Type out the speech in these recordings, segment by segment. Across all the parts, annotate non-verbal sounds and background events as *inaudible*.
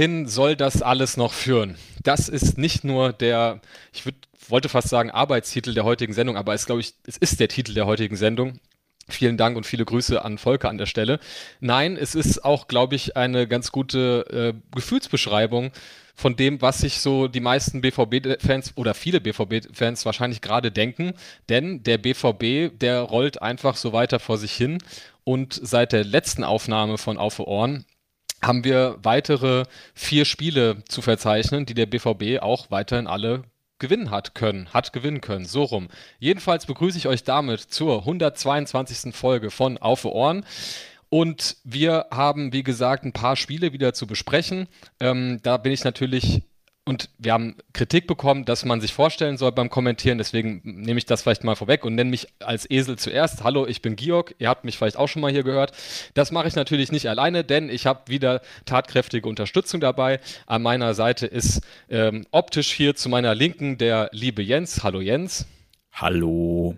Wohin soll das alles noch führen? Das ist nicht nur der, ich würd, wollte fast sagen, Arbeitstitel der heutigen Sendung, aber es ich, es ist der Titel der heutigen Sendung. Vielen Dank und viele Grüße an Volker an der Stelle. Nein, es ist auch, glaube ich, eine ganz gute äh, Gefühlsbeschreibung von dem, was sich so die meisten BVB-Fans oder viele BVB-Fans wahrscheinlich gerade denken. Denn der BVB, der rollt einfach so weiter vor sich hin. Und seit der letzten Aufnahme von Auf Ohren haben wir weitere vier Spiele zu verzeichnen, die der BVB auch weiterhin alle gewinnen hat können, hat gewinnen können, so rum. Jedenfalls begrüße ich euch damit zur 122. Folge von Auf Ohren. Und wir haben, wie gesagt, ein paar Spiele wieder zu besprechen. Ähm, da bin ich natürlich und wir haben Kritik bekommen, dass man sich vorstellen soll beim Kommentieren. Deswegen nehme ich das vielleicht mal vorweg und nenne mich als Esel zuerst. Hallo, ich bin Georg. Ihr habt mich vielleicht auch schon mal hier gehört. Das mache ich natürlich nicht alleine, denn ich habe wieder tatkräftige Unterstützung dabei. An meiner Seite ist ähm, optisch hier zu meiner Linken der liebe Jens. Hallo Jens. Hallo.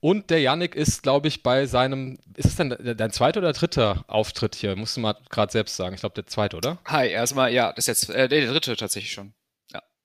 Und der Yannick ist, glaube ich, bei seinem, ist es denn dein zweiter oder dritter Auftritt hier? Musst du mal gerade selbst sagen. Ich glaube, der zweite, oder? Hi, erstmal, ja, das ist jetzt äh, der dritte tatsächlich schon.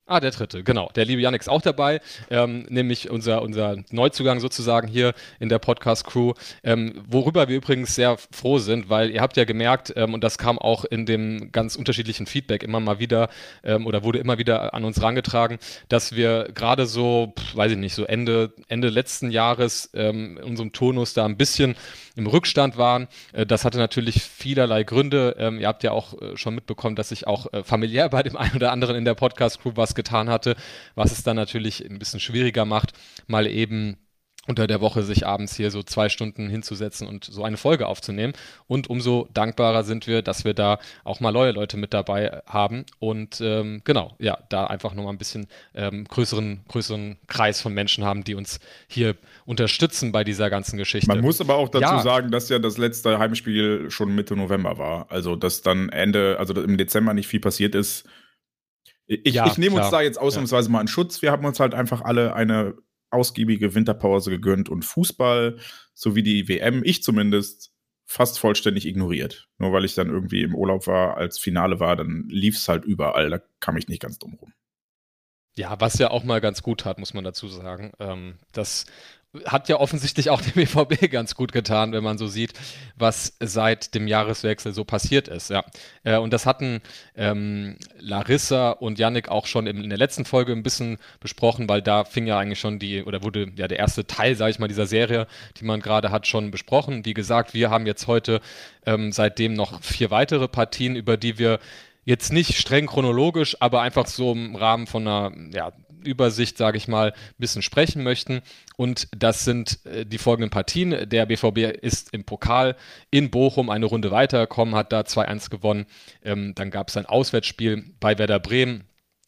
Ah, der dritte, genau. Der liebe Yannick ist auch dabei, ähm, nämlich unser, unser Neuzugang sozusagen hier in der Podcast-Crew, ähm, worüber wir übrigens sehr froh sind, weil ihr habt ja gemerkt, ähm, und das kam auch in dem ganz unterschiedlichen Feedback immer mal wieder ähm, oder wurde immer wieder an uns rangetragen, dass wir gerade so, pff, weiß ich nicht, so Ende, Ende letzten Jahres ähm, in unserem Turnus da ein bisschen im Rückstand waren. Äh, das hatte natürlich vielerlei Gründe. Ähm, ihr habt ja auch äh, schon mitbekommen, dass ich auch äh, familiär bei dem einen oder anderen in der Podcast-Crew was getan hatte, was es dann natürlich ein bisschen schwieriger macht, mal eben unter der Woche sich abends hier so zwei Stunden hinzusetzen und so eine Folge aufzunehmen. Und umso dankbarer sind wir, dass wir da auch mal neue Leute mit dabei haben und ähm, genau, ja, da einfach nochmal ein bisschen ähm, größeren, größeren Kreis von Menschen haben, die uns hier unterstützen bei dieser ganzen Geschichte. Man muss aber auch dazu ja. sagen, dass ja das letzte Heimspiel schon Mitte November war. Also, dass dann Ende, also im Dezember nicht viel passiert ist. Ich, ja, ich nehme uns da jetzt ausnahmsweise ja. mal in Schutz. Wir haben uns halt einfach alle eine ausgiebige Winterpause gegönnt und Fußball sowie die WM, ich zumindest, fast vollständig ignoriert. Nur weil ich dann irgendwie im Urlaub war, als Finale war, dann lief es halt überall. Da kam ich nicht ganz dumm rum. Ja, was ja auch mal ganz gut hat, muss man dazu sagen. Ähm, das hat ja offensichtlich auch *laughs* dem BVB ganz gut getan, wenn man so sieht, was seit dem Jahreswechsel so passiert ist. Ja. Äh, und das hatten ähm, Larissa und Yannick auch schon in, der letzten Folge ein bisschen besprochen, weil da fing ja eigentlich schon die, oder wurde ja der erste Teil, sage ich mal, dieser Serie, die man gerade hat, schon besprochen. Wie gesagt, wir haben jetzt heute ähm, seitdem noch vier weitere Partien, über die wir jetzt nicht streng chronologisch, aber einfach so im Rahmen von einer ja, Übersicht, sage ich mal, ein bisschen sprechen möchten. Und das sind äh, die folgenden Partien. Der BVB ist im Pokal in Bochum eine Runde weitergekommen, hat da 2-1 gewonnen. Ähm, dann gab es ein Auswärtsspiel bei Werder Bremen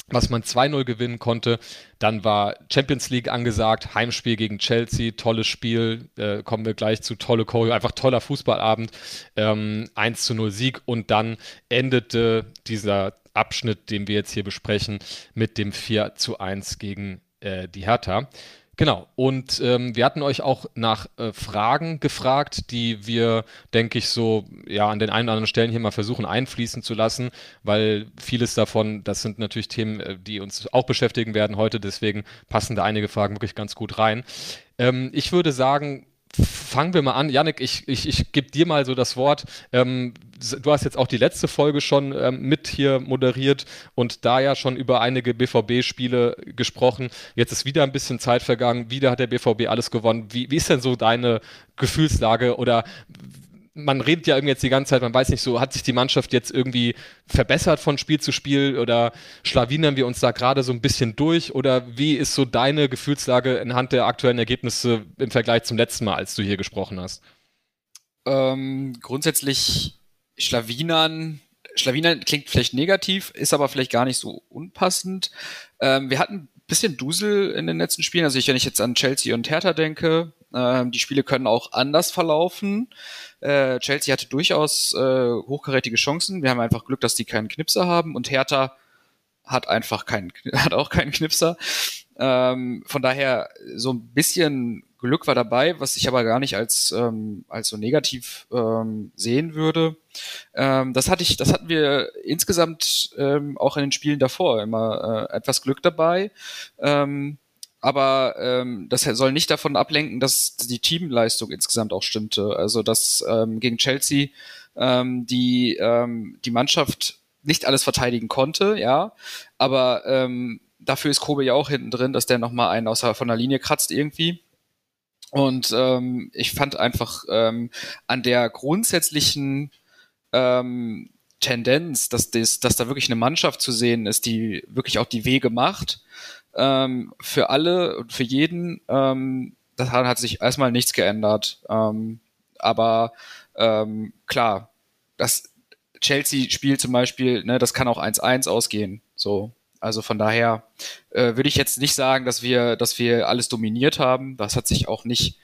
was man 2-0 gewinnen konnte. Dann war Champions League angesagt, Heimspiel gegen Chelsea, tolles Spiel, äh, kommen wir gleich zu, tolle Choreo, einfach toller Fußballabend, ähm, 1 0 Sieg und dann endete dieser Abschnitt, den wir jetzt hier besprechen, mit dem 4 1 gegen äh, die Hertha. Genau, und ähm, wir hatten euch auch nach äh, Fragen gefragt, die wir, denke ich, so ja an den einen oder anderen Stellen hier mal versuchen einfließen zu lassen, weil vieles davon, das sind natürlich Themen, äh, die uns auch beschäftigen werden heute, deswegen passen da einige Fragen wirklich ganz gut rein. Ähm, ich würde sagen, fangen wir mal an. Janik, ich, ich, ich gebe dir mal so das Wort. Ähm, du hast jetzt auch die letzte Folge schon ähm, mit hier moderiert und da ja schon über einige BVB-Spiele gesprochen. Jetzt ist wieder ein bisschen Zeit vergangen. Wieder hat der BVB alles gewonnen. Wie, wie ist denn so deine Gefühlslage oder man redet ja irgendwie jetzt die ganze Zeit, man weiß nicht so, hat sich die Mannschaft jetzt irgendwie verbessert von Spiel zu Spiel oder schlawinern wir uns da gerade so ein bisschen durch oder wie ist so deine Gefühlslage anhand der aktuellen Ergebnisse im Vergleich zum letzten Mal, als du hier gesprochen hast? Ähm, grundsätzlich Schlawinern, Schlawinern klingt vielleicht negativ, ist aber vielleicht gar nicht so unpassend. Ähm, wir hatten ein bisschen Dusel in den letzten Spielen, also ich, wenn ich jetzt an Chelsea und Hertha denke, ähm, die Spiele können auch anders verlaufen. Äh, Chelsea hatte durchaus äh, hochkarätige Chancen. Wir haben einfach Glück, dass die keinen Knipser haben und Hertha hat einfach keinen, *laughs* hat auch keinen Knipser. Ähm, von daher so ein bisschen Glück war dabei, was ich aber gar nicht als ähm, als so negativ ähm, sehen würde. Ähm, das hatte ich, das hatten wir insgesamt ähm, auch in den Spielen davor immer äh, etwas Glück dabei. Ähm, aber ähm, das soll nicht davon ablenken, dass die Teamleistung insgesamt auch stimmte. Also dass ähm, gegen Chelsea ähm, die ähm, die Mannschaft nicht alles verteidigen konnte, ja, aber ähm, dafür ist Kobe ja auch hinten drin, dass der nochmal einen außer von der Linie kratzt irgendwie. Und ähm, ich fand einfach ähm, an der grundsätzlichen ähm, Tendenz, dass, das, dass da wirklich eine Mannschaft zu sehen ist, die wirklich auch die Wege macht, ähm, für alle und für jeden, ähm, daran hat sich erstmal nichts geändert. Ähm, aber ähm, klar, das Chelsea-Spiel zum Beispiel, ne, das kann auch 1-1 ausgehen. So. Also von daher äh, würde ich jetzt nicht sagen, dass wir, dass wir alles dominiert haben. Das hat sich auch nicht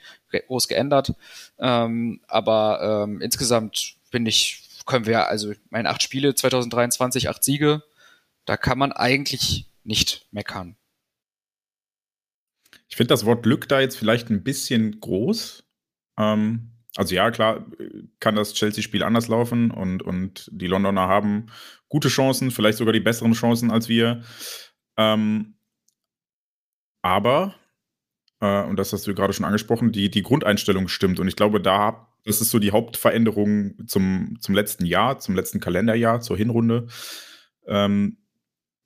groß geändert. Ähm, aber ähm, insgesamt bin ich, können wir, also meine acht Spiele 2023, acht Siege, da kann man eigentlich nicht meckern. Ich finde das Wort Glück da jetzt vielleicht ein bisschen groß. Ähm, also ja, klar, kann das Chelsea-Spiel anders laufen und, und die Londoner haben gute Chancen, vielleicht sogar die besseren Chancen als wir. Ähm, aber, äh, und das hast du gerade schon angesprochen, die, die Grundeinstellung stimmt. Und ich glaube, da, das ist so die Hauptveränderung zum, zum letzten Jahr, zum letzten Kalenderjahr, zur Hinrunde. Ähm,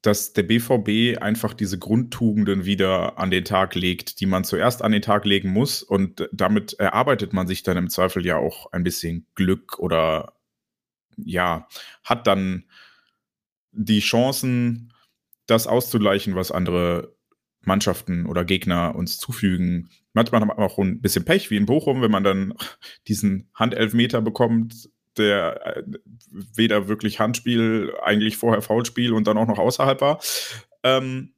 dass der BVB einfach diese Grundtugenden wieder an den Tag legt, die man zuerst an den Tag legen muss. Und damit erarbeitet man sich dann im Zweifel ja auch ein bisschen Glück oder ja, hat dann die Chancen, das auszugleichen, was andere Mannschaften oder Gegner uns zufügen. Manchmal haben wir auch ein bisschen Pech, wie in Bochum, wenn man dann diesen Handelfmeter bekommt, der äh, weder wirklich Handspiel, eigentlich vorher Foulspiel und dann auch noch außerhalb war. Ähm,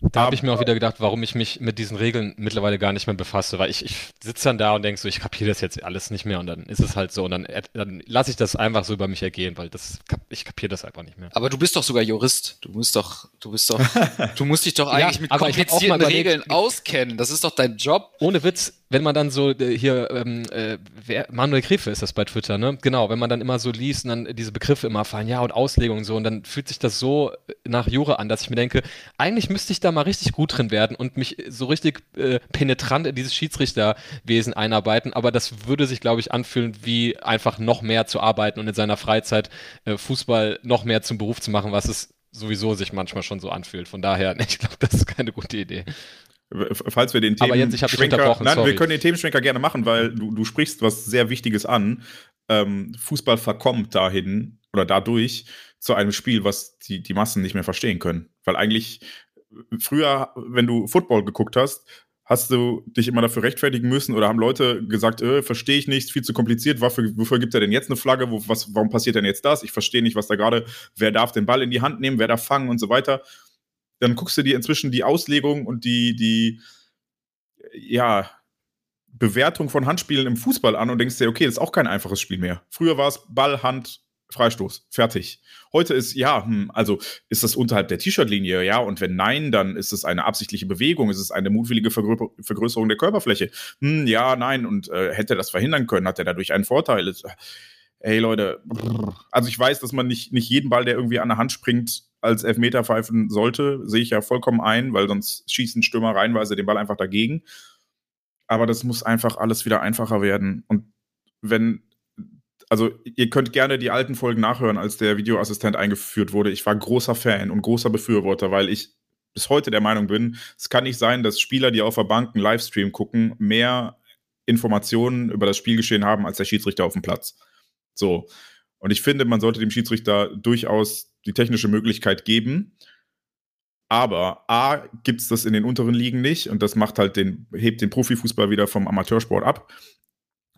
da habe ich mir auch wieder gedacht, warum ich mich mit diesen Regeln mittlerweile gar nicht mehr befasse, weil ich, ich sitze dann da und denke so, ich kapiere das jetzt alles nicht mehr und dann ist es halt so und dann, dann lasse ich das einfach so über mich ergehen, weil das, ich kapiere das einfach nicht mehr. Aber du bist doch sogar Jurist. Du musst doch, du bist doch, *laughs* du musst dich doch eigentlich ja, mit komplizierten Regeln auskennen. Das ist doch dein Job. Ohne Witz, wenn man dann so äh, hier, ähm, äh, wer, Manuel Grefe ist das bei Twitter, ne? Genau, wenn man dann immer so liest und dann diese Begriffe immer fallen, ja, und Auslegung und so, und dann fühlt sich das so nach Jura an, dass ich mir denke, eigentlich müsste ich da mal richtig gut drin werden und mich so richtig äh, penetrant in dieses Schiedsrichterwesen einarbeiten, aber das würde sich, glaube ich, anfühlen, wie einfach noch mehr zu arbeiten und in seiner Freizeit äh, Fußball noch mehr zum Beruf zu machen, was es sowieso sich manchmal schon so anfühlt. Von daher, *laughs* ich glaube, das ist keine gute Idee falls wir den Themen. Aber jetzt, ich habe unterbrochen. Nein, sorry. wir können den Themenschwenker gerne machen, weil du, du sprichst was sehr Wichtiges an. Ähm, Fußball verkommt dahin oder dadurch zu einem Spiel, was die, die Massen nicht mehr verstehen können. Weil eigentlich früher, wenn du Football geguckt hast, hast du dich immer dafür rechtfertigen müssen oder haben Leute gesagt, äh, verstehe ich nicht, viel zu kompliziert, wofür, wofür gibt er denn jetzt eine Flagge, Wo, was, warum passiert denn jetzt das? Ich verstehe nicht, was da gerade, wer darf den Ball in die Hand nehmen, wer darf fangen und so weiter dann guckst du dir inzwischen die Auslegung und die, die, ja, Bewertung von Handspielen im Fußball an und denkst dir, okay, das ist auch kein einfaches Spiel mehr. Früher war es Ball, Hand, Freistoß, fertig. Heute ist, ja, hm, also ist das unterhalb der T-Shirt-Linie, ja, und wenn nein, dann ist es eine absichtliche Bewegung, ist es eine mutwillige Vergrö Vergrößerung der Körperfläche. Hm, ja, nein, und äh, hätte er das verhindern können, hat er dadurch einen Vorteil. Ey, Leute, also ich weiß, dass man nicht, nicht jeden Ball, der irgendwie an der Hand springt, als Elfmeter pfeifen sollte, sehe ich ja vollkommen ein, weil sonst schießen Stürmer reinweise den Ball einfach dagegen. Aber das muss einfach alles wieder einfacher werden. Und wenn, also ihr könnt gerne die alten Folgen nachhören, als der Videoassistent eingeführt wurde. Ich war großer Fan und großer Befürworter, weil ich bis heute der Meinung bin, es kann nicht sein, dass Spieler, die auf der Bank einen Livestream gucken, mehr Informationen über das Spielgeschehen haben als der Schiedsrichter auf dem Platz. So. Und ich finde, man sollte dem Schiedsrichter durchaus die technische Möglichkeit geben. Aber A, gibt es das in den unteren Ligen nicht und das macht halt den, hebt den Profifußball wieder vom Amateursport ab.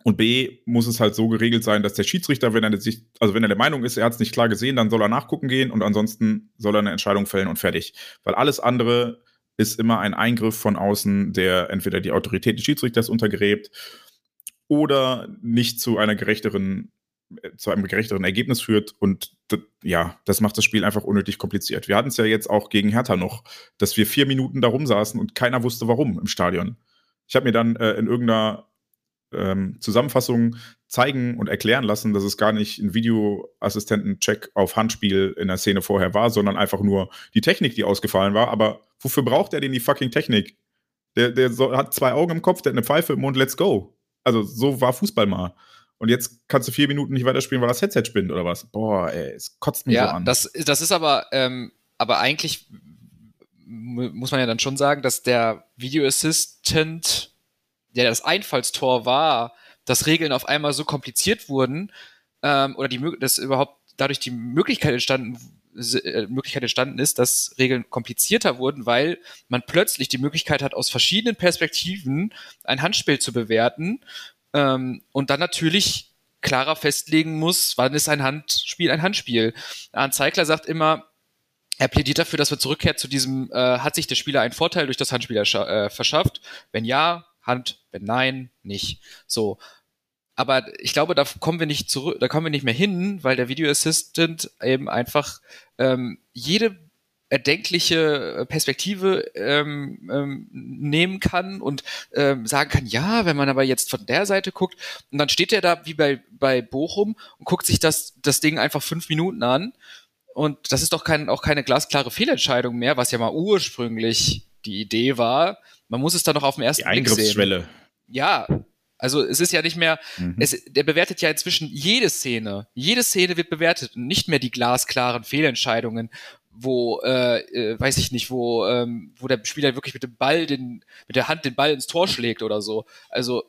Und B, muss es halt so geregelt sein, dass der Schiedsrichter, wenn er sich, also wenn er der Meinung ist, er hat es nicht klar gesehen, dann soll er nachgucken gehen und ansonsten soll er eine Entscheidung fällen und fertig. Weil alles andere ist immer ein Eingriff von außen, der entweder die Autorität des Schiedsrichters untergräbt oder nicht zu einer gerechteren zu einem gerechteren Ergebnis führt und ja, das macht das Spiel einfach unnötig kompliziert. Wir hatten es ja jetzt auch gegen Hertha noch, dass wir vier Minuten da rumsaßen und keiner wusste warum im Stadion. Ich habe mir dann äh, in irgendeiner ähm, Zusammenfassung zeigen und erklären lassen, dass es gar nicht ein Videoassistenten-Check auf Handspiel in der Szene vorher war, sondern einfach nur die Technik, die ausgefallen war. Aber wofür braucht er denn die fucking Technik? Der, der so, hat zwei Augen im Kopf, der hat eine Pfeife im Mund, let's go. Also so war Fußball mal. Und jetzt kannst du vier Minuten nicht weiterspielen, weil das Headset spinnt oder was? Boah, ey, es kotzt mich ja, so an. Das, das ist aber, ähm, aber eigentlich muss man ja dann schon sagen, dass der Video Assistant der das Einfallstor war, dass Regeln auf einmal so kompliziert wurden ähm, oder die dass überhaupt dadurch die Möglichkeit entstanden äh, Möglichkeit entstanden ist, dass Regeln komplizierter wurden, weil man plötzlich die Möglichkeit hat, aus verschiedenen Perspektiven ein Handspiel zu bewerten ähm, und dann natürlich klarer festlegen muss, wann ist ein Handspiel ein Handspiel. Arndt Zeigler sagt immer, er plädiert dafür, dass wir zurückkehren zu diesem, äh, hat sich der Spieler einen Vorteil durch das Handspiel äh, verschafft? Wenn ja, Hand, wenn nein, nicht. So. Aber ich glaube, da kommen wir nicht zurück, da kommen wir nicht mehr hin, weil der Video Assistant eben einfach ähm, jede erdenkliche Perspektive ähm, ähm, nehmen kann und ähm, sagen kann, ja, wenn man aber jetzt von der Seite guckt, und dann steht er da wie bei, bei Bochum und guckt sich das, das Ding einfach fünf Minuten an. Und das ist doch kein, auch keine glasklare Fehlentscheidung mehr, was ja mal ursprünglich die Idee war, man muss es dann noch auf dem ersten Die Eingriffsschwelle. Blick sehen. Ja, also es ist ja nicht mehr, mhm. es, der bewertet ja inzwischen jede Szene. Jede Szene wird bewertet und nicht mehr die glasklaren Fehlentscheidungen, wo, äh, äh, weiß ich nicht, wo, ähm, wo der Spieler wirklich mit dem Ball, den, mit der Hand den Ball ins Tor schlägt oder so. Also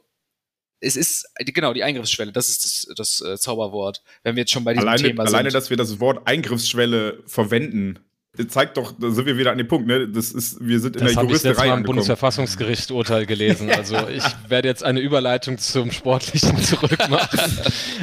es ist, genau, die Eingriffsschwelle, das ist das, das äh, Zauberwort, wenn wir jetzt schon bei diesem alleine, Thema sind. Alleine, dass wir das Wort Eingriffsschwelle verwenden, zeigt doch, da sind wir wieder an dem Punkt, ne? Das ist, wir sind in das der Juristerei ich jetzt mal im Bundesverfassungsgericht-Urteil gelesen. *laughs* Also ich werde jetzt eine Überleitung zum Sportlichen *laughs* zurückmachen.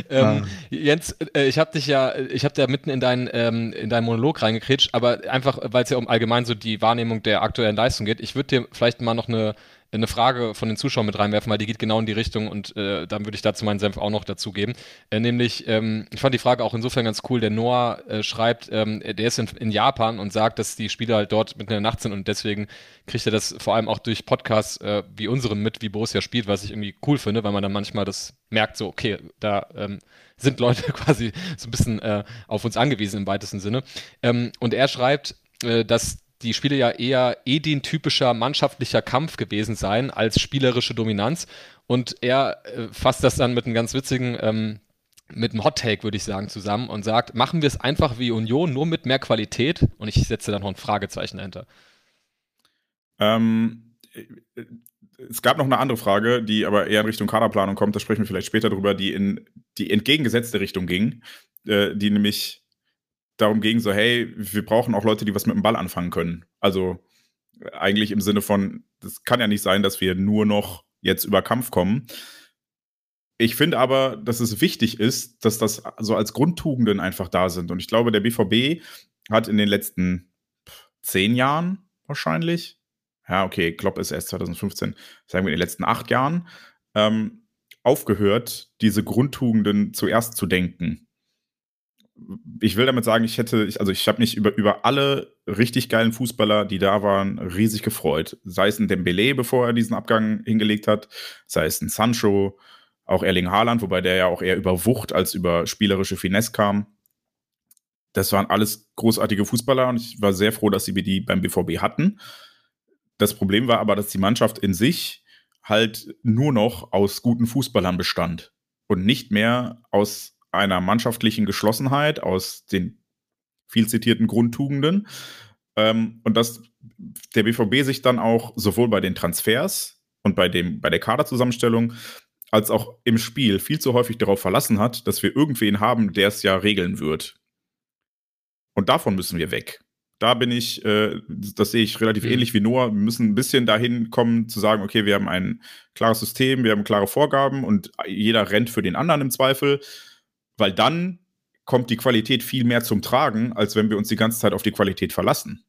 ähm, Jens, äh, ich habe dich ja, ich habe da mitten in deinen ähm, in deinen Monolog reingekretscht, aber einfach, weil es ja um allgemein so die Wahrnehmung der aktuellen Leistung geht. Ich würde dir vielleicht mal noch eine eine Frage von den Zuschauern mit reinwerfen, weil die geht genau in die Richtung und äh, dann würde ich dazu meinen Senf auch noch dazugeben. Äh, nämlich, ähm, ich fand die Frage auch insofern ganz cool. Der Noah äh, schreibt, ähm, der ist in, in, Japan und sagt, dass die Spieler halt dort mitten in der Nacht sind und deswegen kriegt er das vor allem auch durch Podcasts äh, wie unseren mit, wie Borussia spielt, was ich irgendwie cool finde, weil man dann manchmal das merkt, so, okay, da ähm, sind Leute *laughs* quasi so ein bisschen äh, auf uns angewiesen im weitesten Sinne. Ähm, und er schreibt, äh, dass die Spiele ja eher Edin-typischer mannschaftlicher Kampf gewesen sein als spielerische Dominanz. Und er äh, fasst das dann mit einem ganz witzigen, ähm, mit einem Hot Take, würde ich sagen, zusammen und sagt, machen wir es einfach wie Union, nur mit mehr Qualität? Und ich setze da noch ein Fragezeichen dahinter. Ähm, es gab noch eine andere Frage, die aber eher in Richtung Kaderplanung kommt, da sprechen wir vielleicht später drüber, die in die entgegengesetzte Richtung ging, äh, die nämlich darum ging, so, hey, wir brauchen auch Leute, die was mit dem Ball anfangen können. Also eigentlich im Sinne von, das kann ja nicht sein, dass wir nur noch jetzt über Kampf kommen. Ich finde aber, dass es wichtig ist, dass das so als Grundtugenden einfach da sind. Und ich glaube, der BVB hat in den letzten zehn Jahren wahrscheinlich, ja, okay, Klopp ist erst 2015, sagen wir in den letzten acht Jahren, ähm, aufgehört, diese Grundtugenden zuerst zu denken ich will damit sagen, ich hätte, also ich habe mich über, über alle richtig geilen Fußballer, die da waren, riesig gefreut. Sei es ein Dembele, bevor er diesen Abgang hingelegt hat, sei es ein Sancho, auch Erling Haaland, wobei der ja auch eher über Wucht als über spielerische Finesse kam. Das waren alles großartige Fußballer und ich war sehr froh, dass sie die beim BVB hatten. Das Problem war aber, dass die Mannschaft in sich halt nur noch aus guten Fußballern bestand und nicht mehr aus einer mannschaftlichen Geschlossenheit, aus den viel zitierten Grundtugenden. Ähm, und dass der BVB sich dann auch sowohl bei den Transfers und bei, dem, bei der Kaderzusammenstellung als auch im Spiel viel zu häufig darauf verlassen hat, dass wir irgendwen haben, der es ja regeln wird. Und davon müssen wir weg. Da bin ich, äh, das sehe ich relativ mhm. ähnlich wie Noah. Wir müssen ein bisschen dahin kommen, zu sagen, okay, wir haben ein klares System, wir haben klare Vorgaben und jeder rennt für den anderen im Zweifel, weil dann kommt die Qualität viel mehr zum Tragen, als wenn wir uns die ganze Zeit auf die Qualität verlassen.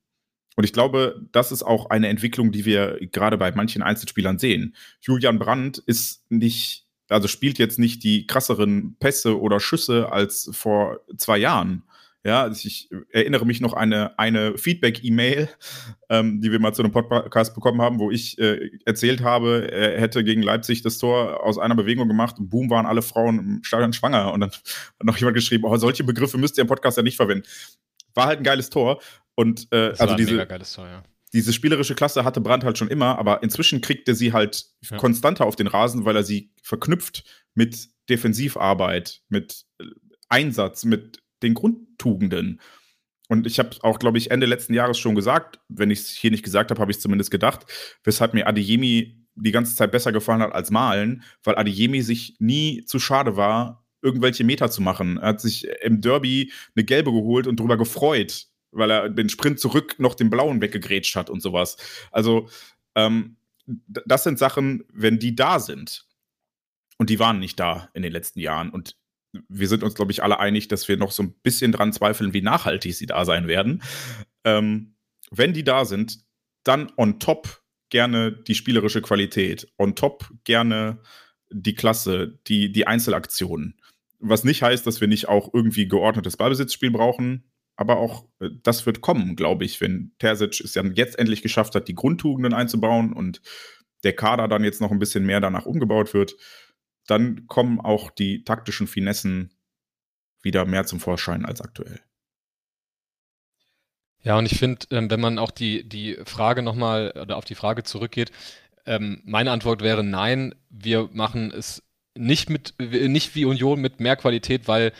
Und ich glaube, das ist auch eine Entwicklung, die wir gerade bei manchen Einzelspielern sehen. Julian Brandt ist nicht, also spielt jetzt nicht die krasseren Pässe oder Schüsse als vor zwei Jahren. Ja, also ich erinnere mich noch an eine, eine Feedback-E-Mail, ähm, die wir mal zu einem Podcast bekommen haben, wo ich äh, erzählt habe, er hätte gegen Leipzig das Tor aus einer Bewegung gemacht und boom, waren alle Frauen im Stadion schwanger. Und dann hat noch jemand geschrieben, oh, solche Begriffe müsst ihr im Podcast ja nicht verwenden. War halt ein geiles Tor. Und äh, also diese, Tor, ja. diese spielerische Klasse hatte Brandt halt schon immer, aber inzwischen kriegt er sie halt ja. konstanter auf den Rasen, weil er sie verknüpft mit Defensivarbeit, mit Einsatz, mit den Grundtugenden. Und ich habe auch, glaube ich, Ende letzten Jahres schon gesagt, wenn ich es hier nicht gesagt habe, habe ich zumindest gedacht, weshalb mir Adeyemi die ganze Zeit besser gefallen hat als Malen, weil Adeyemi sich nie zu schade war, irgendwelche Meter zu machen. Er hat sich im Derby eine gelbe geholt und darüber gefreut, weil er den Sprint zurück noch den blauen weggegrätscht hat und sowas. Also, ähm, das sind Sachen, wenn die da sind, und die waren nicht da in den letzten Jahren. Und wir sind uns, glaube ich, alle einig, dass wir noch so ein bisschen dran zweifeln, wie nachhaltig sie da sein werden. Ähm, wenn die da sind, dann on top gerne die spielerische Qualität, on top gerne die Klasse, die, die Einzelaktionen. Was nicht heißt, dass wir nicht auch irgendwie geordnetes Ballbesitzspiel brauchen, aber auch äh, das wird kommen, glaube ich, wenn Terzic es ja jetzt endlich geschafft hat, die Grundtugenden einzubauen und der Kader dann jetzt noch ein bisschen mehr danach umgebaut wird dann kommen auch die taktischen Finessen wieder mehr zum Vorschein als aktuell. Ja, und ich finde, ähm, wenn man auch die, die Frage nochmal oder auf die Frage zurückgeht, ähm, meine Antwort wäre nein, wir machen es nicht mit, nicht wie Union mit mehr Qualität, weil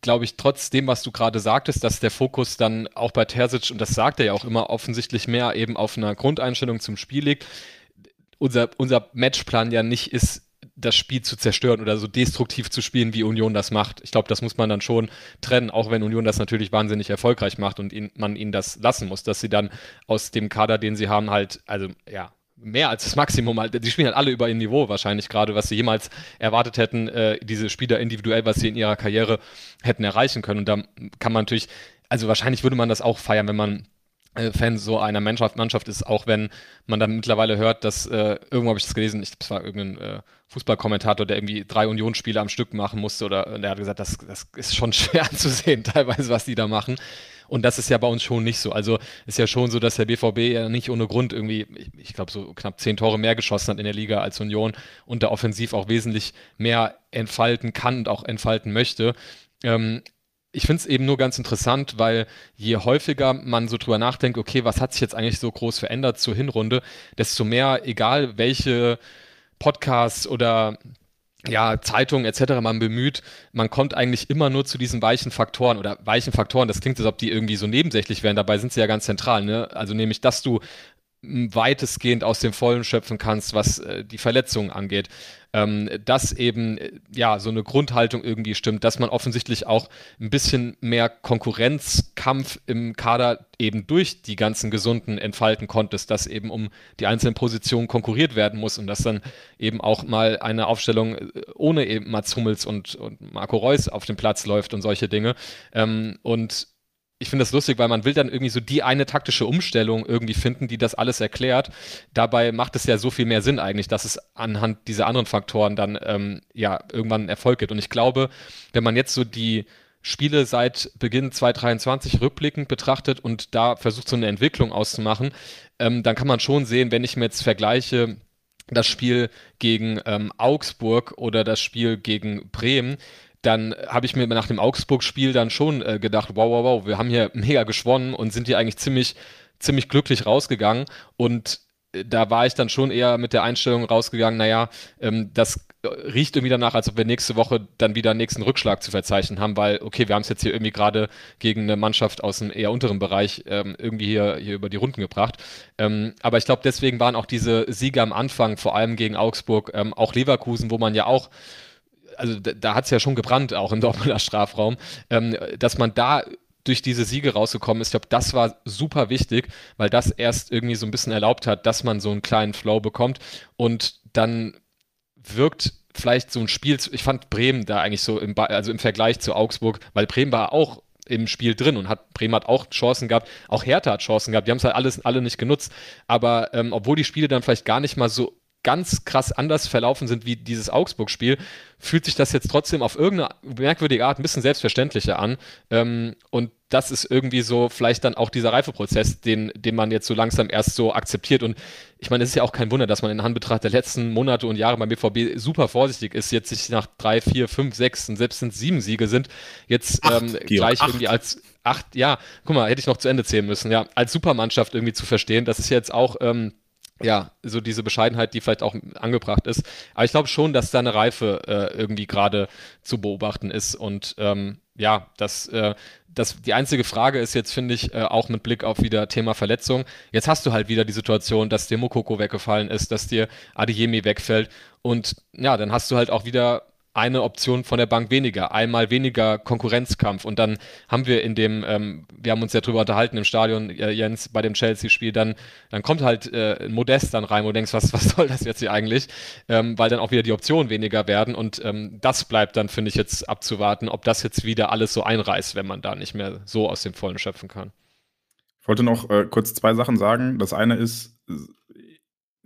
glaube ich, trotz dem, was du gerade sagtest, dass der Fokus dann auch bei Terzic, und das sagt er ja auch immer, offensichtlich mehr eben auf einer Grundeinstellung zum Spiel liegt, unser, unser Matchplan ja nicht ist, das Spiel zu zerstören oder so destruktiv zu spielen, wie Union das macht. Ich glaube, das muss man dann schon trennen, auch wenn Union das natürlich wahnsinnig erfolgreich macht und ihn, man ihnen das lassen muss, dass sie dann aus dem Kader, den sie haben, halt, also ja, mehr als das Maximum, halt, die spielen halt alle über ihr Niveau wahrscheinlich gerade, was sie jemals erwartet hätten, äh, diese Spieler individuell, was sie in ihrer Karriere hätten erreichen können. Und da kann man natürlich, also wahrscheinlich würde man das auch feiern, wenn man Fan so einer Mannschaft, Mannschaft ist, auch wenn man dann mittlerweile hört, dass äh, irgendwo habe ich das gelesen, ich, war irgendein äh, Fußballkommentator, der irgendwie drei Unionsspiele am Stück machen musste oder der hat gesagt, das, das ist schon *laughs* schwer anzusehen, teilweise, was die da machen. Und das ist ja bei uns schon nicht so. Also ist ja schon so, dass der BVB ja nicht ohne Grund irgendwie, ich, ich glaube, so knapp zehn Tore mehr geschossen hat in der Liga als Union und da offensiv auch wesentlich mehr entfalten kann und auch entfalten möchte. Ähm, ich finde es eben nur ganz interessant, weil je häufiger man so drüber nachdenkt, okay, was hat sich jetzt eigentlich so groß verändert zur Hinrunde, desto mehr, egal welche Podcasts oder ja, Zeitungen etc. man bemüht, man kommt eigentlich immer nur zu diesen weichen Faktoren oder weichen Faktoren, das klingt, als ob die irgendwie so nebensächlich wären, dabei sind sie ja ganz zentral, ne? Also nämlich, dass du weitestgehend aus dem Vollen schöpfen kannst, was äh, die Verletzungen angeht. Ähm, dass eben äh, ja so eine Grundhaltung irgendwie stimmt, dass man offensichtlich auch ein bisschen mehr Konkurrenzkampf im Kader eben durch die ganzen Gesunden entfalten konntest, dass eben um die einzelnen Positionen konkurriert werden muss und dass dann eben auch mal eine Aufstellung äh, ohne eben Mats Hummels und, und Marco Reus auf dem Platz läuft und solche Dinge. Ähm, und ich finde das lustig, weil man will dann irgendwie so die eine taktische Umstellung irgendwie finden, die das alles erklärt. Dabei macht es ja so viel mehr Sinn eigentlich, dass es anhand dieser anderen Faktoren dann ähm, ja irgendwann Erfolg gibt. Und ich glaube, wenn man jetzt so die Spiele seit Beginn 2023 rückblickend betrachtet und da versucht, so eine Entwicklung auszumachen, ähm, dann kann man schon sehen, wenn ich mir jetzt vergleiche, das Spiel gegen ähm, Augsburg oder das Spiel gegen Bremen, dann habe ich mir nach dem Augsburg-Spiel dann schon äh, gedacht, wow, wow, wow, wir haben hier mega geschwonnen und sind hier eigentlich ziemlich, ziemlich glücklich rausgegangen. Und da war ich dann schon eher mit der Einstellung rausgegangen, naja, ähm, das riecht irgendwie danach, als ob wir nächste Woche dann wieder einen nächsten Rückschlag zu verzeichnen haben, weil, okay, wir haben es jetzt hier irgendwie gerade gegen eine Mannschaft aus dem eher unteren Bereich ähm, irgendwie hier, hier über die Runden gebracht. Ähm, aber ich glaube, deswegen waren auch diese Siege am Anfang, vor allem gegen Augsburg, ähm, auch Leverkusen, wo man ja auch also da, da hat es ja schon gebrannt, auch im Dortmunder Strafraum, ähm, dass man da durch diese Siege rausgekommen ist. Ich glaube, das war super wichtig, weil das erst irgendwie so ein bisschen erlaubt hat, dass man so einen kleinen Flow bekommt und dann wirkt vielleicht so ein Spiel, ich fand Bremen da eigentlich so im, also im Vergleich zu Augsburg, weil Bremen war auch im Spiel drin und hat Bremen hat auch Chancen gehabt, auch Hertha hat Chancen gehabt, die haben es halt alles alle nicht genutzt, aber ähm, obwohl die Spiele dann vielleicht gar nicht mal so ganz krass anders verlaufen sind wie dieses Augsburg-Spiel, fühlt sich das jetzt trotzdem auf irgendeine merkwürdige Art ein bisschen selbstverständlicher an. Ähm, und das ist irgendwie so vielleicht dann auch dieser Reifeprozess, den, den man jetzt so langsam erst so akzeptiert. Und ich meine, es ist ja auch kein Wunder, dass man in Anbetracht der letzten Monate und Jahre beim BVB super vorsichtig ist, jetzt sich nach drei, vier, fünf, sechs und selbst sind sieben Siege sind, jetzt acht, ähm, gleich acht. irgendwie als acht, ja, guck mal, hätte ich noch zu Ende zählen müssen, ja, als Supermannschaft irgendwie zu verstehen. Das ist jetzt auch, ähm, ja, so diese Bescheidenheit, die vielleicht auch angebracht ist. Aber ich glaube schon, dass da eine Reife äh, irgendwie gerade zu beobachten ist. Und ähm, ja, das, äh, das, die einzige Frage ist jetzt, finde ich, äh, auch mit Blick auf wieder Thema Verletzung. Jetzt hast du halt wieder die Situation, dass dir Mokoko weggefallen ist, dass dir Adeyemi wegfällt. Und ja, dann hast du halt auch wieder eine Option von der Bank weniger, einmal weniger Konkurrenzkampf. Und dann haben wir in dem, ähm, wir haben uns ja drüber unterhalten im Stadion, äh, Jens, bei dem Chelsea-Spiel, dann, dann kommt halt äh, Modest dann rein, wo du denkst, was, was *laughs* soll das jetzt hier eigentlich? Ähm, weil dann auch wieder die Optionen weniger werden. Und ähm, das bleibt dann, finde ich, jetzt abzuwarten, ob das jetzt wieder alles so einreißt, wenn man da nicht mehr so aus dem Vollen schöpfen kann. Ich wollte noch äh, kurz zwei Sachen sagen. Das eine ist äh,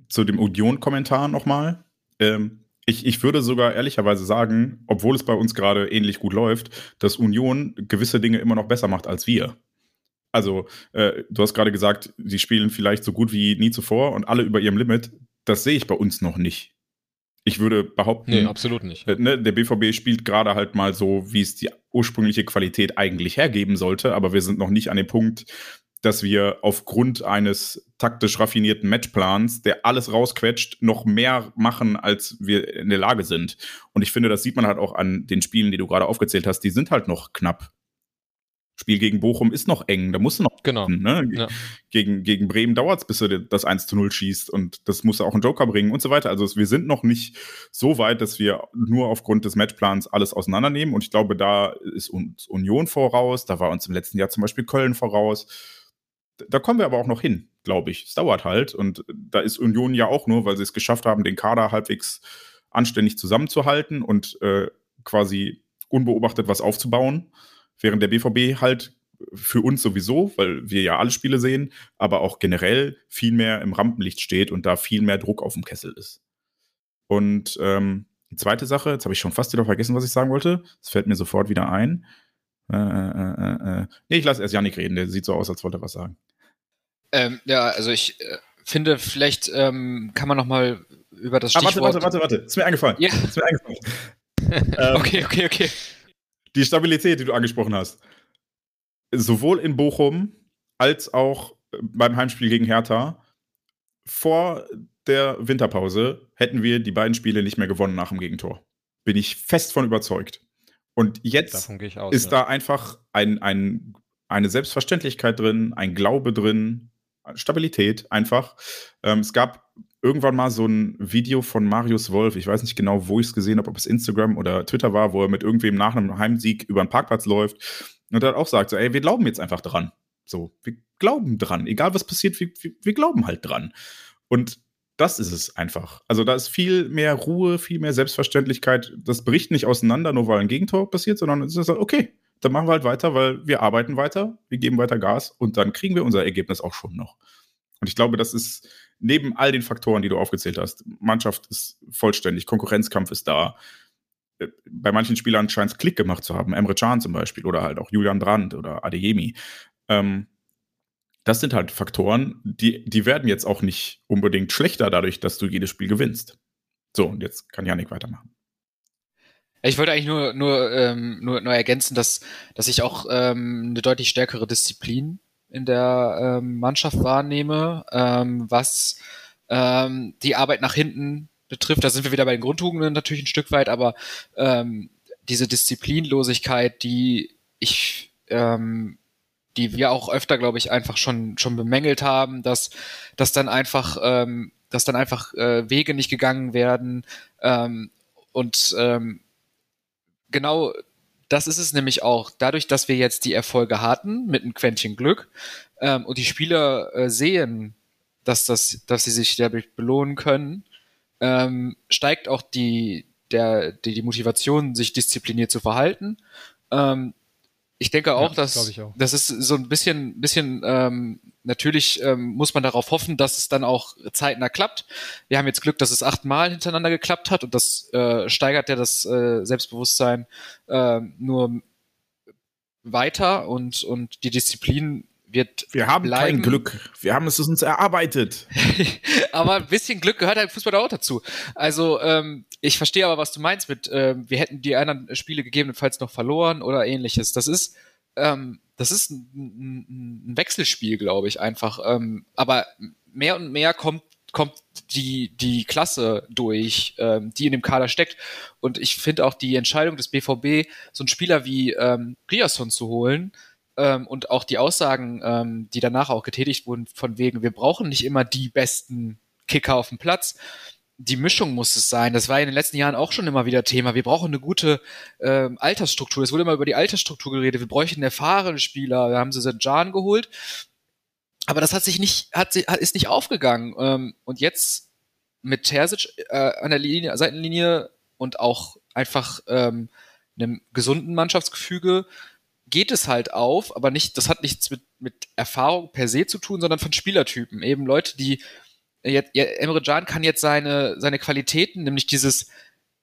zu dem Union-Kommentar nochmal. Ähm, ich, ich würde sogar ehrlicherweise sagen, obwohl es bei uns gerade ähnlich gut läuft, dass Union gewisse Dinge immer noch besser macht als wir. Also, äh, du hast gerade gesagt, sie spielen vielleicht so gut wie nie zuvor und alle über ihrem Limit. Das sehe ich bei uns noch nicht. Ich würde behaupten, nee, absolut nicht. Äh, ne, der BVB spielt gerade halt mal so, wie es die ursprüngliche Qualität eigentlich hergeben sollte, aber wir sind noch nicht an dem Punkt, dass wir aufgrund eines taktisch raffinierten Matchplans, der alles rausquetscht, noch mehr machen, als wir in der Lage sind. Und ich finde, das sieht man halt auch an den Spielen, die du gerade aufgezählt hast, die sind halt noch knapp. Spiel gegen Bochum ist noch eng, da musst du noch. Genau. Ne? Ja. Gegen, gegen Bremen dauert es, bis du das 1 zu 0 schießt und das muss auch ein Joker bringen und so weiter. Also wir sind noch nicht so weit, dass wir nur aufgrund des Matchplans alles auseinandernehmen. Und ich glaube, da ist uns Union voraus, da war uns im letzten Jahr zum Beispiel Köln voraus da kommen wir aber auch noch hin, glaube ich. Es dauert halt. Und da ist Union ja auch nur, weil sie es geschafft haben, den Kader halbwegs anständig zusammenzuhalten und äh, quasi unbeobachtet was aufzubauen. Während der BVB halt für uns sowieso, weil wir ja alle Spiele sehen, aber auch generell viel mehr im Rampenlicht steht und da viel mehr Druck auf dem Kessel ist. Und ähm, die zweite Sache, jetzt habe ich schon fast wieder vergessen, was ich sagen wollte. Es fällt mir sofort wieder ein. Äh, äh, äh, äh. nee, ich lasse erst Janik reden, der sieht so aus, als wollte er was sagen. Ähm, ja, also ich äh, finde, vielleicht ähm, kann man noch mal über das Stichwort... Ah, warte, warte, warte, warte. Ist mir eingefallen. Ja. Ist mir eingefallen. *laughs* ähm, okay, okay, okay. Die Stabilität, die du angesprochen hast. Sowohl in Bochum als auch beim Heimspiel gegen Hertha. Vor der Winterpause hätten wir die beiden Spiele nicht mehr gewonnen nach dem Gegentor. Bin ich fest von überzeugt. Und jetzt aus, ist ja. da einfach ein, ein, eine Selbstverständlichkeit drin, ein Glaube drin, Stabilität einfach. Ähm, es gab irgendwann mal so ein Video von Marius Wolf, ich weiß nicht genau, wo ich es gesehen habe, ob es Instagram oder Twitter war, wo er mit irgendwem nach einem Heimsieg über einen Parkplatz läuft und hat auch sagt, so, ey, wir glauben jetzt einfach dran. So, wir glauben dran. Egal was passiert, wir, wir, wir glauben halt dran. Und das ist es einfach. Also da ist viel mehr Ruhe, viel mehr Selbstverständlichkeit. Das bricht nicht auseinander, nur weil ein Gegentor passiert, sondern es ist halt, okay, dann machen wir halt weiter, weil wir arbeiten weiter, wir geben weiter Gas und dann kriegen wir unser Ergebnis auch schon noch. Und ich glaube, das ist neben all den Faktoren, die du aufgezählt hast, Mannschaft ist vollständig, Konkurrenzkampf ist da. Äh, bei manchen Spielern scheint es Klick gemacht zu haben, Emre Can zum Beispiel oder halt auch Julian Brandt oder Adeyemi. Ähm, das sind halt Faktoren, die, die werden jetzt auch nicht unbedingt schlechter dadurch, dass du jedes Spiel gewinnst. So, und jetzt kann Janik weitermachen. Ich wollte eigentlich nur, nur, ähm, nur, nur ergänzen, dass, dass ich auch ähm, eine deutlich stärkere Disziplin in der ähm, Mannschaft wahrnehme, ähm, was ähm, die Arbeit nach hinten betrifft. Da sind wir wieder bei den Grundtugenden natürlich ein Stück weit, aber ähm, diese Disziplinlosigkeit, die ich ähm, die wir auch öfter, glaube ich, einfach schon schon bemängelt haben, dass dass dann einfach ähm, dass dann einfach äh, Wege nicht gegangen werden ähm, und ähm, genau das ist es nämlich auch. Dadurch, dass wir jetzt die Erfolge hatten mit einem Quäntchen Glück ähm, und die Spieler äh, sehen, dass das, dass sie sich dadurch belohnen können, ähm, steigt auch die der die, die Motivation, sich diszipliniert zu verhalten. Ähm, ich denke auch, ja, dass auch. das ist so ein bisschen, bisschen ähm, natürlich ähm, muss man darauf hoffen, dass es dann auch zeitnah klappt. Wir haben jetzt Glück, dass es achtmal hintereinander geklappt hat und das äh, steigert ja das äh, Selbstbewusstsein äh, nur weiter und und die Disziplin wird Wir haben bleiben. kein Glück. Wir haben es uns erarbeitet. *laughs* aber ein bisschen Glück gehört halt Fußball auch dazu. Also ähm, ich verstehe aber, was du meinst mit, äh, wir hätten die anderen Spiele gegebenenfalls noch verloren oder ähnliches. Das ist, ähm, das ist ein, ein Wechselspiel, glaube ich, einfach. Ähm, aber mehr und mehr kommt kommt die, die Klasse durch, ähm, die in dem Kader steckt. Und ich finde auch die Entscheidung des BVB, so einen Spieler wie ähm, Riasson zu holen, ähm, und auch die Aussagen, ähm, die danach auch getätigt wurden, von wegen, wir brauchen nicht immer die besten Kicker auf dem Platz, die Mischung muss es sein. Das war in den letzten Jahren auch schon immer wieder Thema. Wir brauchen eine gute äh, Altersstruktur. Es wurde immer über die Altersstruktur geredet. Wir bräuchten erfahrene Spieler. Da haben sie Jan geholt. Aber das hat sich nicht, hat, ist nicht aufgegangen. Ähm, und jetzt mit Terzic äh, an der Linie, Seitenlinie und auch einfach ähm, einem gesunden Mannschaftsgefüge geht es halt auf, aber nicht, das hat nichts mit, mit Erfahrung per se zu tun, sondern von Spielertypen. Eben Leute, die jetzt, Emre Can kann jetzt seine, seine Qualitäten, nämlich dieses,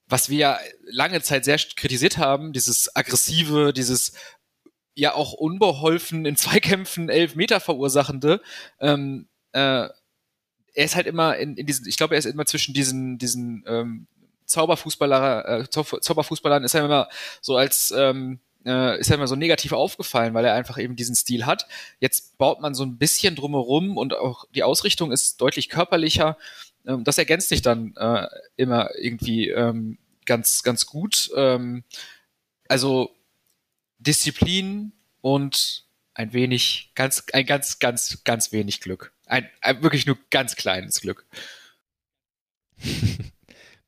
was wir ja lange Zeit sehr kritisiert haben, dieses aggressive, dieses ja auch unbeholfen in Zweikämpfen elf Meter verursachende, ähm, äh, er ist halt immer in, in diesen, ich glaube, er ist immer zwischen diesen, diesen ähm, Zauberfußballer, äh, Zauberfußballern ist er immer so als ähm, äh, ist ja immer so negativ aufgefallen, weil er einfach eben diesen Stil hat. Jetzt baut man so ein bisschen drumherum und auch die Ausrichtung ist deutlich körperlicher. Ähm, das ergänzt sich dann äh, immer irgendwie ähm, ganz, ganz gut. Ähm, also Disziplin und ein wenig, ganz, ein ganz, ganz, ganz wenig Glück. Ein, ein wirklich nur ganz kleines Glück. *laughs*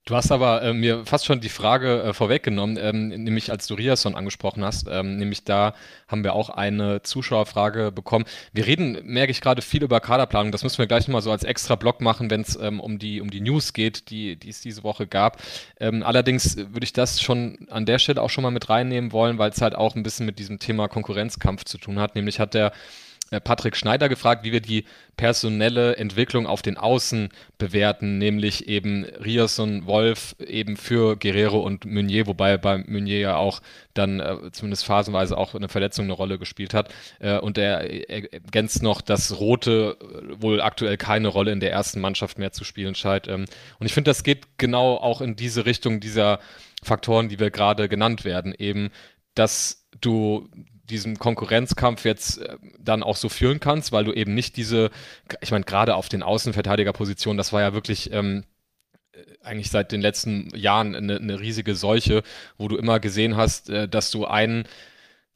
Du hast aber äh, mir fast schon die Frage äh, vorweggenommen, ähm, nämlich als du Riasson angesprochen hast, ähm, nämlich da haben wir auch eine Zuschauerfrage bekommen. Wir reden, merke ich gerade, viel über Kaderplanung. Das müssen wir gleich nochmal so als extra Block machen, wenn es ähm, um, die, um die News geht, die, die es diese Woche gab. Ähm, allerdings würde ich das schon an der Stelle auch schon mal mit reinnehmen wollen, weil es halt auch ein bisschen mit diesem Thema Konkurrenzkampf zu tun hat. Nämlich hat der Patrick Schneider gefragt, wie wir die personelle Entwicklung auf den Außen bewerten, nämlich eben Rierson, Wolf eben für Guerrero und Meunier, wobei bei Meunier ja auch dann äh, zumindest phasenweise auch eine Verletzung eine Rolle gespielt hat. Äh, und er ergänzt noch, dass Rote äh, wohl aktuell keine Rolle in der ersten Mannschaft mehr zu spielen scheint. Ähm, und ich finde, das geht genau auch in diese Richtung dieser Faktoren, die wir gerade genannt werden, eben, dass du diesem Konkurrenzkampf jetzt äh, dann auch so führen kannst, weil du eben nicht diese, ich meine, gerade auf den Außenverteidigerpositionen, das war ja wirklich ähm, äh, eigentlich seit den letzten Jahren eine, eine, riesige Seuche, wo du immer gesehen hast, äh, dass du einen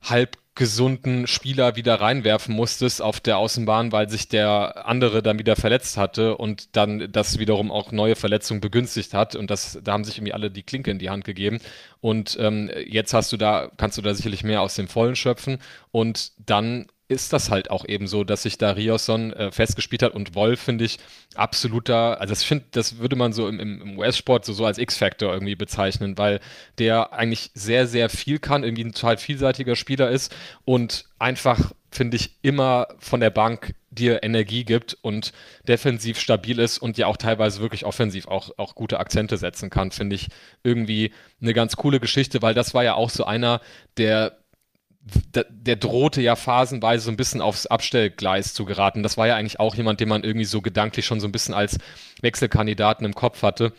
halb gesunden Spieler wieder reinwerfen musstest auf der Außenbahn, weil sich der andere dann wieder verletzt hatte und dann das wiederum auch neue Verletzungen begünstigt hat. Und das, da haben sich irgendwie alle die Klinke in die Hand gegeben. Und ähm, jetzt hast du da, kannst du da sicherlich mehr aus dem Vollen schöpfen. Und dann ist das halt auch eben so, dass sich da Riosson äh, festgespielt hat und Wolf finde ich absoluter, also das finde, das würde man so im, im US-Sport so, so als X-Factor irgendwie bezeichnen, weil der eigentlich sehr, sehr viel kann, irgendwie ein total vielseitiger Spieler ist und einfach, finde ich, immer von der Bank dir Energie gibt und defensiv stabil ist und ja auch teilweise wirklich offensiv auch, auch gute Akzente setzen kann, finde ich irgendwie eine ganz coole Geschichte, weil das war ja auch so einer, der der, drohte ja phasenweise so ein bisschen aufs Abstellgleis zu geraten. Das war ja eigentlich auch jemand, den man irgendwie so gedanklich schon so ein bisschen als Wechselkandidaten im Kopf hatte.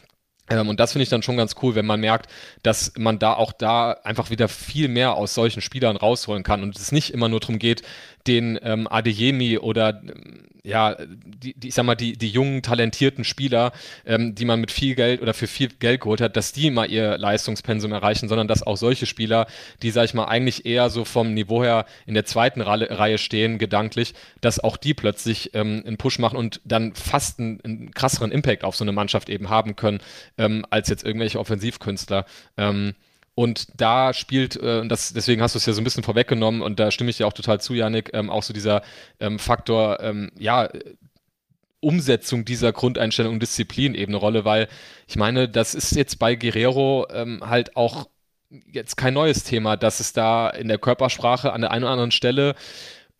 Ähm, und das finde ich dann schon ganz cool, wenn man merkt, dass man da auch da einfach wieder viel mehr aus solchen Spielern rausholen kann und es nicht immer nur darum geht, den ähm, Adeyemi oder ja, die, die, ich sag mal, die, die jungen, talentierten Spieler, ähm, die man mit viel Geld oder für viel Geld geholt hat, dass die mal ihr Leistungspensum erreichen, sondern dass auch solche Spieler, die, sag ich mal, eigentlich eher so vom Niveau her in der zweiten Reihe stehen, gedanklich, dass auch die plötzlich ähm, einen Push machen und dann fast einen, einen, krasseren Impact auf so eine Mannschaft eben haben können, ähm, als jetzt irgendwelche Offensivkünstler. Ähm, und da spielt, äh, deswegen hast du es ja so ein bisschen vorweggenommen, und da stimme ich dir auch total zu, Janik, ähm, auch so dieser ähm, Faktor, ähm, ja, Umsetzung dieser Grundeinstellung und Disziplin eben eine Rolle, weil ich meine, das ist jetzt bei Guerrero ähm, halt auch jetzt kein neues Thema, dass es da in der Körpersprache an der einen oder anderen Stelle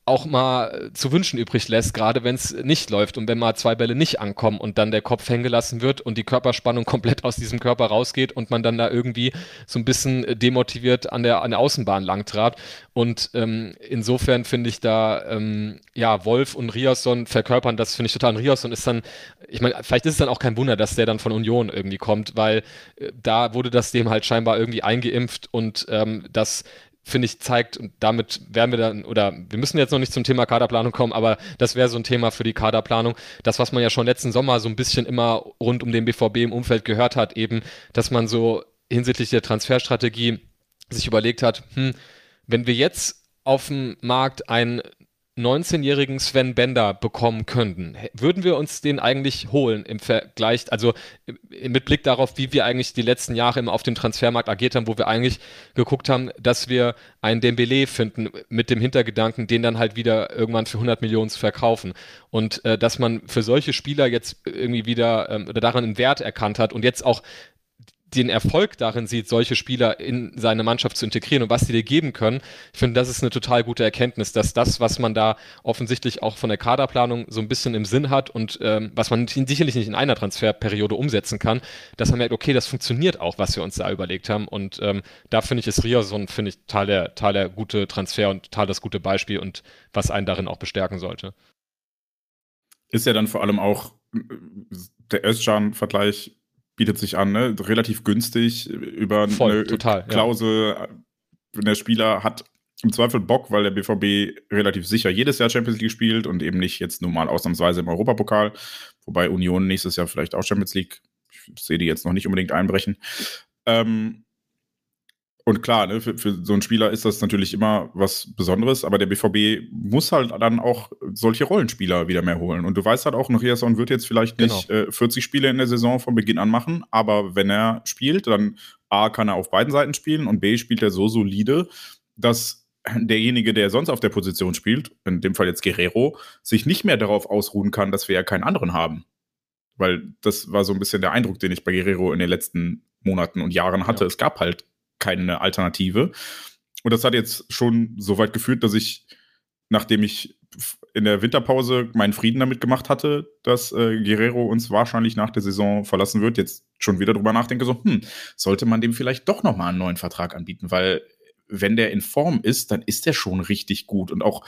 auch mal zu wünschen übrig lässt, gerade wenn es nicht läuft und wenn mal zwei Bälle nicht ankommen und dann der Kopf hängen gelassen wird und die Körperspannung *laughs* komplett aus diesem Körper rausgeht und man dann da irgendwie so ein bisschen demotiviert an der, an der Außenbahn langtrat. Und ähm, insofern finde ich da, ähm, ja, Wolf und Riasson verkörpern das, finde ich total. Und Riasson ist dann, ich meine, vielleicht ist es dann auch kein Wunder, dass der dann von Union irgendwie kommt, weil äh, da wurde das dem halt scheinbar irgendwie eingeimpft und ähm, das finde ich, zeigt, und damit werden wir dann, oder wir müssen jetzt noch nicht zum Thema Kaderplanung kommen, aber das wäre so ein Thema für die Kaderplanung. Das, was man ja schon letzten Sommer so ein bisschen immer rund um den BVB im Umfeld gehört hat, eben, dass man so hinsichtlich der Transferstrategie sich überlegt hat, hm, wenn wir jetzt auf dem Markt einen 19-jährigen Sven Bender bekommen könnten, würden wir uns den eigentlich holen im Vergleich, also mit Blick darauf, wie wir eigentlich die letzten Jahre immer auf dem Transfermarkt agiert haben, wo wir eigentlich geguckt haben, dass wir einen Dembele finden mit dem Hintergedanken, den dann halt wieder irgendwann für 100 Millionen zu verkaufen. Und äh, dass man für solche Spieler jetzt irgendwie wieder ähm, oder daran einen Wert erkannt hat und jetzt auch den Erfolg darin sieht, solche Spieler in seine Mannschaft zu integrieren und was sie dir geben können. Ich finde, das ist eine total gute Erkenntnis, dass das, was man da offensichtlich auch von der Kaderplanung so ein bisschen im Sinn hat und ähm, was man sicherlich nicht in einer Transferperiode umsetzen kann, dass man merkt, okay, das funktioniert auch, was wir uns da überlegt haben. Und ähm, da finde ich, ist Riason, finde ich, total der, total der gute Transfer und total das gute Beispiel und was einen darin auch bestärken sollte. Ist ja dann vor allem auch äh, der Özcan-Vergleich bietet sich an, ne? relativ günstig über Voll, eine total, Klausel. Ja. Der Spieler hat im Zweifel Bock, weil der BVB relativ sicher jedes Jahr Champions League spielt und eben nicht jetzt nur mal ausnahmsweise im Europapokal, wobei Union nächstes Jahr vielleicht auch Champions League, ich sehe die jetzt noch nicht unbedingt einbrechen. Ähm, und klar, ne, für, für so einen Spieler ist das natürlich immer was Besonderes, aber der BVB muss halt dann auch solche Rollenspieler wieder mehr holen. Und du weißt halt auch, Riasson wird jetzt vielleicht nicht genau. äh, 40 Spiele in der Saison von Beginn an machen, aber wenn er spielt, dann A, kann er auf beiden Seiten spielen und B, spielt er so solide, dass derjenige, der sonst auf der Position spielt, in dem Fall jetzt Guerrero, sich nicht mehr darauf ausruhen kann, dass wir ja keinen anderen haben. Weil das war so ein bisschen der Eindruck, den ich bei Guerrero in den letzten Monaten und Jahren hatte. Ja. Es gab halt keine Alternative. Und das hat jetzt schon so weit geführt, dass ich, nachdem ich in der Winterpause meinen Frieden damit gemacht hatte, dass äh, Guerrero uns wahrscheinlich nach der Saison verlassen wird, jetzt schon wieder drüber nachdenke, so, hm, sollte man dem vielleicht doch nochmal einen neuen Vertrag anbieten, weil wenn der in Form ist, dann ist der schon richtig gut und auch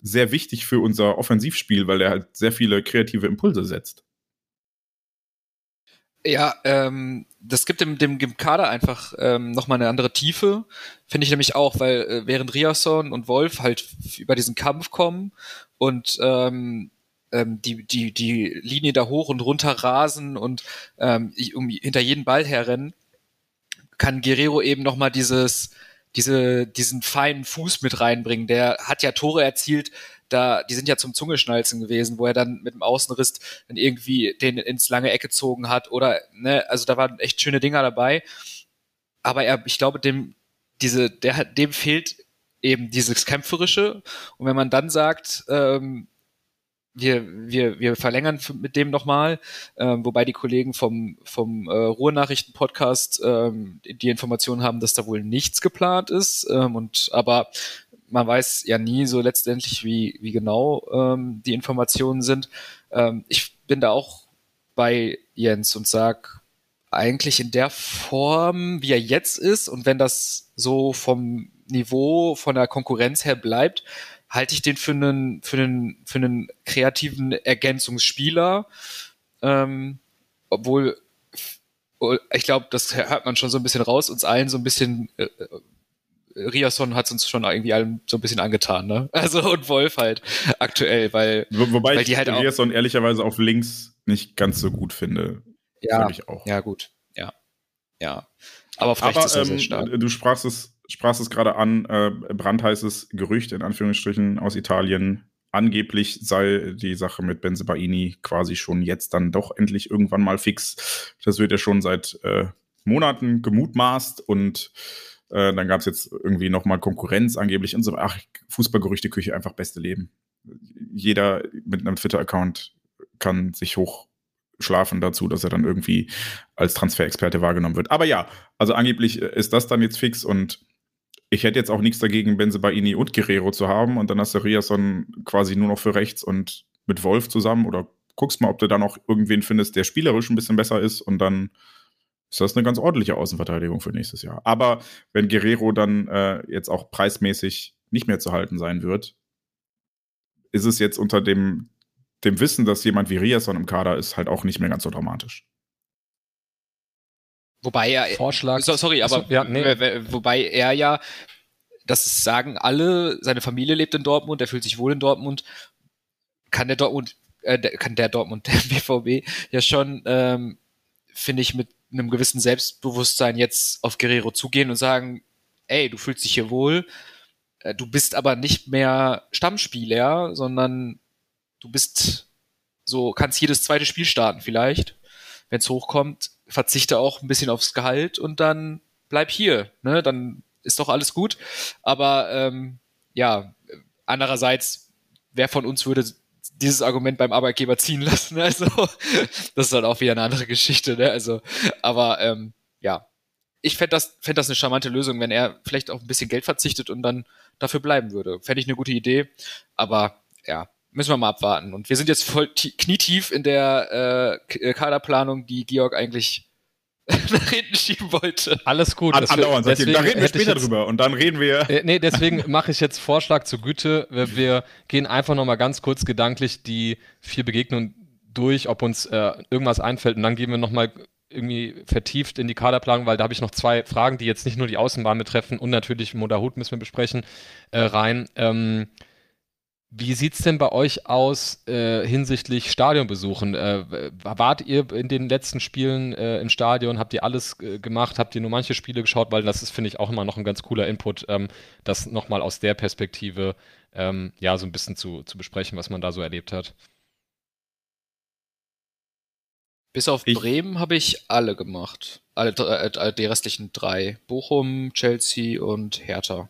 sehr wichtig für unser Offensivspiel, weil er halt sehr viele kreative Impulse setzt. Ja, ähm, das gibt dem, dem, dem Kader einfach ähm, nochmal eine andere Tiefe, finde ich nämlich auch, weil äh, während Riasson und Wolf halt über diesen Kampf kommen und ähm, ähm, die, die, die Linie da hoch und runter rasen und ähm, um, hinter jeden Ball herrennen, kann Guerrero eben nochmal dieses, diese, diesen feinen Fuß mit reinbringen. Der hat ja Tore erzielt, da, die sind ja zum Zungeschnalzen gewesen, wo er dann mit dem Außenriss dann irgendwie den ins lange Eck gezogen hat oder, ne, also da waren echt schöne Dinger dabei. Aber er, ich glaube, dem, diese, der dem fehlt eben dieses Kämpferische. Und wenn man dann sagt, ähm, wir, wir, wir verlängern mit dem nochmal, ähm, wobei die Kollegen vom, vom äh, Ruhrnachrichten-Podcast ähm, die Information haben, dass da wohl nichts geplant ist. Ähm, und aber man weiß ja nie so letztendlich, wie, wie genau ähm, die Informationen sind. Ähm, ich bin da auch bei Jens und sag eigentlich in der Form, wie er jetzt ist, und wenn das so vom Niveau, von der Konkurrenz her bleibt, halte ich den für einen, für einen, für einen kreativen Ergänzungsspieler. Ähm, obwohl, ich glaube, das hört man schon so ein bisschen raus, uns allen so ein bisschen äh, Riasson hat uns schon irgendwie allem so ein bisschen angetan, ne? *laughs* Also und Wolf halt aktuell, weil Wo, wobei weil ich die halt Riasson ehrlicherweise auf links nicht ganz so gut finde. Ja, ich auch. ja gut, ja, ja. Aber vielleicht Aber, ist er ähm, sehr stark. Du sprachst es, sprachst es gerade an, äh, brandheißes Gerücht in Anführungsstrichen aus Italien. Angeblich sei die Sache mit Benzebaini quasi schon jetzt dann doch endlich irgendwann mal fix. Das wird ja schon seit äh, Monaten gemutmaßt und äh, dann gab es jetzt irgendwie nochmal Konkurrenz angeblich und so. Ach, Fußballgerüchteküche einfach beste Leben. Jeder mit einem Twitter-Account kann sich hochschlafen dazu, dass er dann irgendwie als Transferexperte wahrgenommen wird. Aber ja, also angeblich ist das dann jetzt fix und ich hätte jetzt auch nichts dagegen, Benzebaini und Guerrero zu haben und dann hast du Riasson quasi nur noch für rechts und mit Wolf zusammen oder guckst mal, ob du da noch irgendwen findest, der spielerisch ein bisschen besser ist und dann ist das eine ganz ordentliche Außenverteidigung für nächstes Jahr. Aber wenn Guerrero dann äh, jetzt auch preismäßig nicht mehr zu halten sein wird, ist es jetzt unter dem, dem Wissen, dass jemand wie Riasson im Kader ist, halt auch nicht mehr ganz so dramatisch. Wobei er Vorschlag. So, sorry, aber ja, nee. wobei er ja, das sagen alle, seine Familie lebt in Dortmund, er fühlt sich wohl in Dortmund, kann der Dortmund, äh, kann der Dortmund, *laughs* der BVB ja schon, ähm, finde ich, mit einem gewissen Selbstbewusstsein jetzt auf Guerrero zugehen und sagen, ey, du fühlst dich hier wohl, äh, du bist aber nicht mehr Stammspieler, sondern du bist so, kannst jedes zweite Spiel starten vielleicht, wenn es hochkommt, verzichte auch ein bisschen aufs Gehalt und dann bleib hier, ne, dann ist doch alles gut. Aber ähm, ja, andererseits, wer von uns würde dieses Argument beim Arbeitgeber ziehen lassen. *laughs* Also, das ist halt auch wieder eine andere Geschichte. Ne? Also, aber ähm, ja, ich fände das, fänd das eine charmante Lösung, wenn er vielleicht auch ein bisschen Geld verzichtet und dann dafür bleiben würde. Fände ich eine gute Idee. Aber ja, müssen wir mal abwarten. Und wir sind jetzt voll knietief in der äh, Kaderplanung, die Georg eigentlich *laughs* nach hinten schieben wollte. Alles gut. An, andauernd, deswegen da reden wir später jetzt, drüber und dann reden wir. Äh, nee, deswegen mache ich jetzt Vorschlag zur Güte. Wir, wir gehen einfach nochmal ganz kurz gedanklich die vier Begegnungen durch, ob uns äh, irgendwas einfällt und dann gehen wir nochmal irgendwie vertieft in die Kaderplanung, weil da habe ich noch zwei Fragen, die jetzt nicht nur die Außenbahn betreffen und natürlich Moderhut müssen wir besprechen, äh, rein. Ähm, wie sieht es denn bei euch aus äh, hinsichtlich Stadionbesuchen? Äh, wart ihr in den letzten Spielen äh, im Stadion? Habt ihr alles äh, gemacht? Habt ihr nur manche Spiele geschaut? Weil das ist, finde ich, auch immer noch ein ganz cooler Input, ähm, das nochmal aus der Perspektive ähm, ja so ein bisschen zu, zu besprechen, was man da so erlebt hat. Bis auf ich, Bremen habe ich alle gemacht. Alle, äh, die restlichen drei. Bochum, Chelsea und Hertha.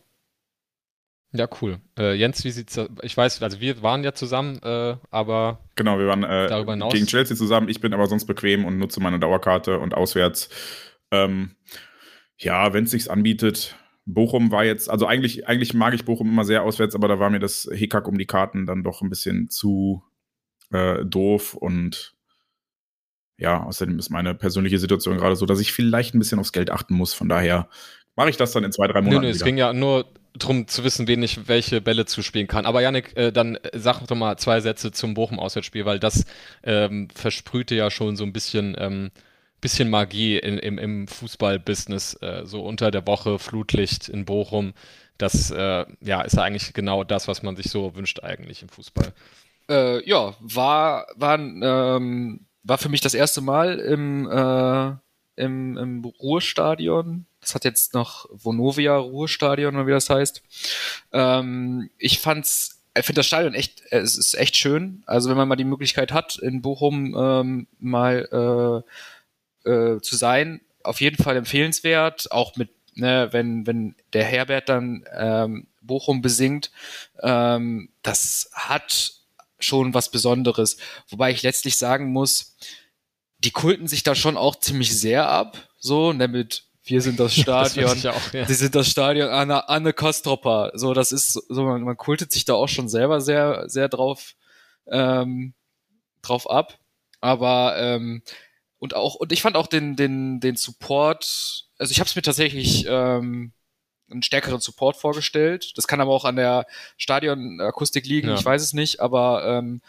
Ja, cool. Äh, Jens, wie sieht's Ich weiß, also wir waren ja zusammen, äh, aber. Genau, wir waren äh, gegen Chelsea zusammen. Ich bin aber sonst bequem und nutze meine Dauerkarte und auswärts. Ähm, ja, wenn es sich anbietet. Bochum war jetzt, also eigentlich, eigentlich mag ich Bochum immer sehr auswärts, aber da war mir das Hickhack um die Karten dann doch ein bisschen zu äh, doof und ja, außerdem ist meine persönliche Situation gerade so, dass ich vielleicht ein bisschen aufs Geld achten muss. Von daher mache ich das dann in zwei, drei Monaten. Nö, nö, es ging ja nur darum zu wissen, wen ich welche Bälle zuspielen kann. Aber Yannick, äh, dann sag doch mal zwei Sätze zum Bochum-Auswärtsspiel, weil das ähm, versprühte ja schon so ein bisschen, ähm, bisschen Magie in, im, im Fußball-Business, äh, so unter der Woche, Flutlicht in Bochum. Das äh, ja, ist ja eigentlich genau das, was man sich so wünscht eigentlich im Fußball. Äh, ja, war, war, ähm, war für mich das erste Mal im, äh, im, im Ruhrstadion das hat jetzt noch Vonovia Ruhestadion oder wie das heißt. Ähm, ich fand's, ich finde das Stadion echt, es ist echt schön. Also wenn man mal die Möglichkeit hat, in Bochum ähm, mal äh, äh, zu sein, auf jeden Fall empfehlenswert. Auch mit, ne, wenn wenn der Herbert dann ähm, Bochum besingt, ähm, das hat schon was Besonderes. Wobei ich letztlich sagen muss, die kulten sich da schon auch ziemlich sehr ab. So, ne, mit wir sind das *laughs* Stadion, das auch, ja. die sind das Stadion Anne, Anne Kostropper. So, das ist so, man, man kultet sich da auch schon selber sehr, sehr drauf, ähm, drauf ab. Aber ähm, und auch und ich fand auch den den den Support. Also ich habe es mir tatsächlich ähm, einen stärkeren Support vorgestellt. Das kann aber auch an der Stadionakustik liegen. Ja. Ich weiß es nicht, aber ähm,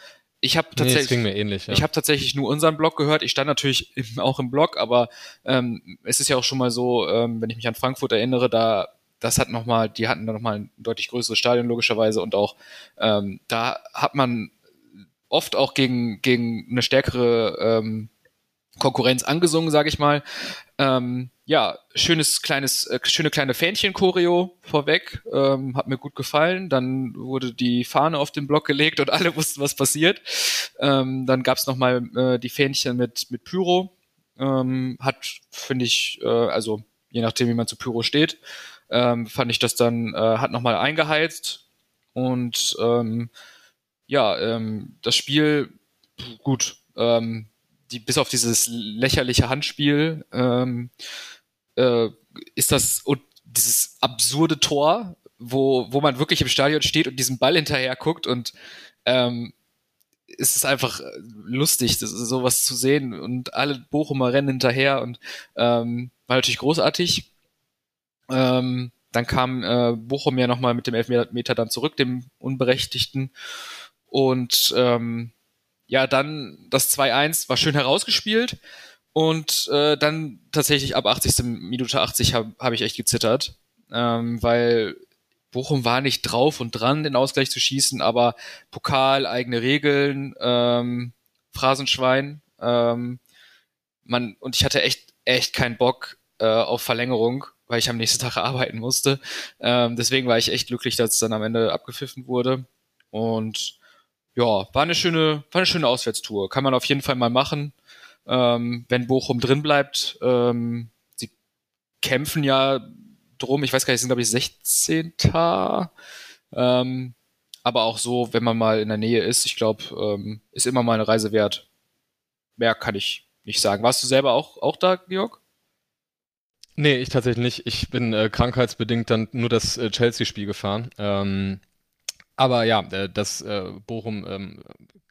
ich habe tatsächlich, nee, ähnlich, ja. ich habe tatsächlich nur unseren Blog gehört. Ich stand natürlich *laughs* auch im Blog, aber ähm, es ist ja auch schon mal so, ähm, wenn ich mich an Frankfurt erinnere, da das hat nochmal, die hatten dann nochmal ein deutlich größeres Stadion logischerweise und auch ähm, da hat man oft auch gegen, gegen eine stärkere ähm, Konkurrenz angesungen, sage ich mal. Ähm, ja, schönes kleines, äh, schöne kleine Fähnchen-Choreo vorweg, ähm, hat mir gut gefallen. Dann wurde die Fahne auf den Block gelegt und *laughs* alle wussten, was passiert. Ähm, dann gab's noch mal äh, die Fähnchen mit mit Pyro. Ähm, hat, finde ich, äh, also je nachdem, wie man zu Pyro steht, ähm, fand ich das dann, äh, hat noch mal eingeheizt und ähm, ja, ähm, das Spiel gut. Ähm, die, bis auf dieses lächerliche Handspiel ähm, äh, ist das und dieses absurde Tor, wo, wo man wirklich im Stadion steht und diesen Ball hinterher guckt und ähm, es ist einfach lustig, das sowas zu sehen und alle Bochumer rennen hinterher und ähm, war natürlich großartig. Ähm, dann kam äh, Bochum ja nochmal mit dem Elfmeter dann zurück, dem Unberechtigten. Und ähm, ja, dann das 2-1 war schön herausgespielt. Und äh, dann tatsächlich ab 80. Minute 80 habe hab ich echt gezittert, ähm, weil Bochum war nicht drauf und dran, den Ausgleich zu schießen, aber Pokal, eigene Regeln, ähm, Phrasenschwein. Ähm, man, und ich hatte echt, echt keinen Bock äh, auf Verlängerung, weil ich am nächsten Tag arbeiten musste. Ähm, deswegen war ich echt glücklich, dass es dann am Ende abgepfiffen wurde. Und ja, war eine schöne, war eine schöne Auswärtstour. Kann man auf jeden Fall mal machen ähm, wenn Bochum drin bleibt. Ähm, sie kämpfen ja drum, ich weiß gar nicht, sind glaube ich 16. Ähm, aber auch so, wenn man mal in der Nähe ist, ich glaube, ähm, ist immer mal eine Reise wert. Mehr kann ich nicht sagen. Warst du selber auch, auch da, Georg? Nee, ich tatsächlich nicht. Ich bin äh, krankheitsbedingt dann nur das äh, Chelsea-Spiel gefahren. Ähm, aber ja, äh, das äh, Bochum ähm,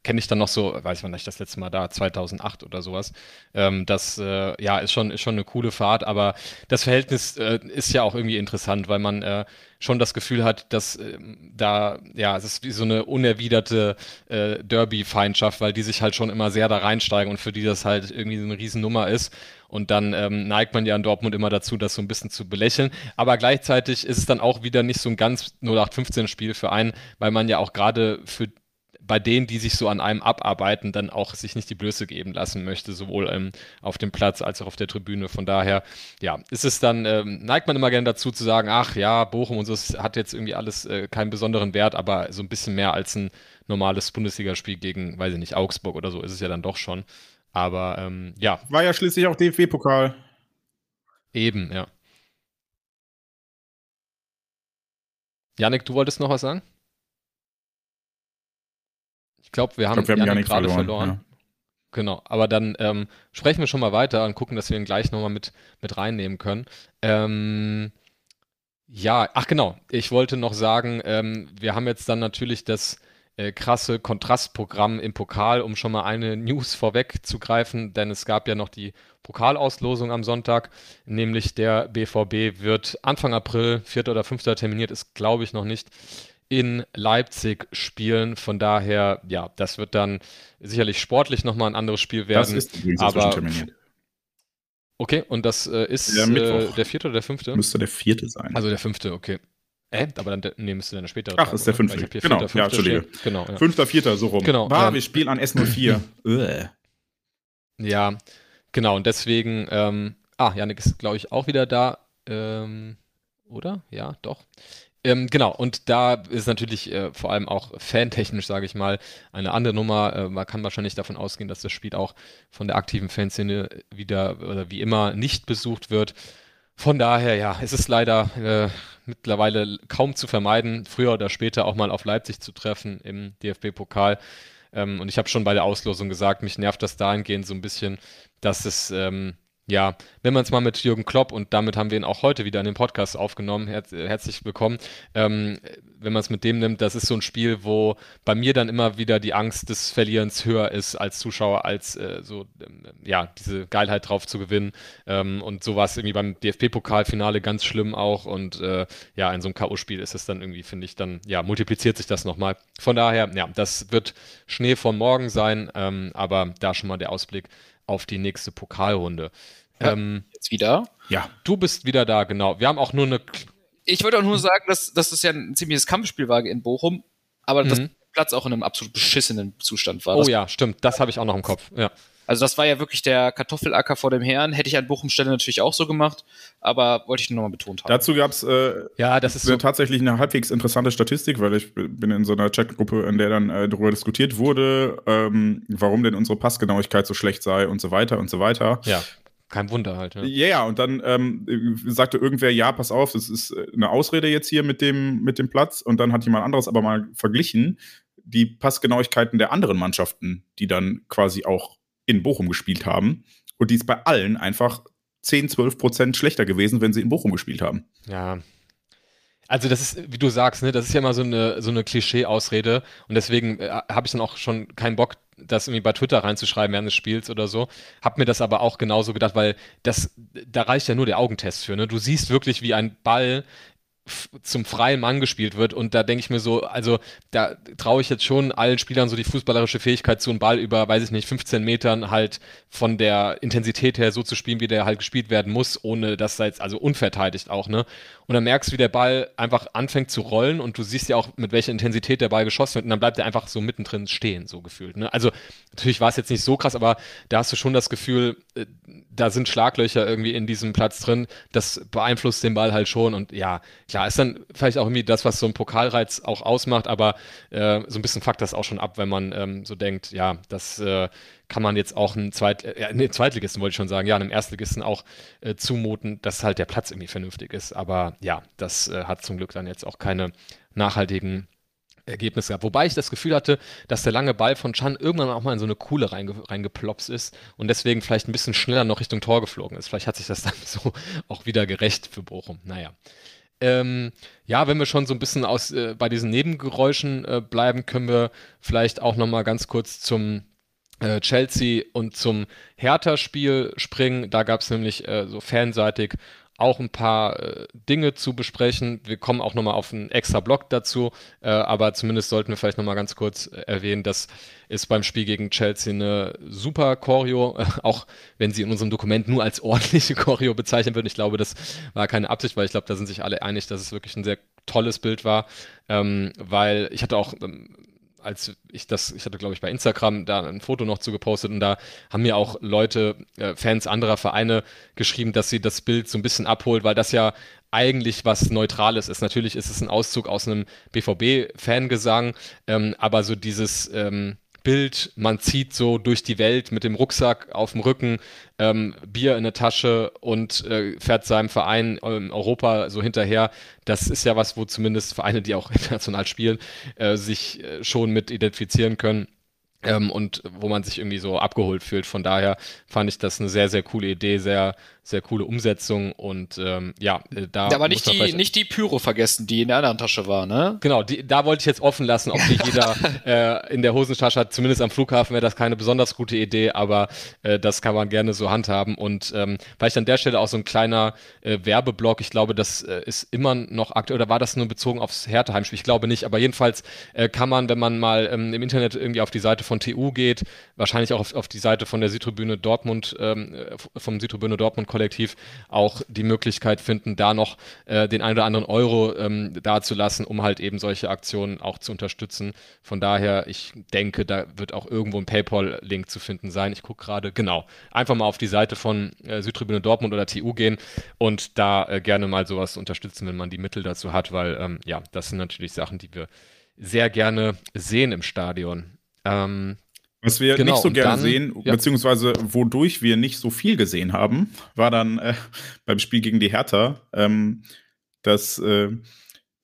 kenne ich dann noch so, weiß ich nicht, das letzte Mal da, 2008 oder sowas. Ähm, das, äh, ja, ist schon, ist schon eine coole Fahrt, aber das Verhältnis äh, ist ja auch irgendwie interessant, weil man äh, schon das Gefühl hat, dass äh, da, ja, es ist wie so eine unerwiderte äh, Derby-Feindschaft, weil die sich halt schon immer sehr da reinsteigen und für die das halt irgendwie so eine Riesennummer ist. Und dann ähm, neigt man ja in Dortmund immer dazu, das so ein bisschen zu belächeln. Aber gleichzeitig ist es dann auch wieder nicht so ein ganz 0815-Spiel für einen, weil man ja auch gerade für bei denen, die sich so an einem abarbeiten, dann auch sich nicht die Blöße geben lassen möchte, sowohl ähm, auf dem Platz als auch auf der Tribüne. Von daher, ja, ist es dann, ähm, neigt man immer gerne dazu zu sagen, ach ja, Bochum und so hat jetzt irgendwie alles äh, keinen besonderen Wert, aber so ein bisschen mehr als ein normales Bundesligaspiel gegen, weiß ich nicht, Augsburg oder so ist es ja dann doch schon. Aber ähm, ja. War ja schließlich auch DFB-Pokal. Eben, ja. Janik, du wolltest noch was sagen? Ich glaube, wir haben, glaub, wir haben Janik gerade verloren. verloren. Ja. Genau, aber dann ähm, sprechen wir schon mal weiter und gucken, dass wir ihn gleich nochmal mit, mit reinnehmen können. Ähm, ja, ach genau, ich wollte noch sagen, ähm, wir haben jetzt dann natürlich das äh, krasse Kontrastprogramm im Pokal, um schon mal eine News vorwegzugreifen, denn es gab ja noch die Pokalauslosung am Sonntag, nämlich der BVB wird Anfang April, 4. oder 5. terminiert ist, glaube ich, noch nicht, in Leipzig spielen. Von daher, ja, das wird dann sicherlich sportlich nochmal ein anderes Spiel werden. Das ist aber terminiert. Okay, und das äh, ist der, äh, der vierte oder der fünfte? Müsste der vierte sein. Also der fünfte, okay. Äh, aber dann nee, müsste dann später. Ach, ist der fünfte. Genau, vierter, ja, Entschuldige. Genau, ja. Fünfter, vierter, so rum. Genau. Ah, ähm, wir spielen an S04. *laughs* ja, genau, und deswegen, ähm, ah, Janik ist, glaube ich, auch wieder da. Ähm, oder? Ja, doch. Ähm, genau, und da ist natürlich äh, vor allem auch fantechnisch, sage ich mal, eine andere Nummer. Äh, man kann wahrscheinlich davon ausgehen, dass das Spiel auch von der aktiven Fanszene wieder oder wie immer nicht besucht wird. Von daher, ja, es ist leider äh, mittlerweile kaum zu vermeiden, früher oder später auch mal auf Leipzig zu treffen im DFB-Pokal. Ähm, und ich habe schon bei der Auslosung gesagt, mich nervt das dahingehend so ein bisschen, dass es ähm, ja, wenn man es mal mit Jürgen Klopp und damit haben wir ihn auch heute wieder in den Podcast aufgenommen, her herzlich willkommen. Ähm, wenn man es mit dem nimmt, das ist so ein Spiel, wo bei mir dann immer wieder die Angst des Verlierens höher ist als Zuschauer, als äh, so, ähm, ja, diese Geilheit drauf zu gewinnen. Ähm, und so war es irgendwie beim DFB-Pokalfinale ganz schlimm auch. Und äh, ja, in so einem K.O.-Spiel ist es dann irgendwie, finde ich, dann, ja, multipliziert sich das nochmal. Von daher, ja, das wird Schnee von morgen sein, ähm, aber da schon mal der Ausblick auf die nächste Pokalrunde. Ja, ähm, jetzt wieder? Ja. Du bist wieder da, genau. Wir haben auch nur eine. Ich wollte auch nur sagen, dass, dass das ja ein ziemliches Kampfspiel war in Bochum, aber mhm. das Platz auch in einem absolut beschissenen Zustand war. Oh ja, stimmt. Das habe ich auch noch im Kopf. Ja. Also das war ja wirklich der Kartoffelacker vor dem Herrn. Hätte ich an Bochum Stelle natürlich auch so gemacht, aber wollte ich nur nochmal betont haben. Dazu gab es äh, ja, das ist so tatsächlich eine halbwegs interessante Statistik, weil ich bin in so einer Chatgruppe, in der dann äh, darüber diskutiert wurde, ähm, warum denn unsere Passgenauigkeit so schlecht sei und so weiter und so weiter. Ja. Kein Wunder halt. Ja, ja, ja und dann ähm, sagte irgendwer, ja, pass auf, das ist äh, eine Ausrede jetzt hier mit dem, mit dem Platz. Und dann hat jemand anderes aber mal verglichen, die Passgenauigkeiten der anderen Mannschaften, die dann quasi auch in Bochum gespielt haben. Und die ist bei allen einfach 10, 12 Prozent schlechter gewesen, wenn sie in Bochum gespielt haben. Ja. Also das ist, wie du sagst, ne, das ist ja immer so eine, so eine Klischee-Ausrede und deswegen äh, habe ich dann auch schon keinen Bock, das irgendwie bei Twitter reinzuschreiben während des Spiels oder so. Hab mir das aber auch genauso gedacht, weil das, da reicht ja nur der Augentest für. Ne? Du siehst wirklich, wie ein Ball zum freien Mann gespielt wird. Und da denke ich mir so, also da traue ich jetzt schon allen Spielern so die fußballerische Fähigkeit zu, einen Ball über, weiß ich nicht, 15 Metern halt von der Intensität her so zu spielen, wie der halt gespielt werden muss, ohne dass da jetzt, also unverteidigt auch, ne? Und dann merkst du, wie der Ball einfach anfängt zu rollen und du siehst ja auch, mit welcher Intensität der Ball geschossen wird und dann bleibt er einfach so mittendrin stehen, so gefühlt. Ne? Also natürlich war es jetzt nicht so krass, aber da hast du schon das Gefühl, äh, da sind Schlaglöcher irgendwie in diesem Platz drin. Das beeinflusst den Ball halt schon und ja, klar, ist dann vielleicht auch irgendwie das, was so ein Pokalreiz auch ausmacht, aber äh, so ein bisschen fuckt das auch schon ab, wenn man ähm, so denkt, ja, das äh, kann man jetzt auch einen Zweit, äh, nee, Zweitligisten, wollte ich schon sagen, ja, einem Erstligisten auch äh, zumuten, dass halt der Platz irgendwie vernünftig ist. Aber ja, das äh, hat zum Glück dann jetzt auch keine nachhaltigen Ergebnisse gehabt. Wobei ich das Gefühl hatte, dass der lange Ball von Chan irgendwann auch mal in so eine Kuhle reinge reingeplopst ist und deswegen vielleicht ein bisschen schneller noch Richtung Tor geflogen ist. Vielleicht hat sich das *laughs* dann so auch wieder gerecht für Bochum. Naja. Ähm, ja, wenn wir schon so ein bisschen aus, äh, bei diesen Nebengeräuschen äh, bleiben, können wir vielleicht auch noch mal ganz kurz zum äh, Chelsea und zum Hertha-Spiel springen. Da gab es nämlich äh, so fanseitig auch ein paar äh, Dinge zu besprechen. Wir kommen auch nochmal auf einen extra Block dazu, äh, aber zumindest sollten wir vielleicht nochmal ganz kurz äh, erwähnen, dass es beim Spiel gegen Chelsea eine super Choreo, äh, auch wenn sie in unserem Dokument nur als ordentliche Choreo bezeichnet wird. Ich glaube, das war keine Absicht, weil ich glaube, da sind sich alle einig, dass es wirklich ein sehr tolles Bild war, ähm, weil ich hatte auch ähm, als ich das, ich hatte glaube ich bei Instagram da ein Foto noch zu gepostet und da haben mir auch Leute, äh, Fans anderer Vereine geschrieben, dass sie das Bild so ein bisschen abholt, weil das ja eigentlich was Neutrales ist. Natürlich ist es ein Auszug aus einem BVB-Fangesang, ähm, aber so dieses, ähm, Bild, man zieht so durch die Welt mit dem Rucksack auf dem Rücken, ähm, Bier in der Tasche und äh, fährt seinem Verein in Europa so hinterher. Das ist ja was, wo zumindest Vereine, die auch *laughs* international spielen, äh, sich äh, schon mit identifizieren können. Ähm, und wo man sich irgendwie so abgeholt fühlt. Von daher fand ich das eine sehr, sehr coole Idee, sehr, sehr coole Umsetzung und ähm, ja, äh, da. Aber nicht die, nicht die Pyro vergessen, die in der anderen Tasche war, ne? Genau, die, da wollte ich jetzt offen lassen, ob die *laughs* jeder äh, in der Hosentasche hat. Zumindest am Flughafen wäre das keine besonders gute Idee, aber äh, das kann man gerne so handhaben. Und ähm, vielleicht an der Stelle auch so ein kleiner äh, Werbeblock. Ich glaube, das äh, ist immer noch aktuell, oder war das nur bezogen aufs Härteheimspiel? Ich glaube nicht, aber jedenfalls äh, kann man, wenn man mal ähm, im Internet irgendwie auf die Seite von TU geht, wahrscheinlich auch auf, auf die Seite von der Südtribüne Dortmund, ähm, vom Südtribüne Dortmund Kollektiv auch die Möglichkeit finden, da noch äh, den einen oder anderen Euro ähm, dazulassen, um halt eben solche Aktionen auch zu unterstützen. Von daher, ich denke, da wird auch irgendwo ein PayPal-Link zu finden sein. Ich gucke gerade, genau, einfach mal auf die Seite von äh, Südtribüne Dortmund oder TU gehen und da äh, gerne mal sowas unterstützen, wenn man die Mittel dazu hat, weil ähm, ja, das sind natürlich Sachen, die wir sehr gerne sehen im Stadion. Ähm, was wir genau, nicht so gerne dann, sehen, ja. beziehungsweise wodurch wir nicht so viel gesehen haben, war dann äh, beim Spiel gegen die Hertha, ähm, dass äh,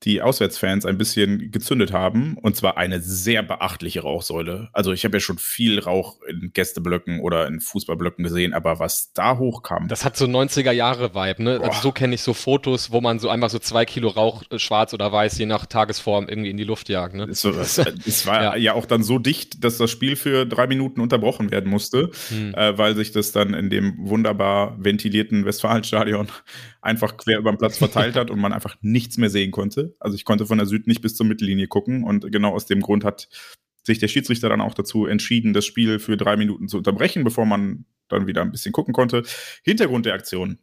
die Auswärtsfans ein bisschen gezündet haben. Und zwar eine sehr beachtliche Rauchsäule. Also ich habe ja schon viel Rauch in Gästeblöcken oder in Fußballblöcken gesehen, aber was da hochkam. Das hat so 90er-Jahre-Vibe, ne? Also so kenne ich so Fotos, wo man so einfach so zwei Kilo Rauch, äh, schwarz oder weiß, je nach Tagesform, irgendwie in die Luft jagt. Ne? Es, es, es war ja. ja. auch dann so dicht, dass das Spiel für drei Minuten unterbrochen werden musste, hm. äh, weil sich das dann in dem wunderbar ventilierten Westfalenstadion *laughs* einfach quer über den Platz verteilt hat und man einfach nichts mehr sehen konnte. Also ich konnte von der Süd nicht bis zur Mittellinie gucken und genau aus dem Grund hat sich der Schiedsrichter dann auch dazu entschieden, das Spiel für drei Minuten zu unterbrechen, bevor man dann wieder ein bisschen gucken konnte. Hintergrund der Aktion.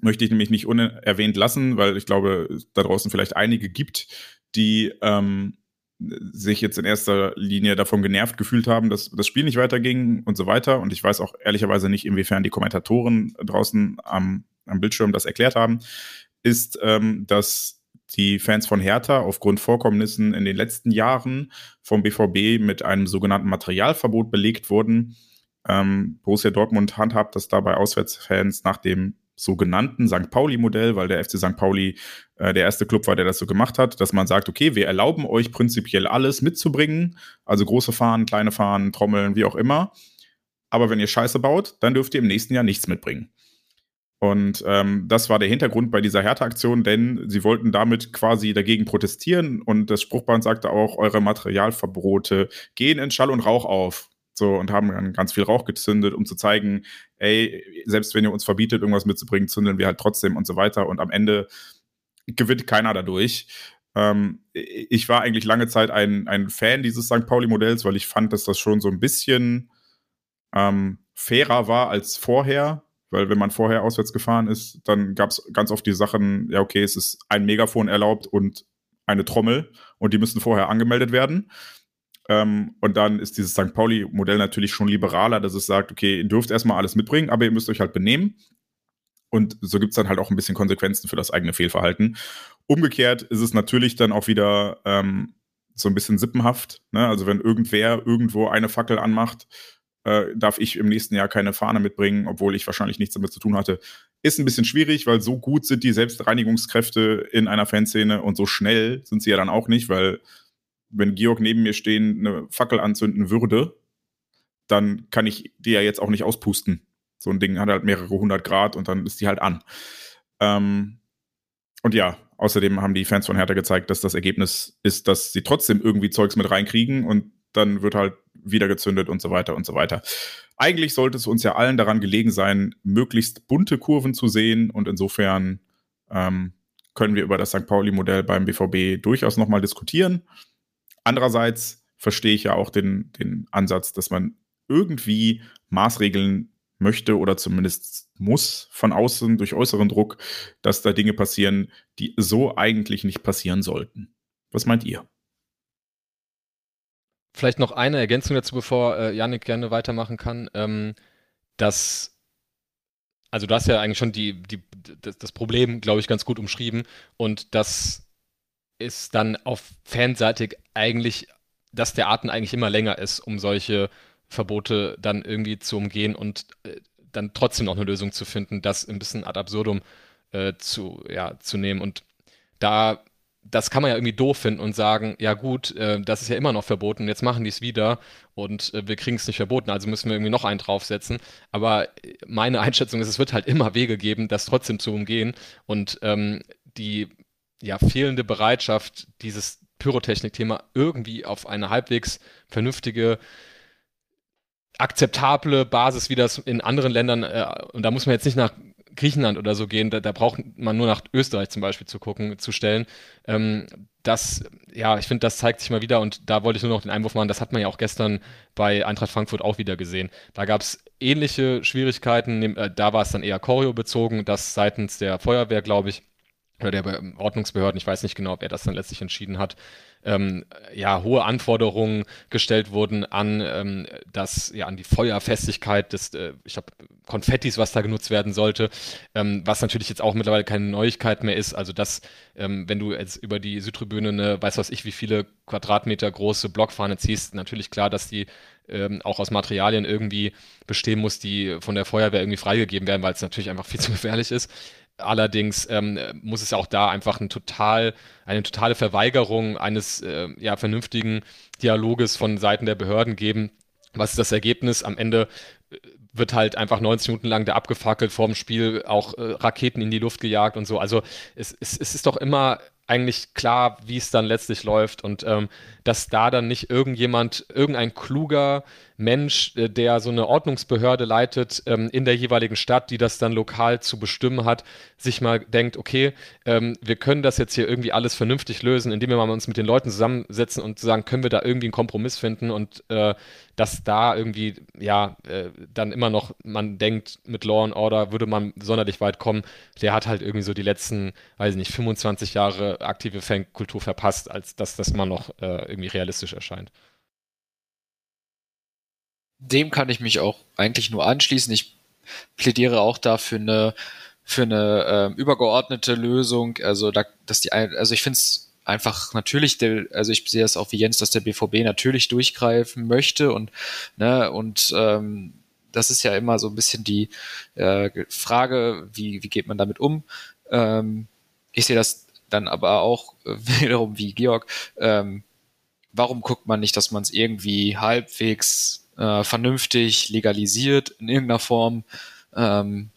möchte ich nämlich nicht unerwähnt lassen, weil ich glaube, da draußen vielleicht einige gibt, die ähm, sich jetzt in erster Linie davon genervt gefühlt haben, dass das Spiel nicht weiterging und so weiter. Und ich weiß auch ehrlicherweise nicht, inwiefern die Kommentatoren draußen am, am Bildschirm das erklärt haben, ist, ähm, dass die Fans von Hertha aufgrund Vorkommnissen in den letzten Jahren vom BVB mit einem sogenannten Materialverbot belegt wurden. Ähm, Borussia Dortmund handhabt das dabei Auswärtsfans nach dem sogenannten St. Pauli-Modell, weil der FC St. Pauli äh, der erste Club war, der das so gemacht hat, dass man sagt, okay, wir erlauben euch prinzipiell alles mitzubringen, also große Fahnen, kleine Fahnen, Trommeln, wie auch immer. Aber wenn ihr Scheiße baut, dann dürft ihr im nächsten Jahr nichts mitbringen. Und ähm, das war der Hintergrund bei dieser Hertha-Aktion, denn sie wollten damit quasi dagegen protestieren und das Spruchband sagte auch, eure Materialverbote gehen in Schall und Rauch auf. So, und haben dann ganz viel Rauch gezündet, um zu zeigen, ey, selbst wenn ihr uns verbietet, irgendwas mitzubringen, zündeln wir halt trotzdem und so weiter. Und am Ende gewinnt keiner dadurch. Ähm, ich war eigentlich lange Zeit ein, ein Fan dieses St. Pauli-Modells, weil ich fand, dass das schon so ein bisschen ähm, fairer war als vorher. Weil wenn man vorher auswärts gefahren ist, dann gab es ganz oft die Sachen, ja, okay, es ist ein Megafon erlaubt und eine Trommel und die müssen vorher angemeldet werden. Ähm, und dann ist dieses St. Pauli-Modell natürlich schon liberaler, dass es sagt, okay, ihr dürft erstmal alles mitbringen, aber ihr müsst euch halt benehmen. Und so gibt es dann halt auch ein bisschen Konsequenzen für das eigene Fehlverhalten. Umgekehrt ist es natürlich dann auch wieder ähm, so ein bisschen sippenhaft. Ne? Also wenn irgendwer irgendwo eine Fackel anmacht, äh, darf ich im nächsten Jahr keine Fahne mitbringen, obwohl ich wahrscheinlich nichts damit zu tun hatte. Ist ein bisschen schwierig, weil so gut sind die Selbstreinigungskräfte in einer Fanszene und so schnell sind sie ja dann auch nicht, weil wenn Georg neben mir stehen eine Fackel anzünden würde, dann kann ich die ja jetzt auch nicht auspusten. So ein Ding hat halt mehrere hundert Grad und dann ist die halt an. Ähm, und ja, außerdem haben die Fans von Hertha gezeigt, dass das Ergebnis ist, dass sie trotzdem irgendwie Zeugs mit reinkriegen und dann wird halt wieder gezündet und so weiter und so weiter. Eigentlich sollte es uns ja allen daran gelegen sein, möglichst bunte Kurven zu sehen und insofern ähm, können wir über das St. Pauli-Modell beim BVB durchaus nochmal diskutieren. Andererseits verstehe ich ja auch den, den Ansatz, dass man irgendwie Maßregeln möchte oder zumindest muss von außen durch äußeren Druck, dass da Dinge passieren, die so eigentlich nicht passieren sollten. Was meint ihr? Vielleicht noch eine Ergänzung dazu, bevor äh, Janik gerne weitermachen kann. Ähm, dass, also du hast ja eigentlich schon die, die, das, das Problem, glaube ich, ganz gut umschrieben und das ist dann auf fanseitig eigentlich, dass der Atem eigentlich immer länger ist, um solche Verbote dann irgendwie zu umgehen und äh, dann trotzdem noch eine Lösung zu finden, das ein bisschen ad absurdum äh, zu, ja, zu nehmen. Und da, das kann man ja irgendwie doof finden und sagen, ja gut, äh, das ist ja immer noch verboten, jetzt machen die es wieder und äh, wir kriegen es nicht verboten, also müssen wir irgendwie noch einen draufsetzen. Aber meine Einschätzung ist, es wird halt immer Wege geben, das trotzdem zu umgehen. Und ähm, die ja, fehlende Bereitschaft, dieses Pyrotechnik-Thema irgendwie auf eine halbwegs vernünftige, akzeptable Basis, wie das in anderen Ländern, äh, und da muss man jetzt nicht nach Griechenland oder so gehen, da, da, braucht man nur nach Österreich zum Beispiel zu gucken, zu stellen. Ähm, das, ja, ich finde, das zeigt sich mal wieder und da wollte ich nur noch den Einwurf machen, das hat man ja auch gestern bei Eintracht Frankfurt auch wieder gesehen. Da gab es ähnliche Schwierigkeiten, äh, da war es dann eher Choreo bezogen, das seitens der Feuerwehr, glaube ich, oder der Ordnungsbehörden, ich weiß nicht genau, wer das dann letztlich entschieden hat, ähm, ja, hohe Anforderungen gestellt wurden an ähm, das, ja, an die Feuerfestigkeit des, äh, ich glaube, Konfettis, was da genutzt werden sollte, ähm, was natürlich jetzt auch mittlerweile keine Neuigkeit mehr ist. Also dass, ähm, wenn du jetzt über die Südtribüne eine, weiß was ich, wie viele Quadratmeter große Blockfahne ziehst, natürlich klar, dass die ähm, auch aus Materialien irgendwie bestehen muss, die von der Feuerwehr irgendwie freigegeben werden, weil es natürlich einfach viel zu gefährlich ist. Allerdings ähm, muss es auch da einfach ein total, eine totale Verweigerung eines äh, ja, vernünftigen Dialoges von Seiten der Behörden geben. Was ist das Ergebnis? Am Ende äh, wird halt einfach 90 Minuten lang da abgefackelt, vor dem Spiel auch äh, Raketen in die Luft gejagt und so. Also es, es, es ist doch immer eigentlich klar, wie es dann letztlich läuft und ähm, dass da dann nicht irgendjemand, irgendein kluger Mensch, äh, der so eine Ordnungsbehörde leitet ähm, in der jeweiligen Stadt, die das dann lokal zu bestimmen hat, sich mal denkt, okay, ähm, wir können das jetzt hier irgendwie alles vernünftig lösen, indem wir mal uns mit den Leuten zusammensetzen und sagen, können wir da irgendwie einen Kompromiss finden und äh, dass da irgendwie, ja, äh, dann immer noch, man denkt, mit Law and Order würde man sonderlich weit kommen, der hat halt irgendwie so die letzten, weiß ich nicht, 25 Jahre aktive Fankultur verpasst, als dass das mal noch äh, irgendwie realistisch erscheint. Dem kann ich mich auch eigentlich nur anschließen. Ich plädiere auch da für eine, für eine äh, übergeordnete Lösung. Also, da, dass die, also ich finde es einfach natürlich, der, also ich sehe es auch wie Jens, dass der BVB natürlich durchgreifen möchte und, ne, und ähm, das ist ja immer so ein bisschen die äh, Frage, wie, wie geht man damit um? Ähm, ich sehe das dann aber auch *laughs* wiederum wie Georg. Ähm, warum guckt man nicht, dass man es irgendwie halbwegs äh, vernünftig legalisiert in irgendeiner Form? Ähm,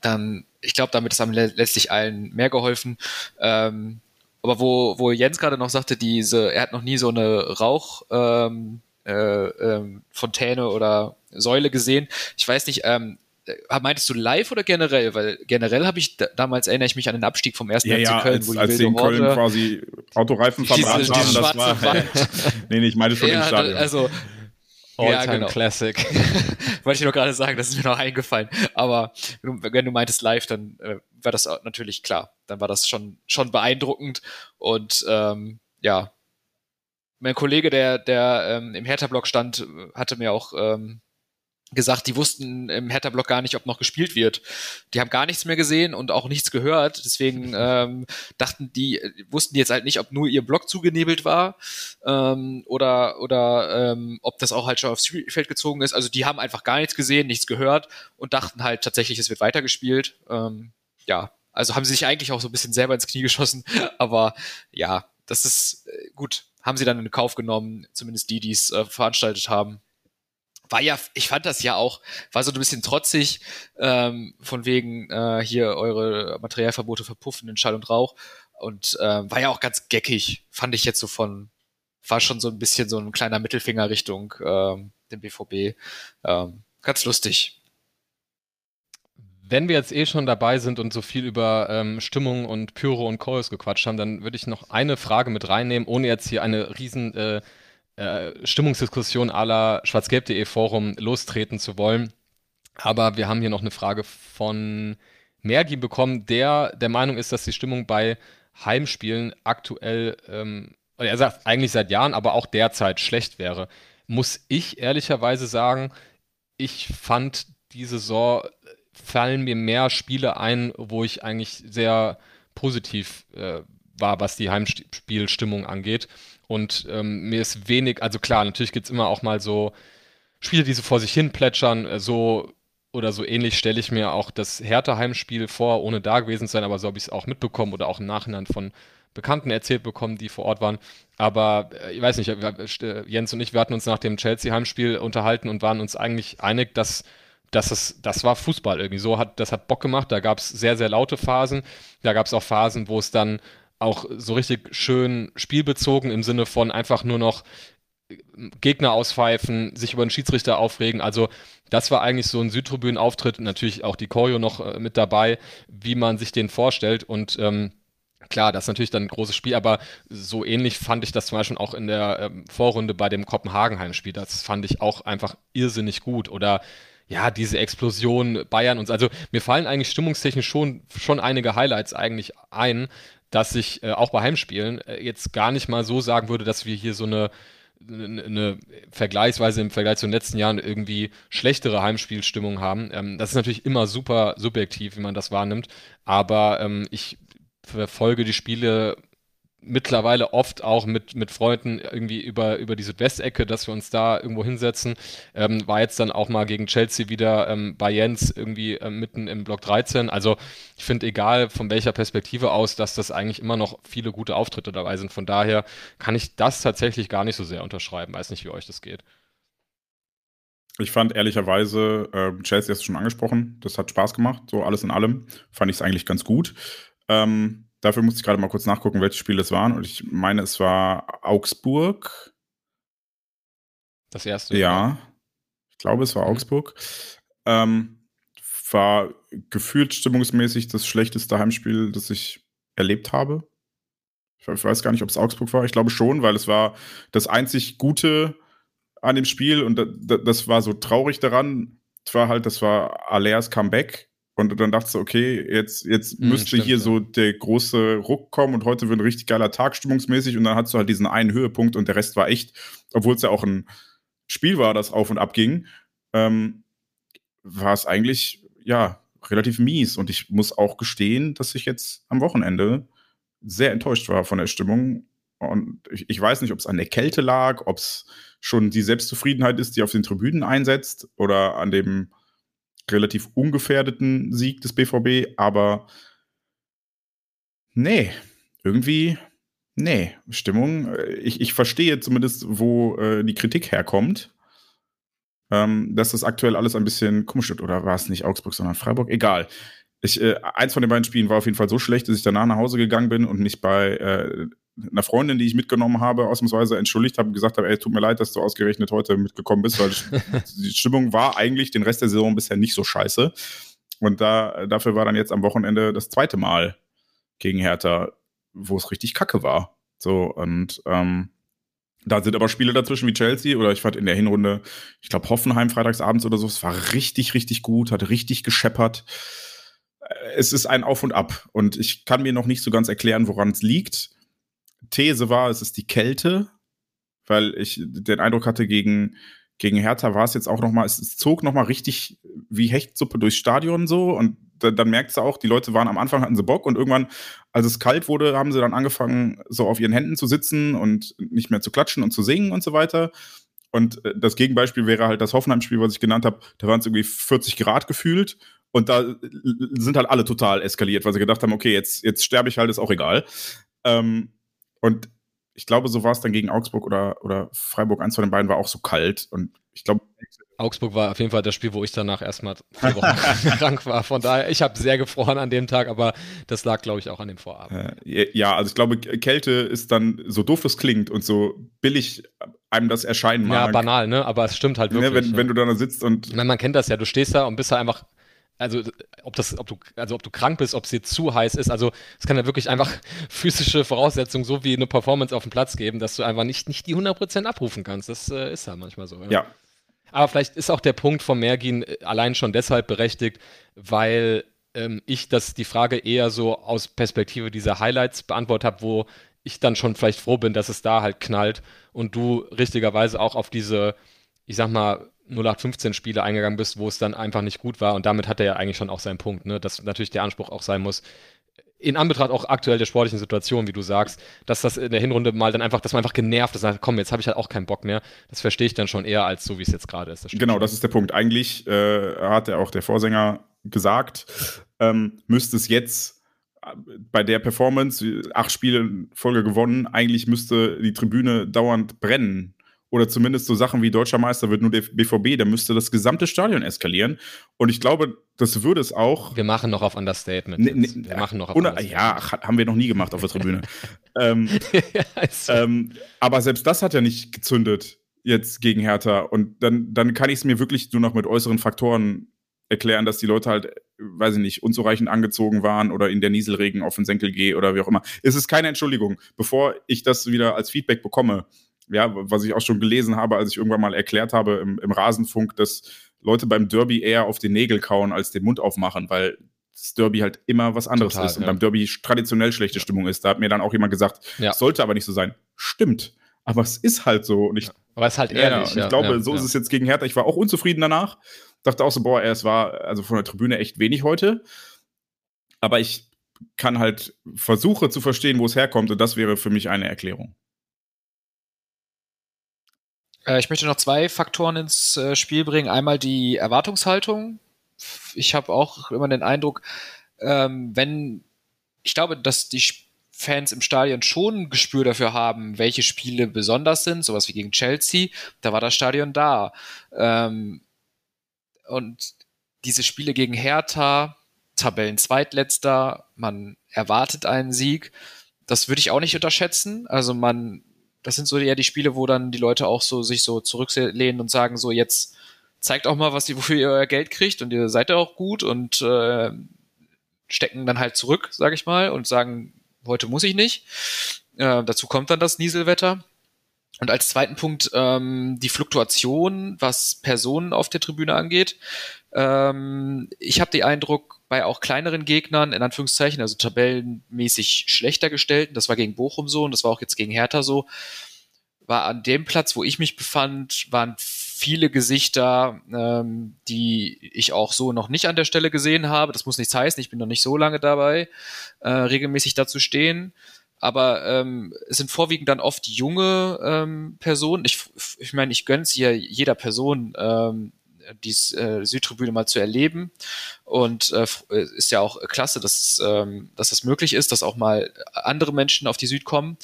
dann, ich glaube, damit ist am letztlich allen mehr geholfen. Ähm, aber wo, wo Jens gerade noch sagte, diese, er hat noch nie so eine Rauch, ähm, äh, ähm, Fontäne oder Säule gesehen. Ich weiß nicht, ähm, äh, meintest du live oder generell? Weil generell habe ich damals erinnere ich mich an den Abstieg vom ersten ja, FC Köln, als, wo die als in Köln Horde, quasi Autoreifen *laughs* verbrannt haben. Das war, *laughs* nee, nee, ich meine schon ja, im Stadion. Also All-Time ja, genau. Classic. *laughs* Wollte ich nur gerade sagen, das ist mir noch eingefallen. Aber wenn du meintest live, dann äh, war das natürlich klar. Dann war das schon, schon beeindruckend. Und ähm, ja, mein Kollege, der, der ähm, im Hertha-Block stand, hatte mir auch ähm, gesagt, die wussten im Hertha-Block gar nicht, ob noch gespielt wird. Die haben gar nichts mehr gesehen und auch nichts gehört. Deswegen *laughs* ähm, dachten die, wussten die jetzt halt nicht, ob nur ihr Block zugenebelt war ähm, oder oder ähm, ob das auch halt schon aufs Spielfeld gezogen ist. Also die haben einfach gar nichts gesehen, nichts gehört und dachten halt tatsächlich, es wird weitergespielt. Ähm, ja, also haben sie sich eigentlich auch so ein bisschen selber ins Knie geschossen. *laughs* Aber ja, das ist äh, gut. Haben sie dann in Kauf genommen, zumindest die, die es äh, veranstaltet haben war ja, ich fand das ja auch, war so ein bisschen trotzig, ähm, von wegen äh, hier eure Materialverbote verpuffen in Schall und Rauch. Und äh, war ja auch ganz geckig, fand ich jetzt so von, war schon so ein bisschen so ein kleiner Mittelfinger Richtung ähm, dem BVB. Ähm, ganz lustig. Wenn wir jetzt eh schon dabei sind und so viel über ähm, Stimmung und Pyro und Chorus gequatscht haben, dann würde ich noch eine Frage mit reinnehmen, ohne jetzt hier eine riesen äh, äh, Stimmungsdiskussion aller schwarzgelb.de Forum lostreten zu wollen. Aber wir haben hier noch eine Frage von Mergi bekommen, der der Meinung ist, dass die Stimmung bei Heimspielen aktuell, ähm, er sagt eigentlich seit Jahren, aber auch derzeit schlecht wäre. Muss ich ehrlicherweise sagen, ich fand die Saison fallen mir mehr Spiele ein, wo ich eigentlich sehr positiv äh, war, was die Heimspielstimmung angeht. Und ähm, mir ist wenig, also klar, natürlich gibt es immer auch mal so Spiele, die so vor sich hin plätschern, äh, so oder so ähnlich stelle ich mir auch das Hertha-Heimspiel vor, ohne da gewesen zu sein, aber so habe ich es auch mitbekommen oder auch im Nachhinein von Bekannten erzählt bekommen, die vor Ort waren. Aber äh, ich weiß nicht, äh, Jens und ich, wir hatten uns nach dem Chelsea-Heimspiel unterhalten und waren uns eigentlich einig, dass das, ist, das war Fußball irgendwie. So hat, das hat Bock gemacht. Da gab es sehr, sehr laute Phasen. Da gab es auch Phasen, wo es dann auch so richtig schön spielbezogen im Sinne von einfach nur noch Gegner auspfeifen, sich über den Schiedsrichter aufregen. Also das war eigentlich so ein Südtribünen-Auftritt, natürlich auch die Choreo noch äh, mit dabei, wie man sich den vorstellt und ähm, Klar, das ist natürlich dann ein großes Spiel, aber so ähnlich fand ich das zum Beispiel auch in der ähm, Vorrunde bei dem Kopenhagen-Heimspiel. Das fand ich auch einfach irrsinnig gut. Oder ja, diese Explosion Bayern und so. Also mir fallen eigentlich stimmungstechnisch schon, schon einige Highlights eigentlich ein dass ich äh, auch bei Heimspielen äh, jetzt gar nicht mal so sagen würde, dass wir hier so eine, eine, eine vergleichsweise im Vergleich zu den letzten Jahren irgendwie schlechtere Heimspielstimmung haben. Ähm, das ist natürlich immer super subjektiv, wie man das wahrnimmt, aber ähm, ich verfolge die Spiele mittlerweile oft auch mit, mit Freunden irgendwie über, über die Südwestecke, dass wir uns da irgendwo hinsetzen. Ähm, war jetzt dann auch mal gegen Chelsea wieder ähm, bei Jens irgendwie ähm, mitten im Block 13. Also ich finde, egal von welcher Perspektive aus, dass das eigentlich immer noch viele gute Auftritte dabei sind. Von daher kann ich das tatsächlich gar nicht so sehr unterschreiben. Weiß nicht, wie euch das geht. Ich fand ehrlicherweise, äh, Chelsea hast du schon angesprochen, das hat Spaß gemacht, so alles in allem. Fand ich es eigentlich ganz gut. Ähm, Dafür musste ich gerade mal kurz nachgucken, welche Spiele es waren. Und ich meine, es war Augsburg. Das erste? Ja. Ich glaube, es war mhm. Augsburg. Ähm, war gefühlt stimmungsmäßig das schlechteste Heimspiel, das ich erlebt habe. Ich weiß gar nicht, ob es Augsburg war. Ich glaube schon, weil es war das einzig Gute an dem Spiel und das war so traurig daran. Es war halt, das war Aleas Comeback und dann dachte ich, okay, jetzt, jetzt hm, müsste stimmt, hier ja. so der große Ruck kommen und heute wird ein richtig geiler Tag stimmungsmäßig und dann hast du halt diesen einen Höhepunkt und der Rest war echt, obwohl es ja auch ein Spiel war, das auf und ab ging, ähm, war es eigentlich, ja, relativ mies. Und ich muss auch gestehen, dass ich jetzt am Wochenende sehr enttäuscht war von der Stimmung. Und ich, ich weiß nicht, ob es an der Kälte lag, ob es schon die Selbstzufriedenheit ist, die auf den Tribünen einsetzt oder an dem relativ ungefährdeten Sieg des BVB, aber nee, irgendwie, nee, Stimmung, äh, ich, ich verstehe zumindest, wo äh, die Kritik herkommt, ähm, dass das aktuell alles ein bisschen komisch wird, oder war es nicht Augsburg, sondern Freiburg? Egal. Ich, äh, eins von den beiden Spielen war auf jeden Fall so schlecht, dass ich danach nach Hause gegangen bin und mich bei äh, einer Freundin, die ich mitgenommen habe, ausnahmsweise entschuldigt habe und gesagt habe, ey, tut mir leid, dass du ausgerechnet heute mitgekommen bist, weil *laughs* die Stimmung war eigentlich den Rest der Saison bisher nicht so scheiße. Und da, dafür war dann jetzt am Wochenende das zweite Mal gegen Hertha, wo es richtig kacke war. So, und ähm, da sind aber Spiele dazwischen wie Chelsea oder ich fand in der Hinrunde, ich glaube Hoffenheim freitagsabends oder so, es war richtig, richtig gut, hat richtig gescheppert. Es ist ein Auf und Ab und ich kann mir noch nicht so ganz erklären, woran es liegt. These war, es ist die Kälte, weil ich den Eindruck hatte, gegen, gegen Hertha war es jetzt auch noch mal, es, zog noch mal richtig wie Hechtsuppe durchs Stadion so und dann, dann merkst du auch, die Leute waren am Anfang hatten sie Bock und irgendwann, als es kalt wurde, haben sie dann angefangen, so auf ihren Händen zu sitzen und nicht mehr zu klatschen und zu singen und so weiter. Und äh, das Gegenbeispiel wäre halt das Hoffenheim-Spiel, was ich genannt habe. Da waren es irgendwie 40 Grad gefühlt. Und da äh, sind halt alle total eskaliert, weil sie gedacht haben, okay, jetzt, jetzt sterbe ich halt, ist auch egal. Ähm, und ich glaube, so war es dann gegen Augsburg oder, oder Freiburg. Eins von den beiden war auch so kalt. Und ich glaube. Augsburg war auf jeden Fall das Spiel, wo ich danach erstmal vier Wochen *laughs* krank war. Von daher, ich habe sehr gefroren an dem Tag, aber das lag, glaube ich, auch an dem Vorabend. Äh, ja, also ich glaube, Kälte ist dann, so doof es klingt und so billig einem das erscheinen mag. Ja, banal, ne? Aber es stimmt halt ne, wirklich. Ne, wenn, ja. wenn du da sitzt und. Man, man kennt das ja, du stehst da und bist da einfach also ob das, ob du, also ob du krank bist, ob es dir zu heiß ist, also es kann ja wirklich einfach *laughs* physische Voraussetzungen so wie eine Performance auf dem Platz geben, dass du einfach nicht, nicht die 100% abrufen kannst. Das äh, ist ja manchmal so. Ja. ja. Aber vielleicht ist auch der Punkt von Mergin allein schon deshalb berechtigt, weil ähm, ich das die Frage eher so aus Perspektive dieser Highlights beantwortet habe, wo ich dann schon vielleicht froh bin, dass es da halt knallt und du richtigerweise auch auf diese, ich sag mal, 0815 Spiele eingegangen bist, wo es dann einfach nicht gut war. Und damit hat er ja eigentlich schon auch seinen Punkt, ne? dass natürlich der Anspruch auch sein muss, in Anbetracht auch aktuell der sportlichen Situation, wie du sagst, dass das in der Hinrunde mal dann einfach, dass man einfach genervt ist, komm, jetzt habe ich halt auch keinen Bock mehr. Das verstehe ich dann schon eher als so, wie es jetzt gerade ist. Das genau, das ist der Punkt. Eigentlich äh, hat ja auch der Vorsänger gesagt, ähm, müsste es jetzt äh, bei der Performance, acht Spiele in Folge gewonnen, eigentlich müsste die Tribüne dauernd brennen oder zumindest so Sachen wie Deutscher Meister wird nur der BVB, da müsste das gesamte Stadion eskalieren. Und ich glaube, das würde es auch. Wir machen noch auf Understatement. Ne, ne, wir machen noch auf ohne, Ja, haben wir noch nie gemacht auf der Tribüne. *laughs* ähm, ähm, aber selbst das hat ja nicht gezündet jetzt gegen Hertha. Und dann, dann kann ich es mir wirklich nur noch mit äußeren Faktoren erklären, dass die Leute halt, weiß ich nicht, unzureichend angezogen waren oder in der Nieselregen auf den Senkel gehe oder wie auch immer. Es ist keine Entschuldigung. Bevor ich das wieder als Feedback bekomme, ja, was ich auch schon gelesen habe, als ich irgendwann mal erklärt habe im, im Rasenfunk, dass Leute beim Derby eher auf den Nägel kauen als den Mund aufmachen, weil das Derby halt immer was anderes Total, ist und ja. beim Derby traditionell schlechte Stimmung ist. Da hat mir dann auch jemand gesagt, ja. sollte aber nicht so sein. Stimmt, aber es ist halt so. Und ich, aber es ist halt ehrlich. Ja, ich glaube, so ist es jetzt gegen Hertha. Ich war auch unzufrieden danach. Dachte auch so, boah, es war also von der Tribüne echt wenig heute. Aber ich kann halt versuche zu verstehen, wo es herkommt und das wäre für mich eine Erklärung. Äh, ich möchte noch zwei Faktoren ins äh, Spiel bringen. Einmal die Erwartungshaltung. Ich habe auch immer den Eindruck, ähm, wenn ich glaube, dass die Fans im Stadion schon ein Gespür dafür haben, welche Spiele besonders sind, sowas wie gegen Chelsea, da war das Stadion da. Ähm, und diese Spiele gegen Hertha, Tabellenzweitletzter, man erwartet einen Sieg. Das würde ich auch nicht unterschätzen. Also man, das sind so eher die Spiele, wo dann die Leute auch so sich so zurücklehnen und sagen so jetzt zeigt auch mal, was ihr, wofür ihr euer Geld kriegt und ihr seid ja auch gut und äh, stecken dann halt zurück, sage ich mal, und sagen, heute muss ich nicht. Äh, dazu kommt dann das Nieselwetter. Und als zweiten Punkt ähm, die Fluktuation, was Personen auf der Tribüne angeht. Ähm, ich habe den Eindruck, bei auch kleineren Gegnern, in Anführungszeichen, also tabellenmäßig schlechter gestellt, das war gegen Bochum so und das war auch jetzt gegen Hertha so, war an dem Platz, wo ich mich befand, waren viele Gesichter, ähm, die ich auch so noch nicht an der Stelle gesehen habe. Das muss nichts heißen, ich bin noch nicht so lange dabei, äh, regelmäßig dazu stehen. Aber ähm, es sind vorwiegend dann oft junge ähm, Personen. Ich, ich meine, ich es hier jeder Person, ähm, die äh, Südtribüne mal zu erleben. Und äh, ist ja auch klasse, dass, es, ähm, dass das möglich ist, dass auch mal andere Menschen auf die Süd kommen.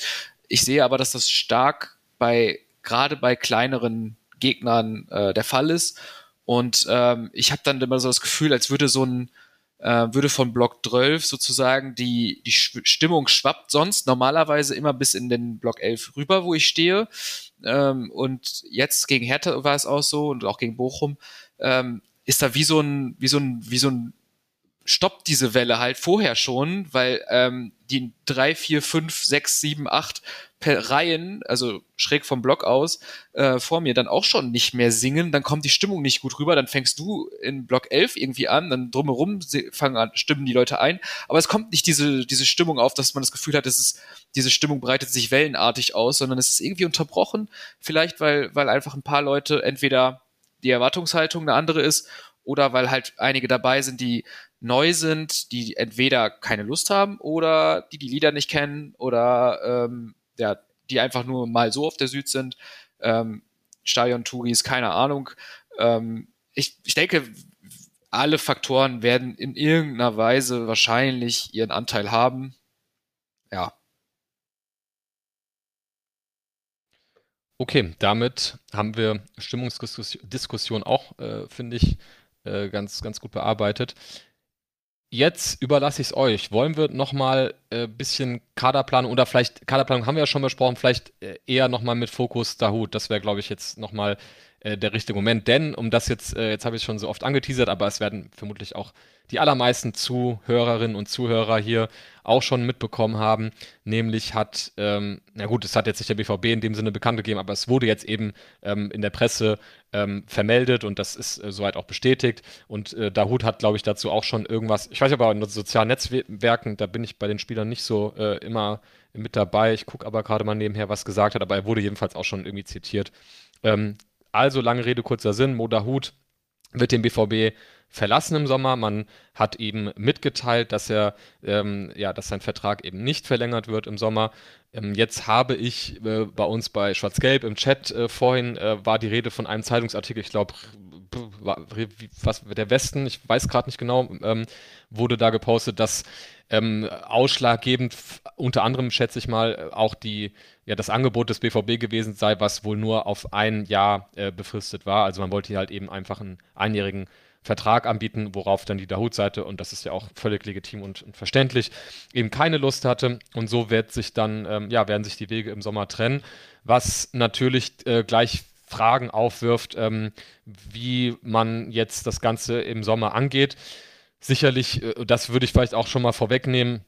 Ich sehe aber, dass das stark bei gerade bei kleineren Gegnern äh, der Fall ist. Und ähm, ich habe dann immer so das Gefühl, als würde so ein äh, würde von Block 12 sozusagen die, die Stimmung schwappt sonst normalerweise immer bis in den Block 11 rüber, wo ich stehe. Ähm, und jetzt gegen Hertha war es auch so und auch gegen Bochum, ähm, ist da wie so ein, wie so ein, wie so ein stoppt diese Welle halt vorher schon, weil ähm, die drei, vier, fünf, sechs, sieben, acht per Reihen, also schräg vom Block aus, äh, vor mir dann auch schon nicht mehr singen, dann kommt die Stimmung nicht gut rüber, dann fängst du in Block 11 irgendwie an, dann drumherum fangen an, stimmen die Leute ein, aber es kommt nicht diese, diese Stimmung auf, dass man das Gefühl hat, dass es, diese Stimmung breitet sich wellenartig aus, sondern es ist irgendwie unterbrochen, vielleicht weil, weil einfach ein paar Leute entweder die Erwartungshaltung eine andere ist oder weil halt einige dabei sind, die neu sind, die entweder keine Lust haben oder die die Lieder nicht kennen oder ähm, ja, die einfach nur mal so auf der Süd sind. Ähm, Stadion-Touris, keine Ahnung. Ähm, ich, ich denke, alle Faktoren werden in irgendeiner Weise wahrscheinlich ihren Anteil haben. Ja. Okay, damit haben wir Stimmungsdiskussion auch, äh, finde ich, äh, ganz, ganz gut bearbeitet. Jetzt überlasse ich es euch. Wollen wir nochmal ein äh, bisschen Kaderplanung oder vielleicht, Kaderplanung haben wir ja schon besprochen, vielleicht äh, eher nochmal mit Fokus Dahut. Das wäre, glaube ich, jetzt nochmal äh, der richtige Moment. Denn, um das jetzt, äh, jetzt habe ich es schon so oft angeteasert, aber es werden vermutlich auch die allermeisten Zuhörerinnen und Zuhörer hier auch schon mitbekommen haben. Nämlich hat, ähm, na gut, es hat jetzt nicht der BVB in dem Sinne bekannt gegeben, aber es wurde jetzt eben ähm, in der Presse ähm, vermeldet und das ist äh, soweit auch bestätigt. Und äh, Dahut hat, glaube ich, dazu auch schon irgendwas, ich weiß aber in sozialen Netzwerken, da bin ich bei den Spielern nicht so äh, immer mit dabei. Ich gucke aber gerade mal nebenher, was gesagt hat, aber er wurde jedenfalls auch schon irgendwie zitiert. Ähm, also lange Rede, kurzer Sinn, Mo Dahut wird den BVB verlassen im Sommer. Man hat ihm mitgeteilt, dass er, ähm, ja, dass sein Vertrag eben nicht verlängert wird im Sommer. Ähm, jetzt habe ich äh, bei uns bei Schwarz-Gelb im Chat äh, vorhin äh, war die Rede von einem Zeitungsartikel, ich glaube, was der Westen, ich weiß gerade nicht genau, ähm, wurde da gepostet, dass ähm, ausschlaggebend unter anderem schätze ich mal auch die ja das Angebot des BVB gewesen sei, was wohl nur auf ein Jahr äh, befristet war. Also man wollte hier halt eben einfach einen einjährigen Vertrag anbieten, worauf dann die Dahut-Seite, und das ist ja auch völlig legitim und, und, verständlich, eben keine Lust hatte. Und so wird sich dann, ähm, ja, werden sich die Wege im Sommer trennen, was natürlich äh, gleich Fragen aufwirft, ähm, wie man jetzt das Ganze im Sommer angeht. Sicherlich, äh, das würde ich vielleicht auch schon mal vorwegnehmen,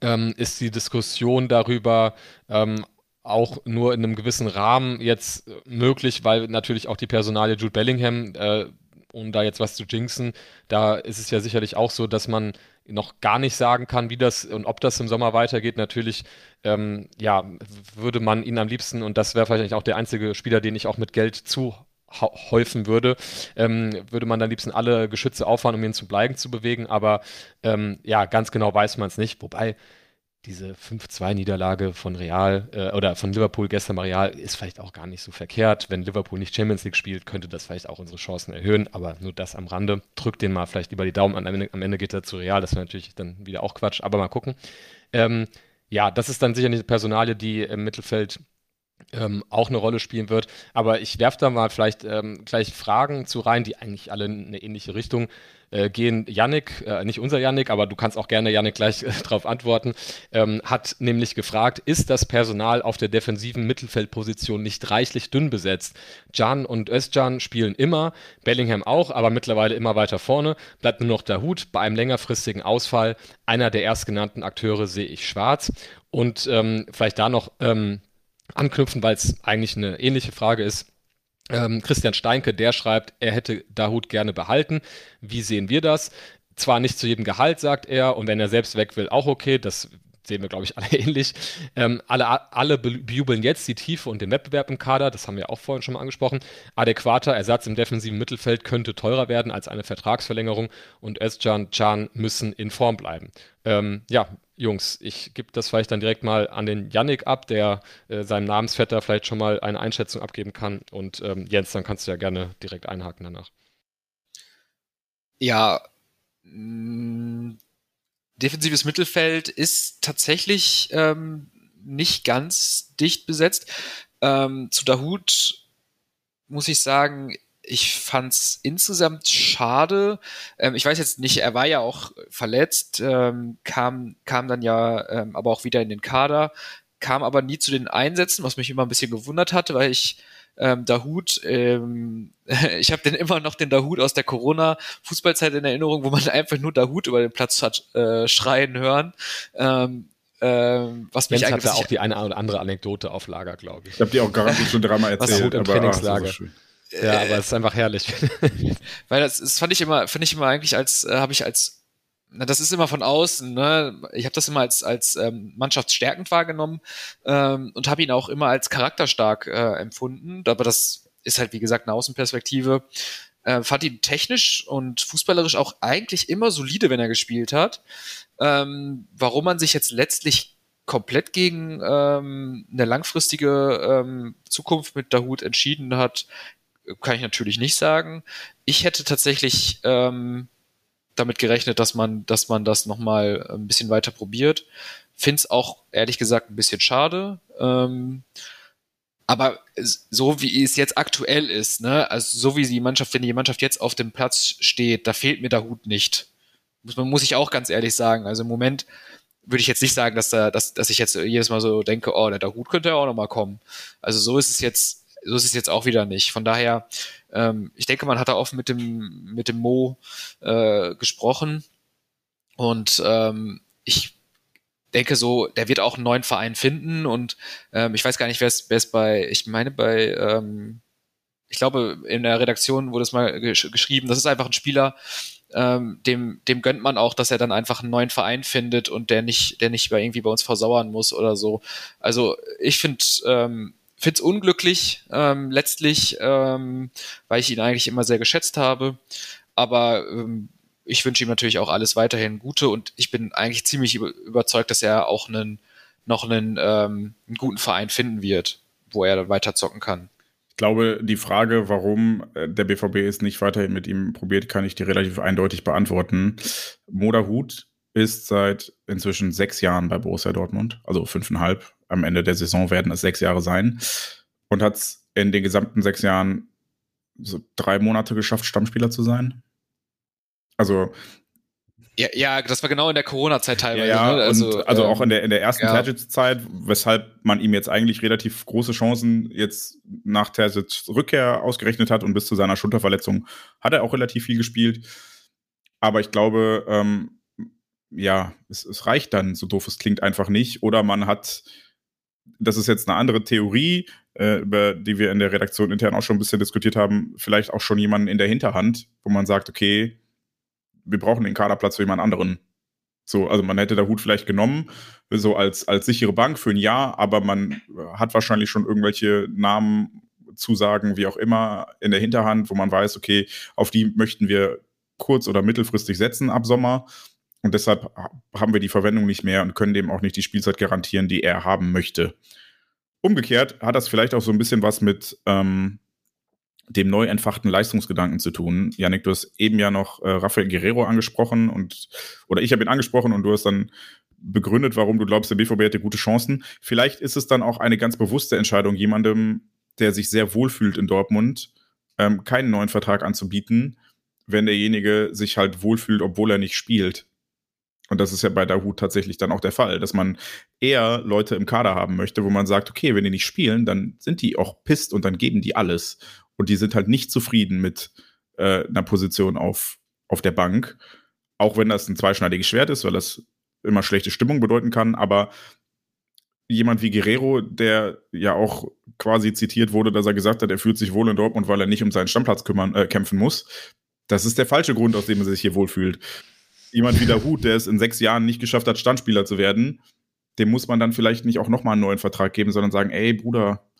ähm, ist die Diskussion darüber, ähm, auch nur in einem gewissen Rahmen jetzt möglich, weil natürlich auch die Personalie Jude Bellingham äh, um da jetzt was zu jinxen, da ist es ja sicherlich auch so, dass man noch gar nicht sagen kann, wie das und ob das im Sommer weitergeht. Natürlich, ähm, ja, würde man ihn am liebsten, und das wäre vielleicht auch der einzige Spieler, den ich auch mit Geld zuhäufen würde, ähm, würde man am liebsten alle Geschütze auffahren, um ihn zu bleiben zu bewegen. Aber ähm, ja, ganz genau weiß man es nicht. Wobei, diese 5-2-Niederlage von Real äh, oder von Liverpool gestern bei Real ist vielleicht auch gar nicht so verkehrt. Wenn Liverpool nicht Champions League spielt, könnte das vielleicht auch unsere Chancen erhöhen, aber nur das am Rande. Drückt den mal vielleicht über die Daumen an. Am Ende, am Ende geht er zu Real, das wäre natürlich dann wieder auch Quatsch, aber mal gucken. Ähm, ja, das ist dann sicher eine Personalie, die im Mittelfeld ähm, auch eine Rolle spielen wird. Aber ich werfe da mal vielleicht ähm, gleich Fragen zu rein, die eigentlich alle in eine ähnliche Richtung äh, gehen. Yannick, äh, nicht unser Yannick, aber du kannst auch gerne Yannick gleich äh, *laughs* darauf antworten, ähm, hat nämlich gefragt, ist das Personal auf der defensiven Mittelfeldposition nicht reichlich dünn besetzt? Can und Özcan spielen immer, Bellingham auch, aber mittlerweile immer weiter vorne. Bleibt nur noch der Hut. Bei einem längerfristigen Ausfall einer der erstgenannten Akteure sehe ich schwarz. Und ähm, vielleicht da noch ähm, anknüpfen, weil es eigentlich eine ähnliche Frage ist. Ähm, Christian Steinke, der schreibt, er hätte Dahut gerne behalten. Wie sehen wir das? Zwar nicht zu jedem Gehalt, sagt er, und wenn er selbst weg will, auch okay. Das sehen wir, glaube ich, *laughs* alle ähnlich. Ähm, alle, alle bejubeln jetzt die Tiefe und den Wettbewerb im Kader, das haben wir auch vorhin schon mal angesprochen. Adäquater Ersatz im defensiven Mittelfeld könnte teurer werden als eine Vertragsverlängerung und Özcan, Can müssen in Form bleiben. Ähm, ja, Jungs, ich gebe das vielleicht dann direkt mal an den Yannick ab, der äh, seinem Namensvetter vielleicht schon mal eine Einschätzung abgeben kann. Und ähm, Jens, dann kannst du ja gerne direkt einhaken danach. Ja, mm, defensives Mittelfeld ist tatsächlich ähm, nicht ganz dicht besetzt. Ähm, zu Dahut muss ich sagen, ich fand's insgesamt schade. Ähm, ich weiß jetzt nicht, er war ja auch verletzt, ähm, kam, kam dann ja ähm, aber auch wieder in den Kader, kam aber nie zu den Einsätzen, was mich immer ein bisschen gewundert hatte, weil ich ähm, Dahut, ähm, *laughs* ich habe den immer noch den Dahut aus der Corona-Fußballzeit in Erinnerung, wo man *laughs* einfach nur Dahut über den Platz hat äh, schreien hören. Ähm, ähm, was mich Jens hatte auch die eine oder andere Anekdote auf Lager, glaube ich. Ich habe die auch garantiert schon dreimal erzählt. Was im Trainingslager. Ach, ja, aber es ist einfach herrlich. *laughs* Weil das, das fand ich immer, finde ich immer eigentlich als, äh, habe ich als, das ist immer von außen, ne? Ich habe das immer als, als ähm, mannschaftsstärkend wahrgenommen ähm, und habe ihn auch immer als charakterstark äh, empfunden. Aber das ist halt, wie gesagt, eine Außenperspektive. Äh, fand ihn technisch und fußballerisch auch eigentlich immer solide, wenn er gespielt hat. Ähm, warum man sich jetzt letztlich komplett gegen ähm, eine langfristige ähm, Zukunft mit Dahut entschieden hat, kann ich natürlich nicht sagen. Ich hätte tatsächlich ähm, damit gerechnet, dass man, dass man das nochmal ein bisschen weiter probiert. Finde es auch ehrlich gesagt ein bisschen schade. Ähm, aber so wie es jetzt aktuell ist, ne, also so wie die Mannschaft, wenn die Mannschaft jetzt auf dem Platz steht, da fehlt mir der Hut nicht. Muss, man, muss ich auch ganz ehrlich sagen. Also im Moment würde ich jetzt nicht sagen, dass da, dass, dass ich jetzt jedes Mal so denke, oh, der Hut könnte ja auch nochmal kommen. Also so ist es jetzt so ist es jetzt auch wieder nicht. Von daher, ähm, ich denke, man hat da offen mit dem, mit dem Mo äh, gesprochen. Und ähm, ich denke so, der wird auch einen neuen Verein finden. Und ähm, ich weiß gar nicht, wer es bei, ich meine bei, ähm, ich glaube, in der Redaktion wurde es mal gesch geschrieben, das ist einfach ein Spieler, ähm, dem, dem gönnt man auch, dass er dann einfach einen neuen Verein findet und der nicht, der nicht bei irgendwie bei uns versauern muss oder so. Also ich finde, ähm, finde es unglücklich ähm, letztlich, ähm, weil ich ihn eigentlich immer sehr geschätzt habe. Aber ähm, ich wünsche ihm natürlich auch alles weiterhin Gute und ich bin eigentlich ziemlich überzeugt, dass er auch einen, noch einen, ähm, einen guten Verein finden wird, wo er dann weiter zocken kann. Ich glaube, die Frage, warum äh, der BVB es nicht weiterhin mit ihm probiert, kann ich dir relativ eindeutig beantworten. Moda Hut ist seit inzwischen sechs Jahren bei Borussia Dortmund, also fünfeinhalb. Am Ende der Saison werden es sechs Jahre sein. Und hat es in den gesamten sechs Jahren so drei Monate geschafft, Stammspieler zu sein. Also. Ja, ja das war genau in der Corona-Zeit teilweise. Ja, ne? also, also ähm, auch in der, in der ersten ja. Terzic-Zeit, weshalb man ihm jetzt eigentlich relativ große Chancen jetzt nach Terzic Rückkehr ausgerechnet hat und bis zu seiner Schulterverletzung hat er auch relativ viel gespielt. Aber ich glaube, ähm, ja, es, es reicht dann, so doof es klingt, einfach nicht. Oder man hat, das ist jetzt eine andere Theorie, äh, über die wir in der Redaktion intern auch schon ein bisschen diskutiert haben, vielleicht auch schon jemanden in der Hinterhand, wo man sagt, okay, wir brauchen den Kaderplatz für jemand anderen. So, also man hätte der Hut vielleicht genommen, so als, als sichere Bank für ein Jahr, aber man hat wahrscheinlich schon irgendwelche Namen, Zusagen, wie auch immer, in der Hinterhand, wo man weiß, okay, auf die möchten wir kurz- oder mittelfristig setzen ab Sommer. Und deshalb haben wir die Verwendung nicht mehr und können dem auch nicht die Spielzeit garantieren, die er haben möchte. Umgekehrt hat das vielleicht auch so ein bisschen was mit ähm, dem neu entfachten Leistungsgedanken zu tun. Janik, du hast eben ja noch äh, Rafael Guerrero angesprochen und oder ich habe ihn angesprochen und du hast dann begründet, warum du glaubst, der BVB hätte gute Chancen. Vielleicht ist es dann auch eine ganz bewusste Entscheidung, jemandem, der sich sehr wohlfühlt in Dortmund, ähm, keinen neuen Vertrag anzubieten, wenn derjenige sich halt wohlfühlt, obwohl er nicht spielt. Und das ist ja bei Dahut tatsächlich dann auch der Fall, dass man eher Leute im Kader haben möchte, wo man sagt, okay, wenn die nicht spielen, dann sind die auch pisst und dann geben die alles. Und die sind halt nicht zufrieden mit äh, einer Position auf, auf der Bank. Auch wenn das ein zweischneidiges Schwert ist, weil das immer schlechte Stimmung bedeuten kann. Aber jemand wie Guerrero, der ja auch quasi zitiert wurde, dass er gesagt hat, er fühlt sich wohl in Dortmund, weil er nicht um seinen Stammplatz kümmern, äh, kämpfen muss. Das ist der falsche Grund, aus dem er sich hier wohlfühlt jemand wie der Hut, der es in sechs Jahren nicht geschafft hat, Standspieler zu werden, dem muss man dann vielleicht nicht auch nochmal einen neuen Vertrag geben, sondern sagen, ey, Bruder,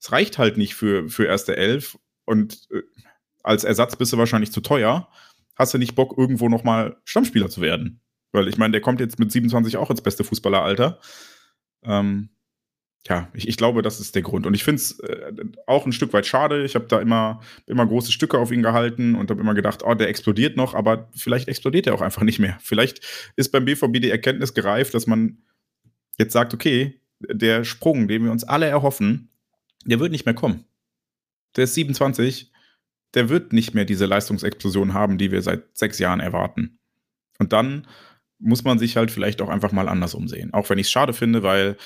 es reicht halt nicht für, für erste Elf und äh, als Ersatz bist du wahrscheinlich zu teuer. Hast du nicht Bock, irgendwo nochmal Stammspieler zu werden? Weil ich meine, der kommt jetzt mit 27 auch ins beste Fußballeralter. Ähm, ja, ich, ich, glaube, das ist der Grund. Und ich finde es äh, auch ein Stück weit schade. Ich habe da immer, immer große Stücke auf ihn gehalten und habe immer gedacht, oh, der explodiert noch, aber vielleicht explodiert er auch einfach nicht mehr. Vielleicht ist beim BVB die Erkenntnis gereift, dass man jetzt sagt, okay, der Sprung, den wir uns alle erhoffen, der wird nicht mehr kommen. Der ist 27, der wird nicht mehr diese Leistungsexplosion haben, die wir seit sechs Jahren erwarten. Und dann muss man sich halt vielleicht auch einfach mal anders umsehen. Auch wenn ich es schade finde, weil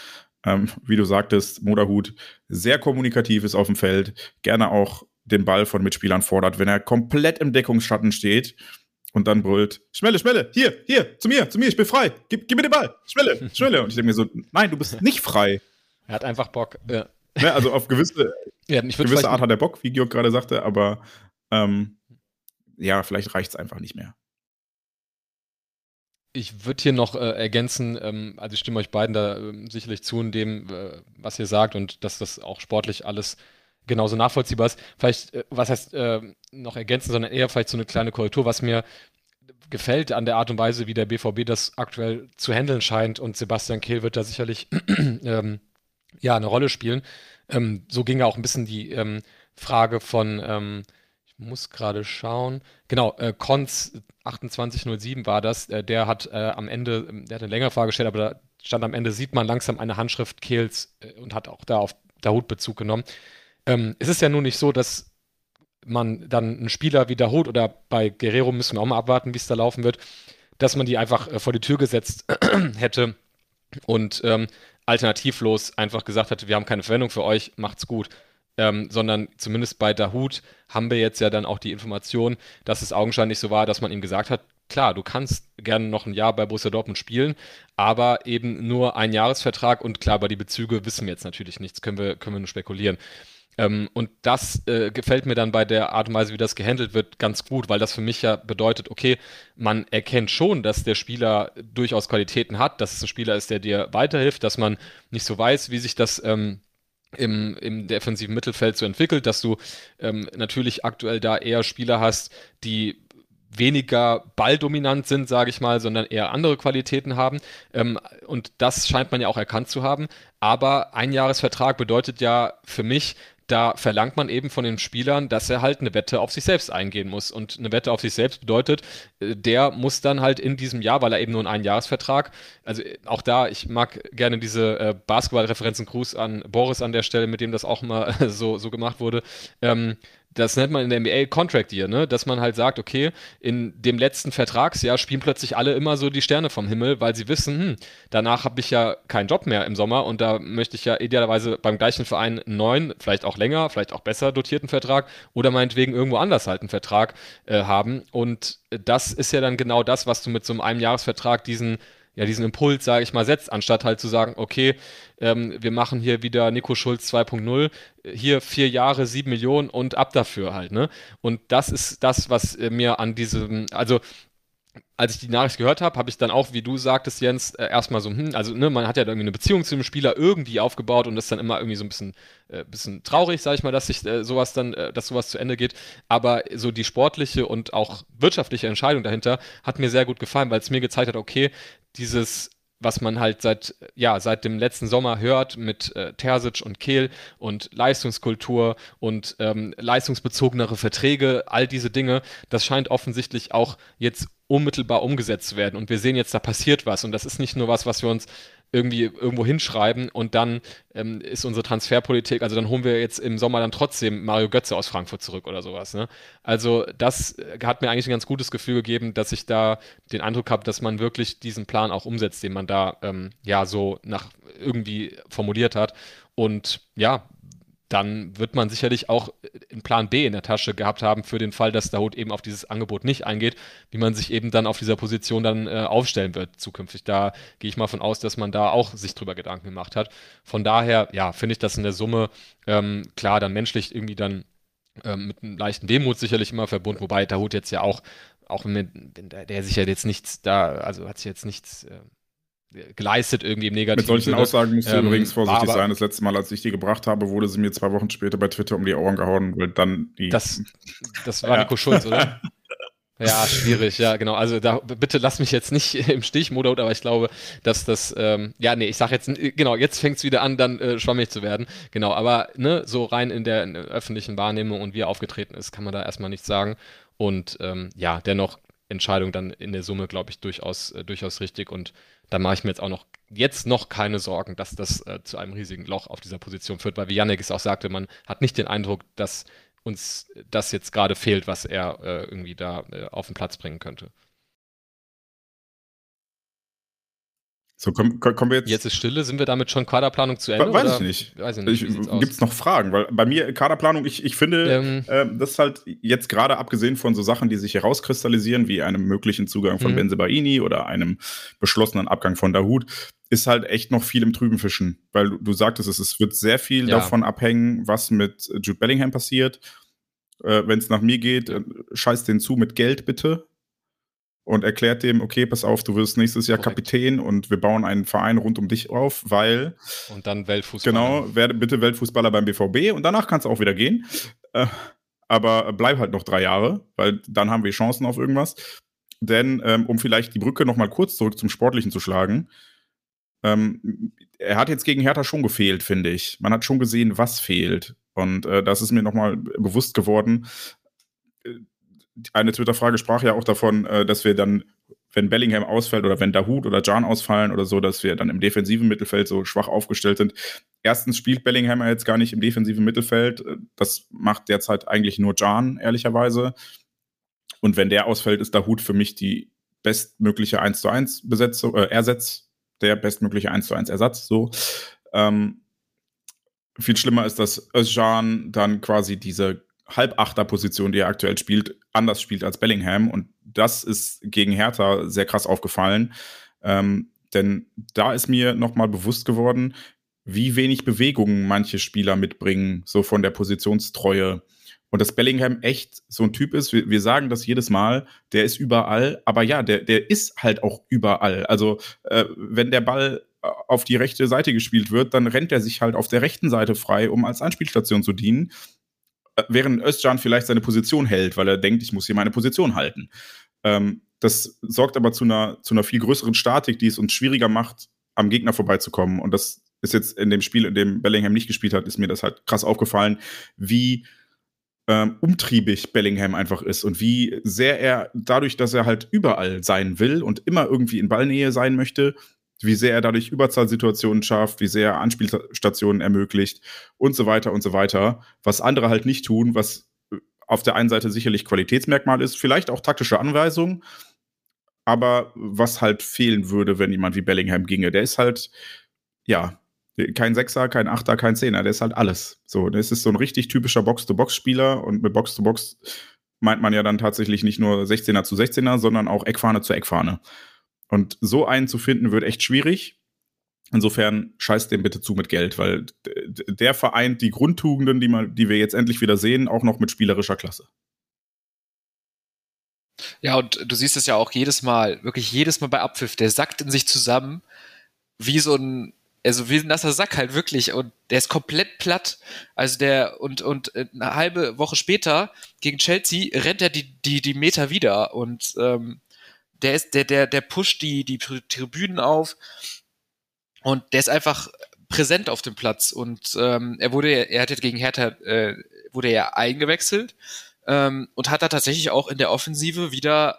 ähm, wie du sagtest, Moderhut sehr kommunikativ ist auf dem Feld, gerne auch den Ball von Mitspielern fordert, wenn er komplett im Deckungsschatten steht und dann brüllt, Schmelle, Schmelle, hier, hier, zu mir, zu mir, ich bin frei, gib, gib mir den Ball, Schmelle, *laughs* Schmelle. Und ich denke mir so, nein, du bist nicht frei. Er hat einfach Bock. Ja. *laughs* Ne, also auf gewisse, ja, gewisse Art hat er Bock, wie Georg gerade sagte, aber ähm, ja, vielleicht reicht es einfach nicht mehr. Ich würde hier noch äh, ergänzen, ähm, also ich stimme euch beiden da äh, sicherlich zu in dem, äh, was ihr sagt und dass das auch sportlich alles genauso nachvollziehbar ist. Vielleicht, äh, was heißt äh, noch ergänzen, sondern eher vielleicht so eine kleine Korrektur, was mir gefällt an der Art und Weise, wie der BVB das aktuell zu handeln scheint und Sebastian Kehl wird da sicherlich *clears throat* ähm, ja eine Rolle spielen. Ähm, so ging ja auch ein bisschen die ähm, Frage von ähm, muss gerade schauen. Genau, äh, Konz 2807 war das. Äh, der hat äh, am Ende, ähm, der hat eine längere Frage gestellt, aber da stand am Ende, sieht man langsam eine Handschrift Kehls äh, und hat auch da auf Dahut Bezug genommen. Ähm, es ist ja nun nicht so, dass man dann einen Spieler wie Dahut oder bei Guerrero müssen wir auch mal abwarten, wie es da laufen wird, dass man die einfach äh, vor die Tür gesetzt *clears throat* hätte und ähm, alternativlos einfach gesagt hätte, wir haben keine Verwendung für euch, macht's gut ähm, sondern zumindest bei Dahut haben wir jetzt ja dann auch die Information, dass es augenscheinlich so war, dass man ihm gesagt hat, klar, du kannst gerne noch ein Jahr bei Borussia Dortmund spielen, aber eben nur ein Jahresvertrag und klar, bei die Bezüge wissen wir jetzt natürlich nichts, können wir, können wir nur spekulieren. Ähm, und das äh, gefällt mir dann bei der Art und Weise, wie das gehandelt wird, ganz gut, weil das für mich ja bedeutet, okay, man erkennt schon, dass der Spieler durchaus Qualitäten hat, dass es ein Spieler ist, der dir weiterhilft, dass man nicht so weiß, wie sich das ähm, im, im defensiven Mittelfeld so entwickelt, dass du ähm, natürlich aktuell da eher Spieler hast, die weniger balldominant sind, sage ich mal, sondern eher andere Qualitäten haben. Ähm, und das scheint man ja auch erkannt zu haben. Aber ein Jahresvertrag bedeutet ja für mich, da verlangt man eben von den Spielern, dass er halt eine Wette auf sich selbst eingehen muss. Und eine Wette auf sich selbst bedeutet, äh, der muss dann halt in diesem Jahr, weil er eben nur einen Einjahresvertrag, also äh, auch da, ich mag gerne diese äh, Basketball-Referenzen, Gruß an Boris an der Stelle, mit dem das auch mal *laughs* so, so gemacht wurde. Ähm, das nennt man in der NBA Contract Year, ne? dass man halt sagt, okay, in dem letzten Vertragsjahr spielen plötzlich alle immer so die Sterne vom Himmel, weil sie wissen, hm, danach habe ich ja keinen Job mehr im Sommer und da möchte ich ja idealerweise beim gleichen Verein einen neuen, vielleicht auch länger, vielleicht auch besser dotierten Vertrag oder meinetwegen irgendwo anders halt einen Vertrag äh, haben. Und das ist ja dann genau das, was du mit so einem Einjahresvertrag diesen ja, diesen Impuls, sage ich mal, setzt, anstatt halt zu sagen, okay, ähm, wir machen hier wieder Nico Schulz 2.0, hier vier Jahre, sieben Millionen und ab dafür halt, ne? Und das ist das, was äh, mir an diesem, also als ich die Nachricht gehört habe, habe ich dann auch, wie du sagtest, Jens, äh, erstmal so, hm, also ne, man hat ja irgendwie eine Beziehung zu dem Spieler irgendwie aufgebaut und ist dann immer irgendwie so ein bisschen, äh, bisschen traurig, sage ich mal, dass sich äh, sowas dann, äh, dass sowas zu Ende geht. Aber so die sportliche und auch wirtschaftliche Entscheidung dahinter hat mir sehr gut gefallen, weil es mir gezeigt hat, okay, dieses was man halt seit, ja, seit dem letzten Sommer hört mit äh, Terzic und Kehl und Leistungskultur und ähm, leistungsbezogenere Verträge, all diese Dinge, das scheint offensichtlich auch jetzt unmittelbar umgesetzt zu werden. Und wir sehen jetzt, da passiert was. Und das ist nicht nur was, was wir uns irgendwie irgendwo hinschreiben und dann ähm, ist unsere Transferpolitik, also dann holen wir jetzt im Sommer dann trotzdem Mario Götze aus Frankfurt zurück oder sowas. Ne? Also das äh, hat mir eigentlich ein ganz gutes Gefühl gegeben, dass ich da den Eindruck habe, dass man wirklich diesen Plan auch umsetzt, den man da ähm, ja so nach irgendwie formuliert hat. Und ja, dann wird man sicherlich auch einen Plan B in der Tasche gehabt haben für den Fall, dass Dahut eben auf dieses Angebot nicht eingeht, wie man sich eben dann auf dieser Position dann äh, aufstellen wird zukünftig. Da gehe ich mal von aus, dass man da auch sich drüber Gedanken gemacht hat. Von daher, ja, finde ich das in der Summe ähm, klar, dann menschlich irgendwie dann ähm, mit einem leichten Wehmut sicherlich immer verbunden, wobei Dahut jetzt ja auch, auch wenn, wenn der, der sich ja jetzt nichts da, also hat sich jetzt nichts äh, geleistet irgendwie im Negativen. Mit solchen Sinne. Aussagen musst du ähm, übrigens vorsichtig sein. Das letzte Mal, als ich die gebracht habe, wurde sie mir zwei Wochen später bei Twitter um die Ohren gehauen, weil dann die. Das, das war ja. Nico Schulz, oder? *laughs* Ja, schwierig, ja, genau. Also da bitte lass mich jetzt nicht *laughs* im Stich, Modot, aber ich glaube, dass das, ähm, ja, nee, ich sag jetzt, genau, jetzt fängt es wieder an, dann äh, schwammig zu werden. Genau, aber ne, so rein in der, in der, öffentlichen Wahrnehmung und wie er aufgetreten ist, kann man da erstmal nichts sagen. Und ähm, ja, dennoch Entscheidung dann in der Summe, glaube ich, durchaus, äh, durchaus richtig und da mache ich mir jetzt auch noch jetzt noch keine Sorgen, dass das äh, zu einem riesigen Loch auf dieser Position führt, weil wie Janik es auch sagte, man hat nicht den Eindruck, dass uns das jetzt gerade fehlt, was er äh, irgendwie da äh, auf den Platz bringen könnte. So, kommen, kommen wir jetzt. Jetzt ist Stille, sind wir damit schon Kaderplanung zu Ende? Weiß oder? ich nicht. Weiß ich nicht. Gibt es noch Fragen? Weil bei mir Kaderplanung, ich, ich finde, ähm, äh, das ist halt jetzt gerade abgesehen von so Sachen, die sich herauskristallisieren, wie einem möglichen Zugang von mhm. Benzebaini oder einem beschlossenen Abgang von Dahut, ist halt echt noch viel im Trüben fischen. Weil du, du sagtest es, es wird sehr viel ja. davon abhängen, was mit Jude Bellingham passiert. Äh, Wenn es nach mir geht, äh, scheiß den zu mit Geld bitte und erklärt dem, okay, pass auf, du wirst nächstes Jahr Korrekt. Kapitän und wir bauen einen Verein rund um dich auf, weil. Und dann Weltfußballer. Genau, werde bitte Weltfußballer beim BVB und danach kannst du auch wieder gehen. Äh, aber bleib halt noch drei Jahre, weil dann haben wir Chancen auf irgendwas. Denn, ähm, um vielleicht die Brücke nochmal kurz zurück zum Sportlichen zu schlagen, ähm, er hat jetzt gegen Hertha schon gefehlt, finde ich. Man hat schon gesehen, was fehlt. Und äh, das ist mir nochmal bewusst geworden eine Twitter-Frage sprach ja auch davon, äh, dass wir dann, wenn Bellingham ausfällt oder wenn Dahut oder Jan ausfallen oder so, dass wir dann im defensiven Mittelfeld so schwach aufgestellt sind. Erstens spielt Bellingham ja jetzt gar nicht im defensiven Mittelfeld. Das macht derzeit eigentlich nur Jan, ehrlicherweise. Und wenn der ausfällt, ist Dahut für mich die bestmögliche 1 zu 1 Besetzung, äh, Ersatz, der bestmögliche 1 zu 1 Ersatz, so. Ähm, viel schlimmer ist, dass Özcan dann quasi diese Halbachterposition, die er aktuell spielt, anders spielt als Bellingham. Und das ist gegen Hertha sehr krass aufgefallen. Ähm, denn da ist mir nochmal bewusst geworden, wie wenig Bewegungen manche Spieler mitbringen, so von der Positionstreue. Und dass Bellingham echt so ein Typ ist, wir, wir, sagen das jedes Mal, der ist überall, aber ja, der, der ist halt auch überall. Also, äh, wenn der Ball auf die rechte Seite gespielt wird, dann rennt er sich halt auf der rechten Seite frei, um als Anspielstation zu dienen während Özcan vielleicht seine Position hält, weil er denkt, ich muss hier meine Position halten. Ähm, das sorgt aber zu einer, zu einer viel größeren Statik, die es uns schwieriger macht, am Gegner vorbeizukommen. Und das ist jetzt in dem Spiel, in dem Bellingham nicht gespielt hat, ist mir das halt krass aufgefallen, wie ähm, umtriebig Bellingham einfach ist und wie sehr er dadurch, dass er halt überall sein will und immer irgendwie in Ballnähe sein möchte, wie sehr er dadurch Überzahlsituationen schafft, wie sehr er Anspielstationen ermöglicht und so weiter und so weiter, was andere halt nicht tun, was auf der einen Seite sicherlich Qualitätsmerkmal ist, vielleicht auch taktische Anweisungen, aber was halt fehlen würde, wenn jemand wie Bellingham ginge. Der ist halt, ja, kein Sechser, kein Achter, kein Zehner, der ist halt alles. So, das ist so ein richtig typischer Box-to-Box-Spieler und mit Box-to-Box -Box meint man ja dann tatsächlich nicht nur 16er zu 16er, sondern auch Eckfahne zu Eckfahne. Und so einen zu finden wird echt schwierig. Insofern scheißt dem bitte zu mit Geld, weil der vereint die Grundtugenden, die, man, die wir jetzt endlich wieder sehen, auch noch mit spielerischer Klasse. Ja, und du siehst es ja auch jedes Mal, wirklich jedes Mal bei Abpfiff, der sackt in sich zusammen, wie so ein, also wie ein nasser Sack halt wirklich und der ist komplett platt. Also der, und, und eine halbe Woche später gegen Chelsea rennt er die, die, die Meter wieder und ähm, der ist, der, der, der pusht die, die Tribünen auf und der ist einfach präsent auf dem Platz und ähm, er wurde, er hat jetzt gegen Hertha, äh, wurde ja eingewechselt ähm, und hat da tatsächlich auch in der Offensive wieder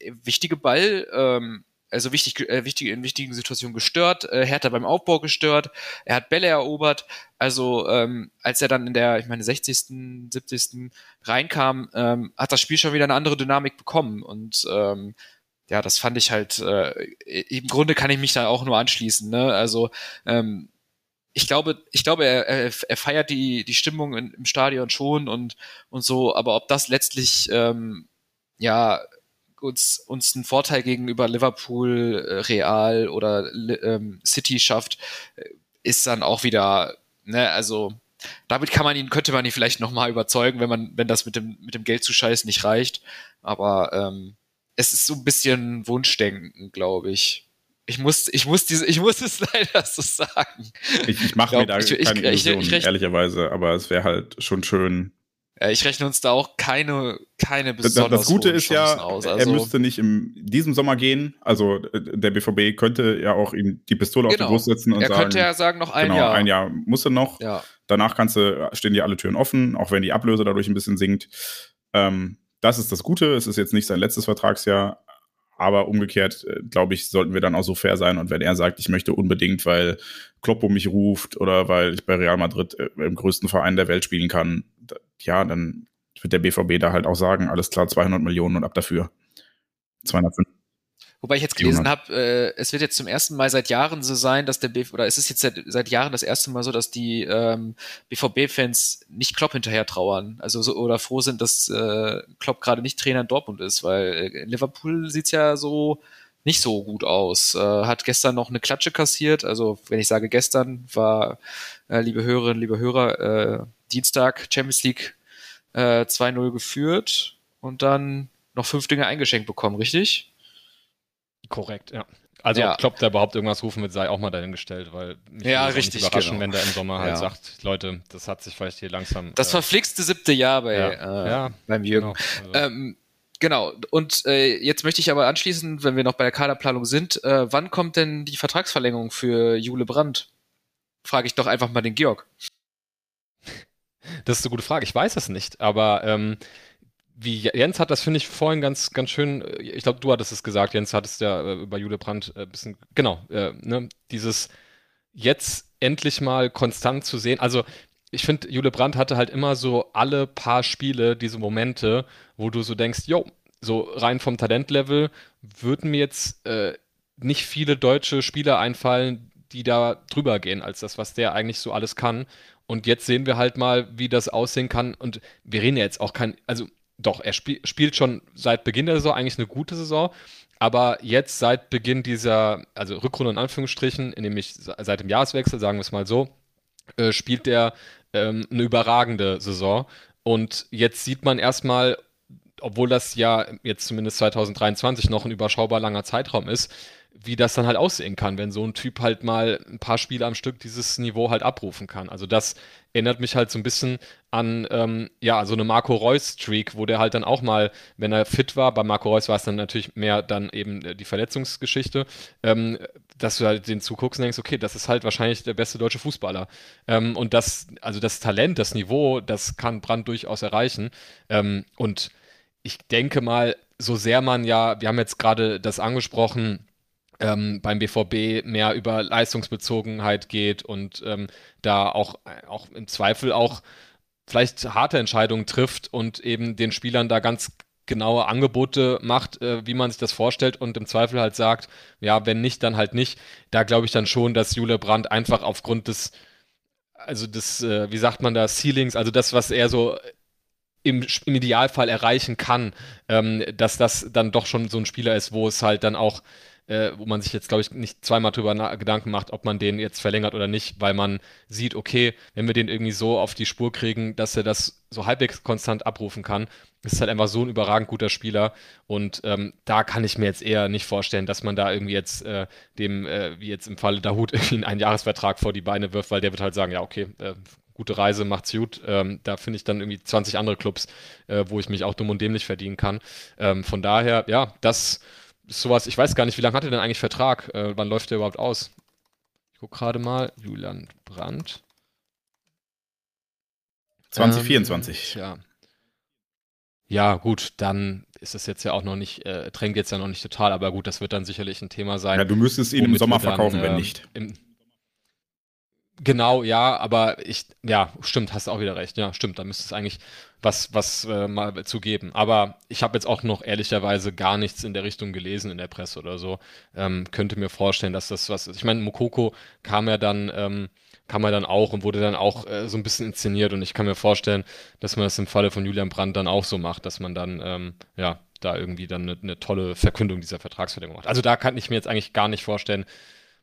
äh, wichtige Ball, ähm, also wichtig, äh, wichtig, in wichtigen Situationen gestört, äh, Hertha beim Aufbau gestört, er hat Bälle erobert, also ähm, als er dann in der, ich meine, 60., 70. reinkam, ähm, hat das Spiel schon wieder eine andere Dynamik bekommen und ähm, ja, das fand ich halt, äh, im Grunde kann ich mich da auch nur anschließen, ne? Also ähm, ich glaube, ich glaube, er, er, er feiert die, die Stimmung in, im Stadion schon und, und so, aber ob das letztlich ähm, ja uns, uns einen Vorteil gegenüber Liverpool, äh, Real oder ähm, City schafft, äh, ist dann auch wieder, ne, also damit kann man ihn, könnte man ihn vielleicht nochmal überzeugen, wenn man, wenn das mit dem, mit dem Geld zu scheißen nicht reicht. Aber ähm, es ist so ein bisschen Wunschdenken, glaube ich. Ich muss, ich muss diese, ich muss es *laughs* leider so sagen. Ich, ich mache mir da ich, keine ich, Illusionen, ich, ehrlicherweise, aber es wäre halt schon schön, ich rechne uns da auch keine, keine besonders Das Gute ist ja, aus. Also, er müsste nicht in diesem Sommer gehen. Also äh, der BVB könnte ja auch ihm die Pistole genau. auf die genau. Brust setzen und er sagen. Er könnte ja sagen, noch ein genau, Jahr. ein Jahr muss er noch. Ja. Danach kannst du, stehen dir alle Türen offen, auch wenn die Ablöse dadurch ein bisschen sinkt. Ähm, das ist das Gute. Es ist jetzt nicht sein letztes Vertragsjahr. Aber umgekehrt, äh, glaube ich, sollten wir dann auch so fair sein. Und wenn er sagt, ich möchte unbedingt, weil Kloppo mich ruft oder weil ich bei Real Madrid im größten Verein der Welt spielen kann, ja, dann wird der BVB da halt auch sagen, alles klar, 200 Millionen und ab dafür. 205. Wobei ich jetzt gelesen habe, äh, es wird jetzt zum ersten Mal seit Jahren so sein, dass der BVB, oder es ist jetzt seit, seit Jahren das erste Mal so, dass die ähm, BVB-Fans nicht Klopp hinterher trauern, also so, oder froh sind, dass äh, Klopp gerade nicht Trainer in Dortmund ist, weil äh, in Liverpool sieht's ja so nicht so gut aus. Äh, hat gestern noch eine Klatsche kassiert, also wenn ich sage gestern, war, äh, liebe Hörerinnen, liebe Hörer, äh, Dienstag Champions League äh, 2-0 geführt und dann noch fünf Dinge eingeschenkt bekommen, richtig? Korrekt, ja. Also ja. ob Klopp da überhaupt irgendwas rufen wird, sei auch mal dahingestellt, weil mich ja, richtig, nicht überraschen, genau. wenn der im Sommer halt ja. sagt, Leute, das hat sich vielleicht hier langsam. Das äh, verflixte siebte Jahr bei ja. Äh, ja. beim Jürgen. Genau, also. ähm, genau. und äh, jetzt möchte ich aber anschließen, wenn wir noch bei der Kaderplanung sind, äh, wann kommt denn die Vertragsverlängerung für Jule Brandt? Frage ich doch einfach mal den Georg. Das ist eine gute Frage. Ich weiß es nicht, aber ähm, wie Jens hat das, finde ich, vorhin ganz, ganz schön, ich glaube, du hattest es gesagt, Jens hattest ja äh, über Jule Brandt ein äh, bisschen, genau, äh, ne, dieses jetzt endlich mal konstant zu sehen. Also, ich finde, Jule Brandt hatte halt immer so alle paar Spiele diese Momente, wo du so denkst, jo, so rein vom Talentlevel würden mir jetzt äh, nicht viele deutsche Spieler einfallen, die da drüber gehen, als das, was der eigentlich so alles kann. Und jetzt sehen wir halt mal, wie das aussehen kann. Und wir reden ja jetzt auch kein, also doch, er spiel, spielt schon seit Beginn der Saison eigentlich eine gute Saison. Aber jetzt seit Beginn dieser, also Rückrunde in Anführungsstrichen, nämlich seit dem Jahreswechsel, sagen wir es mal so, äh, spielt der ähm, eine überragende Saison. Und jetzt sieht man erstmal, obwohl das ja jetzt zumindest 2023 noch ein überschaubar langer Zeitraum ist, wie das dann halt aussehen kann, wenn so ein Typ halt mal ein paar Spiele am Stück dieses Niveau halt abrufen kann. Also das erinnert mich halt so ein bisschen an, ähm, ja, so eine Marco Reus-Streak, wo der halt dann auch mal, wenn er fit war, bei Marco Reus war es dann natürlich mehr dann eben äh, die Verletzungsgeschichte, ähm, dass du halt den zuguckst und denkst, okay, das ist halt wahrscheinlich der beste deutsche Fußballer. Ähm, und das, also das Talent, das Niveau, das kann Brand durchaus erreichen. Ähm, und ich denke mal, so sehr man ja, wir haben jetzt gerade das angesprochen, ähm, beim BVB mehr über Leistungsbezogenheit geht und ähm, da auch, auch im Zweifel auch vielleicht harte Entscheidungen trifft und eben den Spielern da ganz genaue Angebote macht, äh, wie man sich das vorstellt und im Zweifel halt sagt, ja, wenn nicht, dann halt nicht. Da glaube ich dann schon, dass Jule Brandt einfach aufgrund des, also des, äh, wie sagt man da, Ceilings, also das, was er so im, im Idealfall erreichen kann, ähm, dass das dann doch schon so ein Spieler ist, wo es halt dann auch äh, wo man sich jetzt, glaube ich, nicht zweimal drüber Gedanken macht, ob man den jetzt verlängert oder nicht, weil man sieht, okay, wenn wir den irgendwie so auf die Spur kriegen, dass er das so halbwegs konstant abrufen kann, ist halt einfach so ein überragend guter Spieler und ähm, da kann ich mir jetzt eher nicht vorstellen, dass man da irgendwie jetzt äh, dem, äh, wie jetzt im Falle Dahut, *laughs* irgendwie einen Jahresvertrag vor die Beine wirft, weil der wird halt sagen, ja, okay, äh, gute Reise, macht's gut. Ähm, da finde ich dann irgendwie 20 andere Clubs, äh, wo ich mich auch dumm und dämlich verdienen kann. Ähm, von daher, ja, das sowas, ich weiß gar nicht, wie lange hat er denn eigentlich Vertrag? Äh, wann läuft der überhaupt aus? Ich gucke gerade mal. Julian Brandt. 2024. Ähm, ja. Ja, gut, dann ist es jetzt ja auch noch nicht, äh, drängt jetzt ja noch nicht total, aber gut, das wird dann sicherlich ein Thema sein. Ja, du müsstest ihn im Sommer verkaufen, dann, wenn äh, nicht. Im, genau, ja, aber ich, ja, stimmt, hast du auch wieder recht. Ja, stimmt, da müsste es eigentlich was, was äh, mal zu geben. Aber ich habe jetzt auch noch ehrlicherweise gar nichts in der Richtung gelesen in der Presse oder so. Ähm, könnte mir vorstellen, dass das was ist. Ich meine, Mokoko kam ja dann, ähm, kam ja dann auch und wurde dann auch äh, so ein bisschen inszeniert und ich kann mir vorstellen, dass man das im Falle von Julian Brandt dann auch so macht, dass man dann, ähm, ja, da irgendwie dann eine, eine tolle Verkündung dieser Vertragsverlängerung macht. Also da kann ich mir jetzt eigentlich gar nicht vorstellen,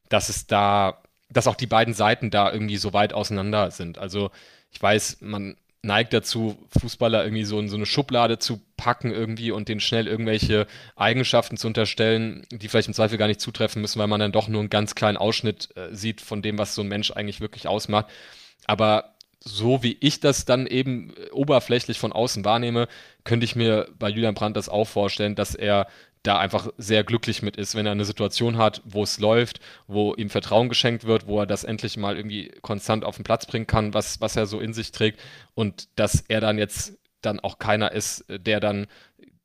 dass es da, dass auch die beiden Seiten da irgendwie so weit auseinander sind. Also ich weiß, man neigt dazu, Fußballer irgendwie so in so eine Schublade zu packen irgendwie und denen schnell irgendwelche Eigenschaften zu unterstellen, die vielleicht im Zweifel gar nicht zutreffen müssen, weil man dann doch nur einen ganz kleinen Ausschnitt äh, sieht von dem, was so ein Mensch eigentlich wirklich ausmacht. Aber so wie ich das dann eben äh, oberflächlich von außen wahrnehme, könnte ich mir bei Julian Brandt das auch vorstellen, dass er da einfach sehr glücklich mit ist, wenn er eine Situation hat, wo es läuft, wo ihm Vertrauen geschenkt wird, wo er das endlich mal irgendwie konstant auf den Platz bringen kann, was, was er so in sich trägt und dass er dann jetzt dann auch keiner ist, der dann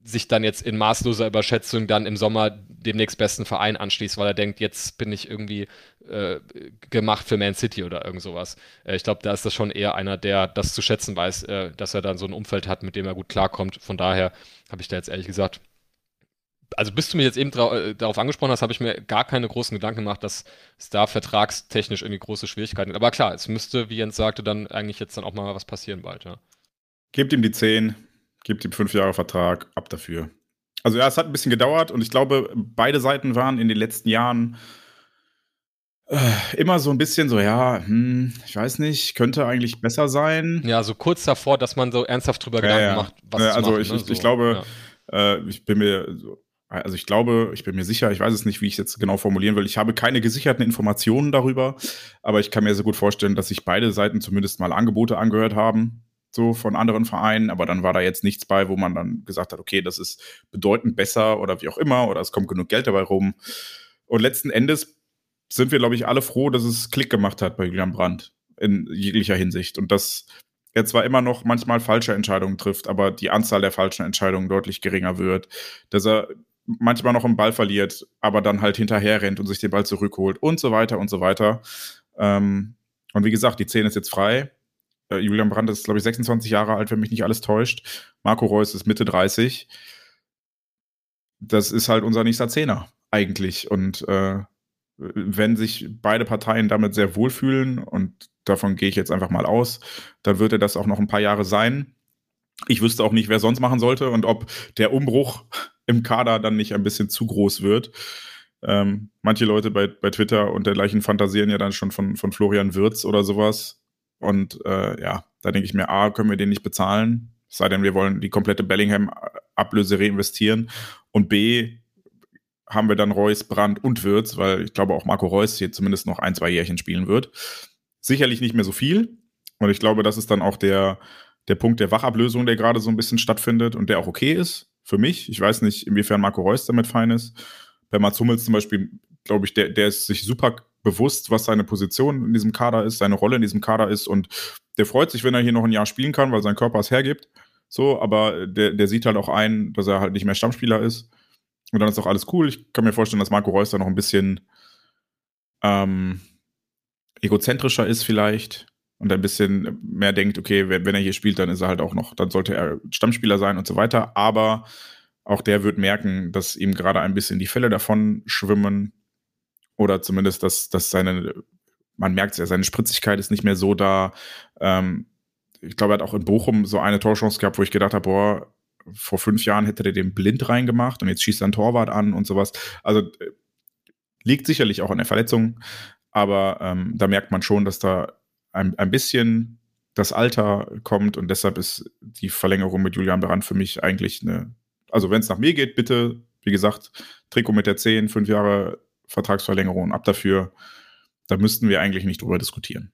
sich dann jetzt in maßloser Überschätzung dann im Sommer dem nächstbesten Verein anschließt, weil er denkt, jetzt bin ich irgendwie äh, gemacht für Man City oder irgend sowas. Äh, ich glaube, da ist das schon eher einer, der das zu schätzen weiß, äh, dass er dann so ein Umfeld hat, mit dem er gut klarkommt. Von daher habe ich da jetzt ehrlich gesagt also bis du mich jetzt eben äh, darauf angesprochen hast, habe ich mir gar keine großen Gedanken gemacht, dass es da vertragstechnisch irgendwie große Schwierigkeiten gibt. Aber klar, es müsste, wie Jens sagte, dann eigentlich jetzt dann auch mal was passieren bald, ja. Gebt ihm die 10, gebt ihm fünf Jahre Vertrag, ab dafür. Also ja, es hat ein bisschen gedauert und ich glaube, beide Seiten waren in den letzten Jahren äh, immer so ein bisschen so, ja, hm, ich weiß nicht, könnte eigentlich besser sein. Ja, so kurz davor, dass man so ernsthaft drüber ja, Gedanken ja. macht, was ja, Also machen, ich, ne? ich, ich glaube, äh, ich bin mir so, also ich glaube, ich bin mir sicher, ich weiß es nicht, wie ich es jetzt genau formulieren will. Ich habe keine gesicherten Informationen darüber, aber ich kann mir sehr gut vorstellen, dass sich beide Seiten zumindest mal Angebote angehört haben, so von anderen Vereinen, aber dann war da jetzt nichts bei, wo man dann gesagt hat, okay, das ist bedeutend besser oder wie auch immer oder es kommt genug Geld dabei rum. Und letzten Endes sind wir, glaube ich, alle froh, dass es Klick gemacht hat bei Julian Brandt in jeglicher Hinsicht und dass er zwar immer noch manchmal falsche Entscheidungen trifft, aber die Anzahl der falschen Entscheidungen deutlich geringer wird, dass er manchmal noch einen Ball verliert, aber dann halt hinterher rennt und sich den Ball zurückholt und so weiter und so weiter. Ähm, und wie gesagt, die 10 ist jetzt frei. Äh, Julian Brandt ist, glaube ich, 26 Jahre alt, wenn mich nicht alles täuscht. Marco Reus ist Mitte 30. Das ist halt unser nächster Zehner eigentlich. Und äh, wenn sich beide Parteien damit sehr wohlfühlen, und davon gehe ich jetzt einfach mal aus, dann wird er das auch noch ein paar Jahre sein. Ich wüsste auch nicht, wer sonst machen sollte und ob der Umbruch im Kader dann nicht ein bisschen zu groß wird. Ähm, manche Leute bei, bei Twitter und dergleichen fantasieren ja dann schon von, von Florian Wirz oder sowas. Und äh, ja, da denke ich mir, A, können wir den nicht bezahlen, sei denn, wir wollen die komplette Bellingham-Ablöse reinvestieren. Und B, haben wir dann Reus, Brandt und Wirz, weil ich glaube auch Marco Reus hier zumindest noch ein, zwei Jährchen spielen wird. Sicherlich nicht mehr so viel. Und ich glaube, das ist dann auch der, der Punkt der Wachablösung, der gerade so ein bisschen stattfindet und der auch okay ist für mich. Ich weiß nicht, inwiefern Marco Reus damit fein ist. Bei Mats Hummels zum Beispiel, glaube ich, der, der ist sich super bewusst, was seine Position in diesem Kader ist, seine Rolle in diesem Kader ist und der freut sich, wenn er hier noch ein Jahr spielen kann, weil sein Körper es hergibt. So, aber der, der sieht halt auch ein, dass er halt nicht mehr Stammspieler ist. Und dann ist auch alles cool. Ich kann mir vorstellen, dass Marco Reus da noch ein bisschen ähm, egozentrischer ist vielleicht und ein bisschen mehr denkt, okay, wenn, er hier spielt, dann ist er halt auch noch, dann sollte er Stammspieler sein und so weiter. Aber auch der wird merken, dass ihm gerade ein bisschen die Fälle davon schwimmen oder zumindest, dass, dass seine, man merkt es ja, seine Spritzigkeit ist nicht mehr so da. Ähm, ich glaube, er hat auch in Bochum so eine Torchance gehabt, wo ich gedacht habe, boah, vor fünf Jahren hätte er den blind reingemacht und jetzt schießt er ein Torwart an und sowas. Also äh, liegt sicherlich auch an der Verletzung, aber ähm, da merkt man schon, dass da ein, ein bisschen das Alter kommt und deshalb ist die Verlängerung mit Julian Brandt für mich eigentlich eine, also wenn es nach mir geht, bitte, wie gesagt, Trikot mit der 10, fünf Jahre Vertragsverlängerung ab dafür, da müssten wir eigentlich nicht drüber diskutieren.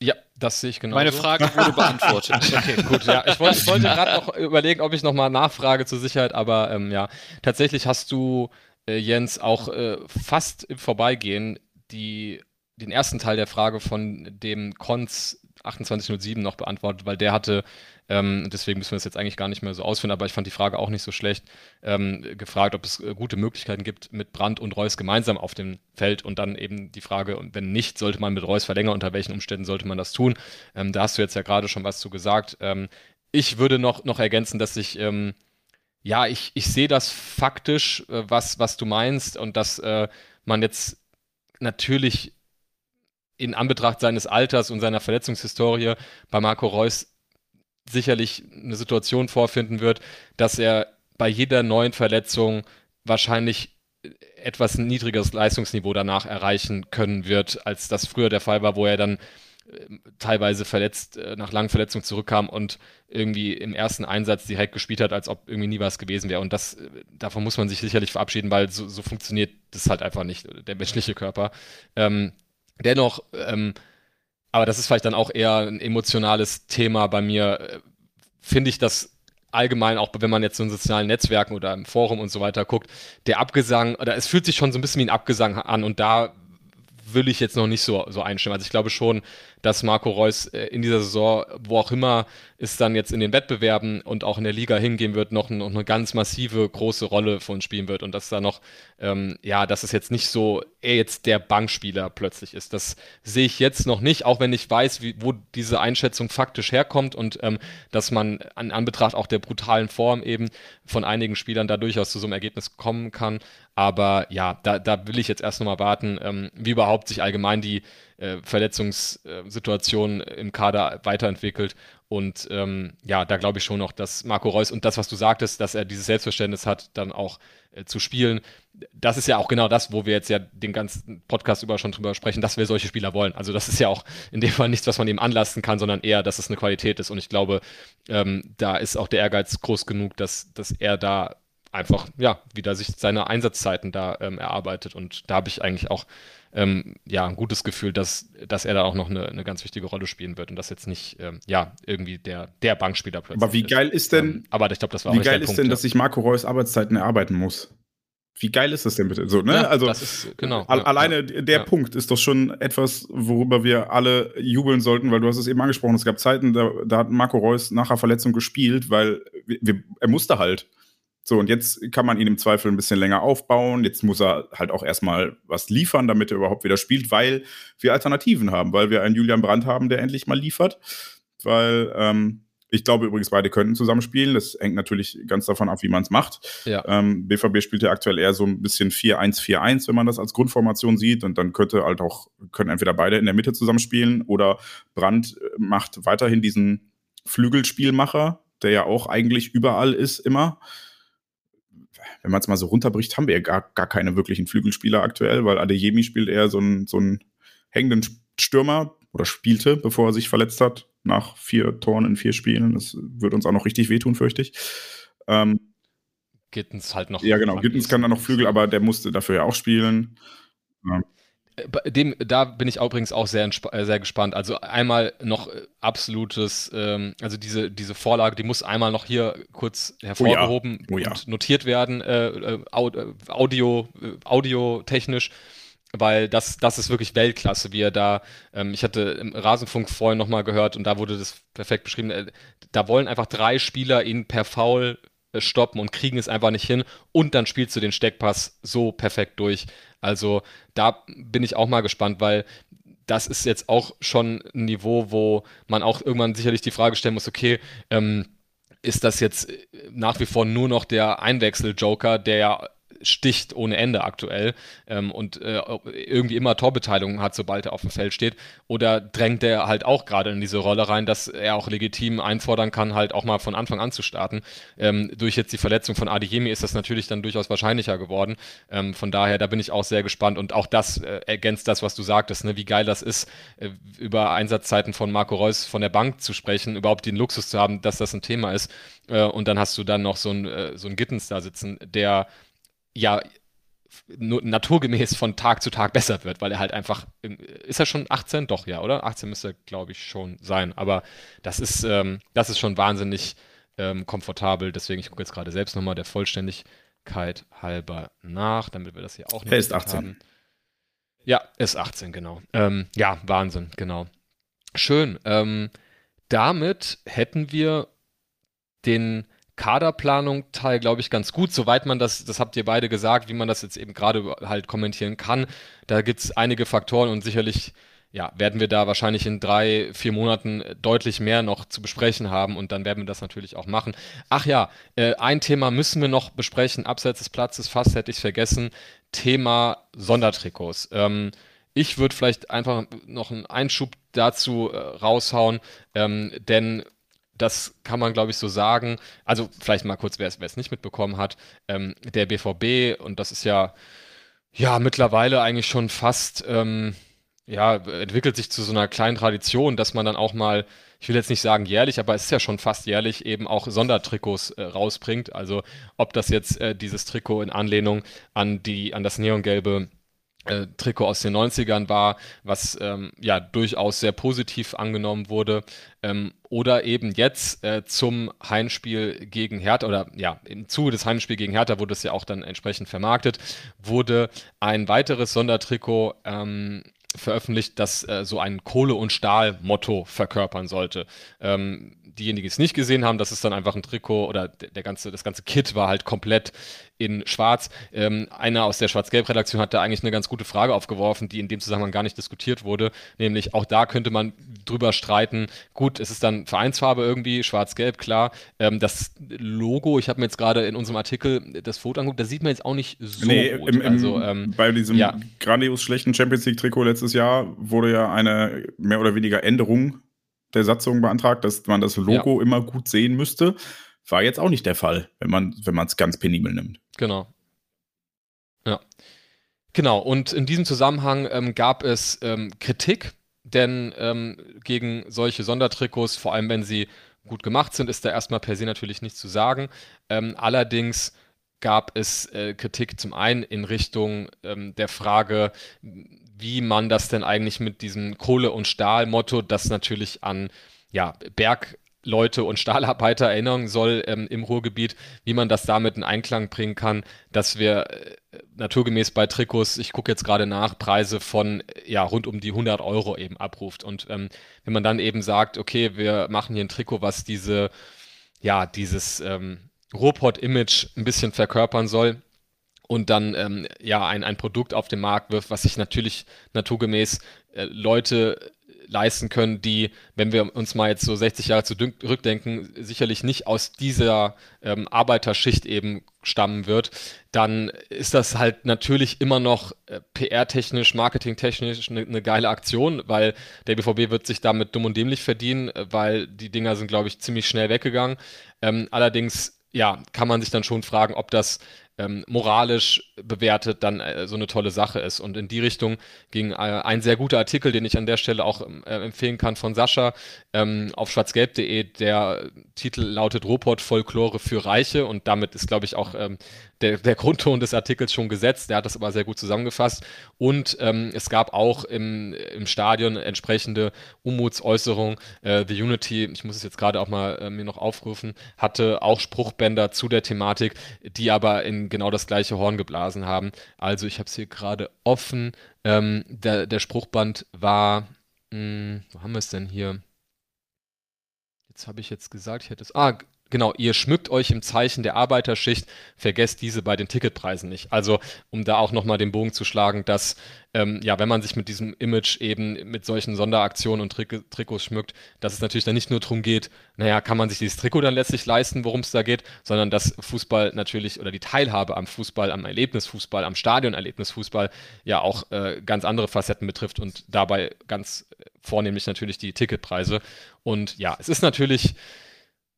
Ja, das sehe ich genau. Meine Frage wurde beantwortet. *laughs* okay, gut. Ja, ich wollte, wollte *laughs* gerade noch überlegen, ob ich nochmal nachfrage zur Sicherheit, aber ähm, ja, tatsächlich hast du, äh, Jens, auch äh, fast im Vorbeigehen die den ersten Teil der Frage von dem Cons 2807 noch beantwortet, weil der hatte, ähm, deswegen müssen wir das jetzt eigentlich gar nicht mehr so ausführen, aber ich fand die Frage auch nicht so schlecht, ähm, gefragt, ob es äh, gute Möglichkeiten gibt, mit Brandt und Reus gemeinsam auf dem Feld und dann eben die Frage, und wenn nicht, sollte man mit Reus verlängern, unter welchen Umständen sollte man das tun? Ähm, da hast du jetzt ja gerade schon was zu gesagt. Ähm, ich würde noch, noch ergänzen, dass ich, ähm, ja, ich, ich sehe das faktisch, äh, was, was du meinst und dass äh, man jetzt natürlich in Anbetracht seines Alters und seiner Verletzungshistorie bei Marco Reus sicherlich eine Situation vorfinden wird, dass er bei jeder neuen Verletzung wahrscheinlich etwas niedrigeres Leistungsniveau danach erreichen können wird, als das früher der Fall war, wo er dann äh, teilweise verletzt, äh, nach langen Verletzungen zurückkam und irgendwie im ersten Einsatz direkt gespielt hat, als ob irgendwie nie was gewesen wäre. Und das, äh, davon muss man sich sicherlich verabschieden, weil so, so funktioniert das halt einfach nicht, der menschliche Körper. Ähm, Dennoch, ähm, aber das ist vielleicht dann auch eher ein emotionales Thema bei mir, äh, finde ich das allgemein, auch wenn man jetzt so in sozialen Netzwerken oder im Forum und so weiter guckt, der Abgesang, oder es fühlt sich schon so ein bisschen wie ein Abgesang an und da will ich jetzt noch nicht so, so einstimmen. Also ich glaube schon, dass Marco Reus äh, in dieser Saison, wo auch immer es dann jetzt in den Wettbewerben und auch in der Liga hingehen wird, noch, noch eine ganz massive große Rolle uns spielen wird und dass da noch, ähm, ja, dass es jetzt nicht so, er jetzt der Bankspieler plötzlich ist. Das sehe ich jetzt noch nicht, auch wenn ich weiß, wie, wo diese Einschätzung faktisch herkommt und ähm, dass man an Anbetracht auch der brutalen Form eben von einigen Spielern da durchaus zu so einem Ergebnis kommen kann. Aber ja, da, da will ich jetzt erst nochmal warten, ähm, wie überhaupt sich allgemein die äh, Verletzungssituation im Kader weiterentwickelt. Und ähm, ja, da glaube ich schon noch, dass Marco Reus und das, was du sagtest, dass er dieses Selbstverständnis hat, dann auch äh, zu spielen, das ist ja auch genau das, wo wir jetzt ja den ganzen Podcast über schon drüber sprechen, dass wir solche Spieler wollen. Also das ist ja auch in dem Fall nichts, was man ihm anlasten kann, sondern eher, dass es eine Qualität ist. Und ich glaube, ähm, da ist auch der Ehrgeiz groß genug, dass, dass er da einfach, ja, wieder sich seine Einsatzzeiten da ähm, erarbeitet. Und da habe ich eigentlich auch ähm, ja, ein gutes Gefühl, dass, dass er da auch noch eine, eine ganz wichtige Rolle spielen wird und das jetzt nicht, ähm, ja, irgendwie der, der Bankspieler plötzlich Aber wie geil ist denn, ähm, aber ich glaube, das war Wie geil ist Punkt, denn, ja. dass sich Marco Reus Arbeitszeiten erarbeiten muss? Wie geil ist das denn bitte? So, ne? Ja, also ist, genau, al alleine ja, der Punkt ist doch schon etwas, worüber wir alle jubeln sollten, weil du hast es eben angesprochen. Es gab Zeiten, da, da hat Marco Reus nach der Verletzung gespielt, weil wir, wir, er musste halt. So, und jetzt kann man ihn im Zweifel ein bisschen länger aufbauen. Jetzt muss er halt auch erstmal was liefern, damit er überhaupt wieder spielt, weil wir Alternativen haben, weil wir einen Julian Brandt haben, der endlich mal liefert. Weil ähm, ich glaube übrigens, beide könnten zusammenspielen. Das hängt natürlich ganz davon ab, wie man es macht. Ja. Ähm, BVB spielt ja aktuell eher so ein bisschen 4-1-4-1, wenn man das als Grundformation sieht. Und dann könnte halt auch, können entweder beide in der Mitte zusammenspielen oder Brandt äh, macht weiterhin diesen Flügelspielmacher, der ja auch eigentlich überall ist, immer wenn man es mal so runterbricht, haben wir ja gar, gar keine wirklichen Flügelspieler aktuell, weil Adeyemi spielt eher so einen, so einen hängenden Stürmer oder spielte, bevor er sich verletzt hat, nach vier Toren in vier Spielen. Das wird uns auch noch richtig wehtun, fürchte ich. Ähm, Gittens halt noch. Ja, genau. Gittens kann da noch Flügel, aber der musste dafür ja auch spielen. Ja. Dem, da bin ich übrigens auch sehr, äh, sehr gespannt. Also einmal noch äh, absolutes, ähm, also diese, diese Vorlage, die muss einmal noch hier kurz hervorgehoben oh ja. Oh ja. und notiert werden, äh, äh Audio, audiotechnisch, weil das, das ist wirklich Weltklasse, wie er da, ähm, ich hatte im Rasenfunk vorhin nochmal gehört und da wurde das perfekt beschrieben, äh, da wollen einfach drei Spieler ihn per Foul stoppen und kriegen es einfach nicht hin und dann spielst du den Steckpass so perfekt durch. Also da bin ich auch mal gespannt, weil das ist jetzt auch schon ein Niveau, wo man auch irgendwann sicherlich die Frage stellen muss, okay, ähm, ist das jetzt nach wie vor nur noch der Einwechsel-Joker, der ja sticht ohne Ende aktuell ähm, und äh, irgendwie immer Torbeteiligung hat, sobald er auf dem Feld steht. Oder drängt er halt auch gerade in diese Rolle rein, dass er auch legitim einfordern kann, halt auch mal von Anfang an zu starten. Ähm, durch jetzt die Verletzung von Adeyemi ist das natürlich dann durchaus wahrscheinlicher geworden. Ähm, von daher, da bin ich auch sehr gespannt und auch das äh, ergänzt das, was du sagtest, ne? wie geil das ist, äh, über Einsatzzeiten von Marco Reus von der Bank zu sprechen, überhaupt den Luxus zu haben, dass das ein Thema ist. Äh, und dann hast du dann noch so ein, äh, so ein Gittens da sitzen, der ja naturgemäß von Tag zu Tag besser wird, weil er halt einfach, ist er schon 18? Doch, ja, oder? 18 müsste glaube ich, schon sein. Aber das ist, ähm, das ist schon wahnsinnig ähm, komfortabel. Deswegen, ich gucke jetzt gerade selbst nochmal der Vollständigkeit halber nach, damit wir das hier auch noch Er ist 18. Haben. Ja, S18, genau. Ähm, ja, Wahnsinn, genau. Schön. Ähm, damit hätten wir den Kaderplanung Teil, glaube ich, ganz gut, soweit man das, das habt ihr beide gesagt, wie man das jetzt eben gerade halt kommentieren kann. Da gibt es einige Faktoren und sicherlich ja, werden wir da wahrscheinlich in drei, vier Monaten deutlich mehr noch zu besprechen haben und dann werden wir das natürlich auch machen. Ach ja, äh, ein Thema müssen wir noch besprechen, abseits des Platzes, fast hätte ich es vergessen, Thema Sondertrikots. Ähm, ich würde vielleicht einfach noch einen Einschub dazu äh, raushauen, ähm, denn das kann man, glaube ich, so sagen. Also vielleicht mal kurz, wer es nicht mitbekommen hat. Ähm, der BVB, und das ist ja, ja mittlerweile eigentlich schon fast ähm, ja, entwickelt sich zu so einer kleinen Tradition, dass man dann auch mal, ich will jetzt nicht sagen jährlich, aber es ist ja schon fast jährlich, eben auch Sondertrikots äh, rausbringt. Also ob das jetzt äh, dieses Trikot in Anlehnung an die, an das neongelbe Trikot aus den 90ern war, was ähm, ja durchaus sehr positiv angenommen wurde. Ähm, oder eben jetzt äh, zum Heimspiel gegen Hertha, oder ja, im Zuge des Heimspiels gegen Hertha wurde es ja auch dann entsprechend vermarktet, wurde ein weiteres Sondertrikot ähm, veröffentlicht, das äh, so ein Kohle- und Stahl-Motto verkörpern sollte. Ähm, diejenigen, die es nicht gesehen haben, das ist dann einfach ein Trikot oder der ganze, das ganze Kit war halt komplett in Schwarz. Ähm, einer aus der Schwarz-Gelb-Redaktion hat da eigentlich eine ganz gute Frage aufgeworfen, die in dem Zusammenhang gar nicht diskutiert wurde. Nämlich auch da könnte man drüber streiten. Gut, es ist dann Vereinsfarbe irgendwie, Schwarz-Gelb, klar. Ähm, das Logo, ich habe mir jetzt gerade in unserem Artikel das Foto angeguckt, da sieht man jetzt auch nicht so nee, gut. Im, im, also, ähm, bei diesem ja. grandios schlechten Champions League-Trikot letztes Jahr wurde ja eine mehr oder weniger Änderung der Satzung beantragt, dass man das Logo ja. immer gut sehen müsste. War jetzt auch nicht der Fall, wenn man es ganz penibel nimmt. Genau. Ja. Genau, und in diesem Zusammenhang ähm, gab es ähm, Kritik, denn ähm, gegen solche Sondertrikots, vor allem wenn sie gut gemacht sind, ist da erstmal per se natürlich nichts zu sagen. Ähm, allerdings gab es äh, Kritik zum einen in Richtung ähm, der Frage, wie man das denn eigentlich mit diesem Kohle- und Stahl-Motto, das natürlich an ja, Bergleute und Stahlarbeiter erinnern soll ähm, im Ruhrgebiet, wie man das damit in Einklang bringen kann, dass wir äh, naturgemäß bei Trikots, ich gucke jetzt gerade nach, Preise von ja rund um die 100 Euro eben abruft. Und ähm, wenn man dann eben sagt, okay, wir machen hier ein Trikot, was diese, ja, dieses ähm, Ruhrpott-Image ein bisschen verkörpern soll, und dann ähm, ja ein, ein Produkt auf den Markt wirft, was sich natürlich naturgemäß äh, Leute leisten können, die, wenn wir uns mal jetzt so 60 Jahre zurückdenken, sicherlich nicht aus dieser ähm, Arbeiterschicht eben stammen wird, dann ist das halt natürlich immer noch äh, PR-technisch, marketingtechnisch eine ne geile Aktion, weil der BVB wird sich damit dumm und dämlich verdienen, äh, weil die Dinger sind, glaube ich, ziemlich schnell weggegangen. Ähm, allerdings, ja, kann man sich dann schon fragen, ob das ähm, moralisch bewertet dann äh, so eine tolle Sache ist. Und in die Richtung ging äh, ein sehr guter Artikel, den ich an der Stelle auch äh, empfehlen kann von Sascha ähm, auf schwarzgelb.de. Der Titel lautet Ruhrpott Folklore für Reiche und damit ist, glaube ich, auch ähm, der, der Grundton des Artikels schon gesetzt. Der hat das aber sehr gut zusammengefasst. Und ähm, es gab auch im, im Stadion entsprechende Unmutsäußerungen. Äh, The Unity, ich muss es jetzt gerade auch mal äh, mir noch aufrufen, hatte auch Spruchbänder zu der Thematik, die aber in genau das gleiche Horn geblasen haben. Also ich habe es hier gerade offen. Ähm, der, der Spruchband war, mh, hm, wo haben wir es denn hier? Jetzt habe ich jetzt gesagt, ich hätte es. Ah, Genau, ihr schmückt euch im Zeichen der Arbeiterschicht, vergesst diese bei den Ticketpreisen nicht. Also, um da auch nochmal den Bogen zu schlagen, dass, ähm, ja, wenn man sich mit diesem Image eben mit solchen Sonderaktionen und Trik Trikots schmückt, dass es natürlich dann nicht nur darum geht, naja, kann man sich dieses Trikot dann letztlich leisten, worum es da geht, sondern dass Fußball natürlich oder die Teilhabe am Fußball, am Erlebnisfußball, am Stadionerlebnisfußball ja auch äh, ganz andere Facetten betrifft und dabei ganz vornehmlich natürlich die Ticketpreise. Und ja, es ist natürlich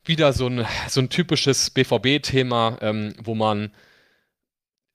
wieder so ein, so ein typisches BVB-Thema, ähm, wo man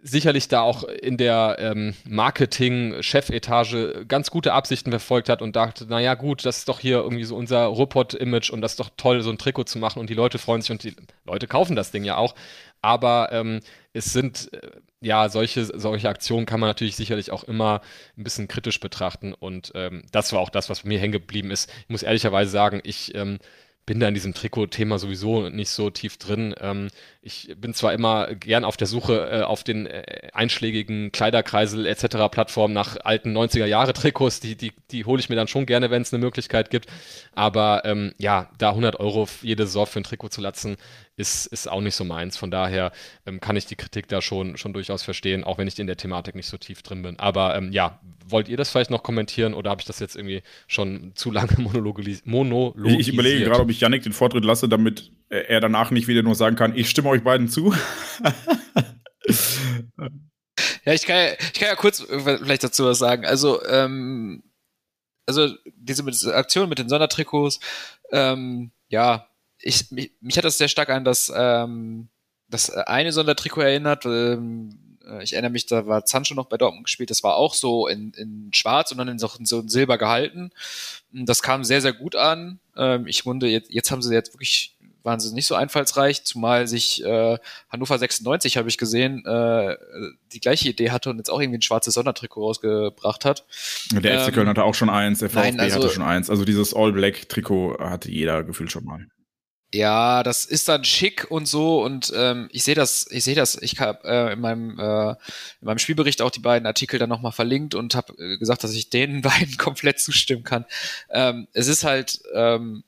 sicherlich da auch in der ähm, Marketing-Chefetage ganz gute Absichten verfolgt hat und dachte, naja gut, das ist doch hier irgendwie so unser Ruhrpott-Image und das ist doch toll, so ein Trikot zu machen und die Leute freuen sich und die Leute kaufen das Ding ja auch. Aber ähm, es sind, äh, ja, solche, solche Aktionen kann man natürlich sicherlich auch immer ein bisschen kritisch betrachten und ähm, das war auch das, was mir hängen geblieben ist. Ich muss ehrlicherweise sagen, ich ähm, bin da in diesem Trikot-Thema sowieso nicht so tief drin. Ähm, ich bin zwar immer gern auf der Suche äh, auf den äh, einschlägigen Kleiderkreisel etc. Plattformen nach alten 90er-Jahre-Trikots, die, die, die hole ich mir dann schon gerne, wenn es eine Möglichkeit gibt. Aber ähm, ja, da 100 Euro jede Saison für ein Trikot zu latzen, ist, ist auch nicht so meins. Von daher ähm, kann ich die Kritik da schon, schon durchaus verstehen, auch wenn ich in der Thematik nicht so tief drin bin. Aber ähm, ja, wollt ihr das vielleicht noch kommentieren oder habe ich das jetzt irgendwie schon zu lange *laughs* monologisiert? Ich überlege gerade, ob ich Yannick den Vortritt lasse, damit er danach nicht wieder nur sagen kann, ich stimme euch beiden zu. *laughs* ja, ich kann ja, ich kann ja kurz vielleicht dazu was sagen. Also, ähm, also diese Aktion mit den Sondertrikots, ähm, ja, ich, mich, mich, hat das sehr stark an das, ähm, das eine Sondertrikot erinnert. Ähm, äh, ich erinnere mich, da war Sancho noch bei Dortmund gespielt. Das war auch so in, in schwarz und dann in so, in so in Silber gehalten. Das kam sehr, sehr gut an. Ähm, ich wundere, jetzt, jetzt haben sie jetzt wirklich waren sie nicht so einfallsreich, zumal sich äh, Hannover 96, habe ich gesehen, äh, die gleiche Idee hatte und jetzt auch irgendwie ein schwarzes Sondertrikot rausgebracht hat. Der ähm, FC Köln hatte auch schon eins, der VfB nein, also, hatte schon eins. Also dieses All-Black-Trikot hatte jeder gefühlt schon mal. Ja, das ist dann schick und so und ähm, ich sehe das, ich sehe das, ich habe äh, in meinem äh, in meinem Spielbericht auch die beiden Artikel dann nochmal verlinkt und habe äh, gesagt, dass ich den *laughs* beiden komplett zustimmen kann. Ähm, es ist halt, ähm,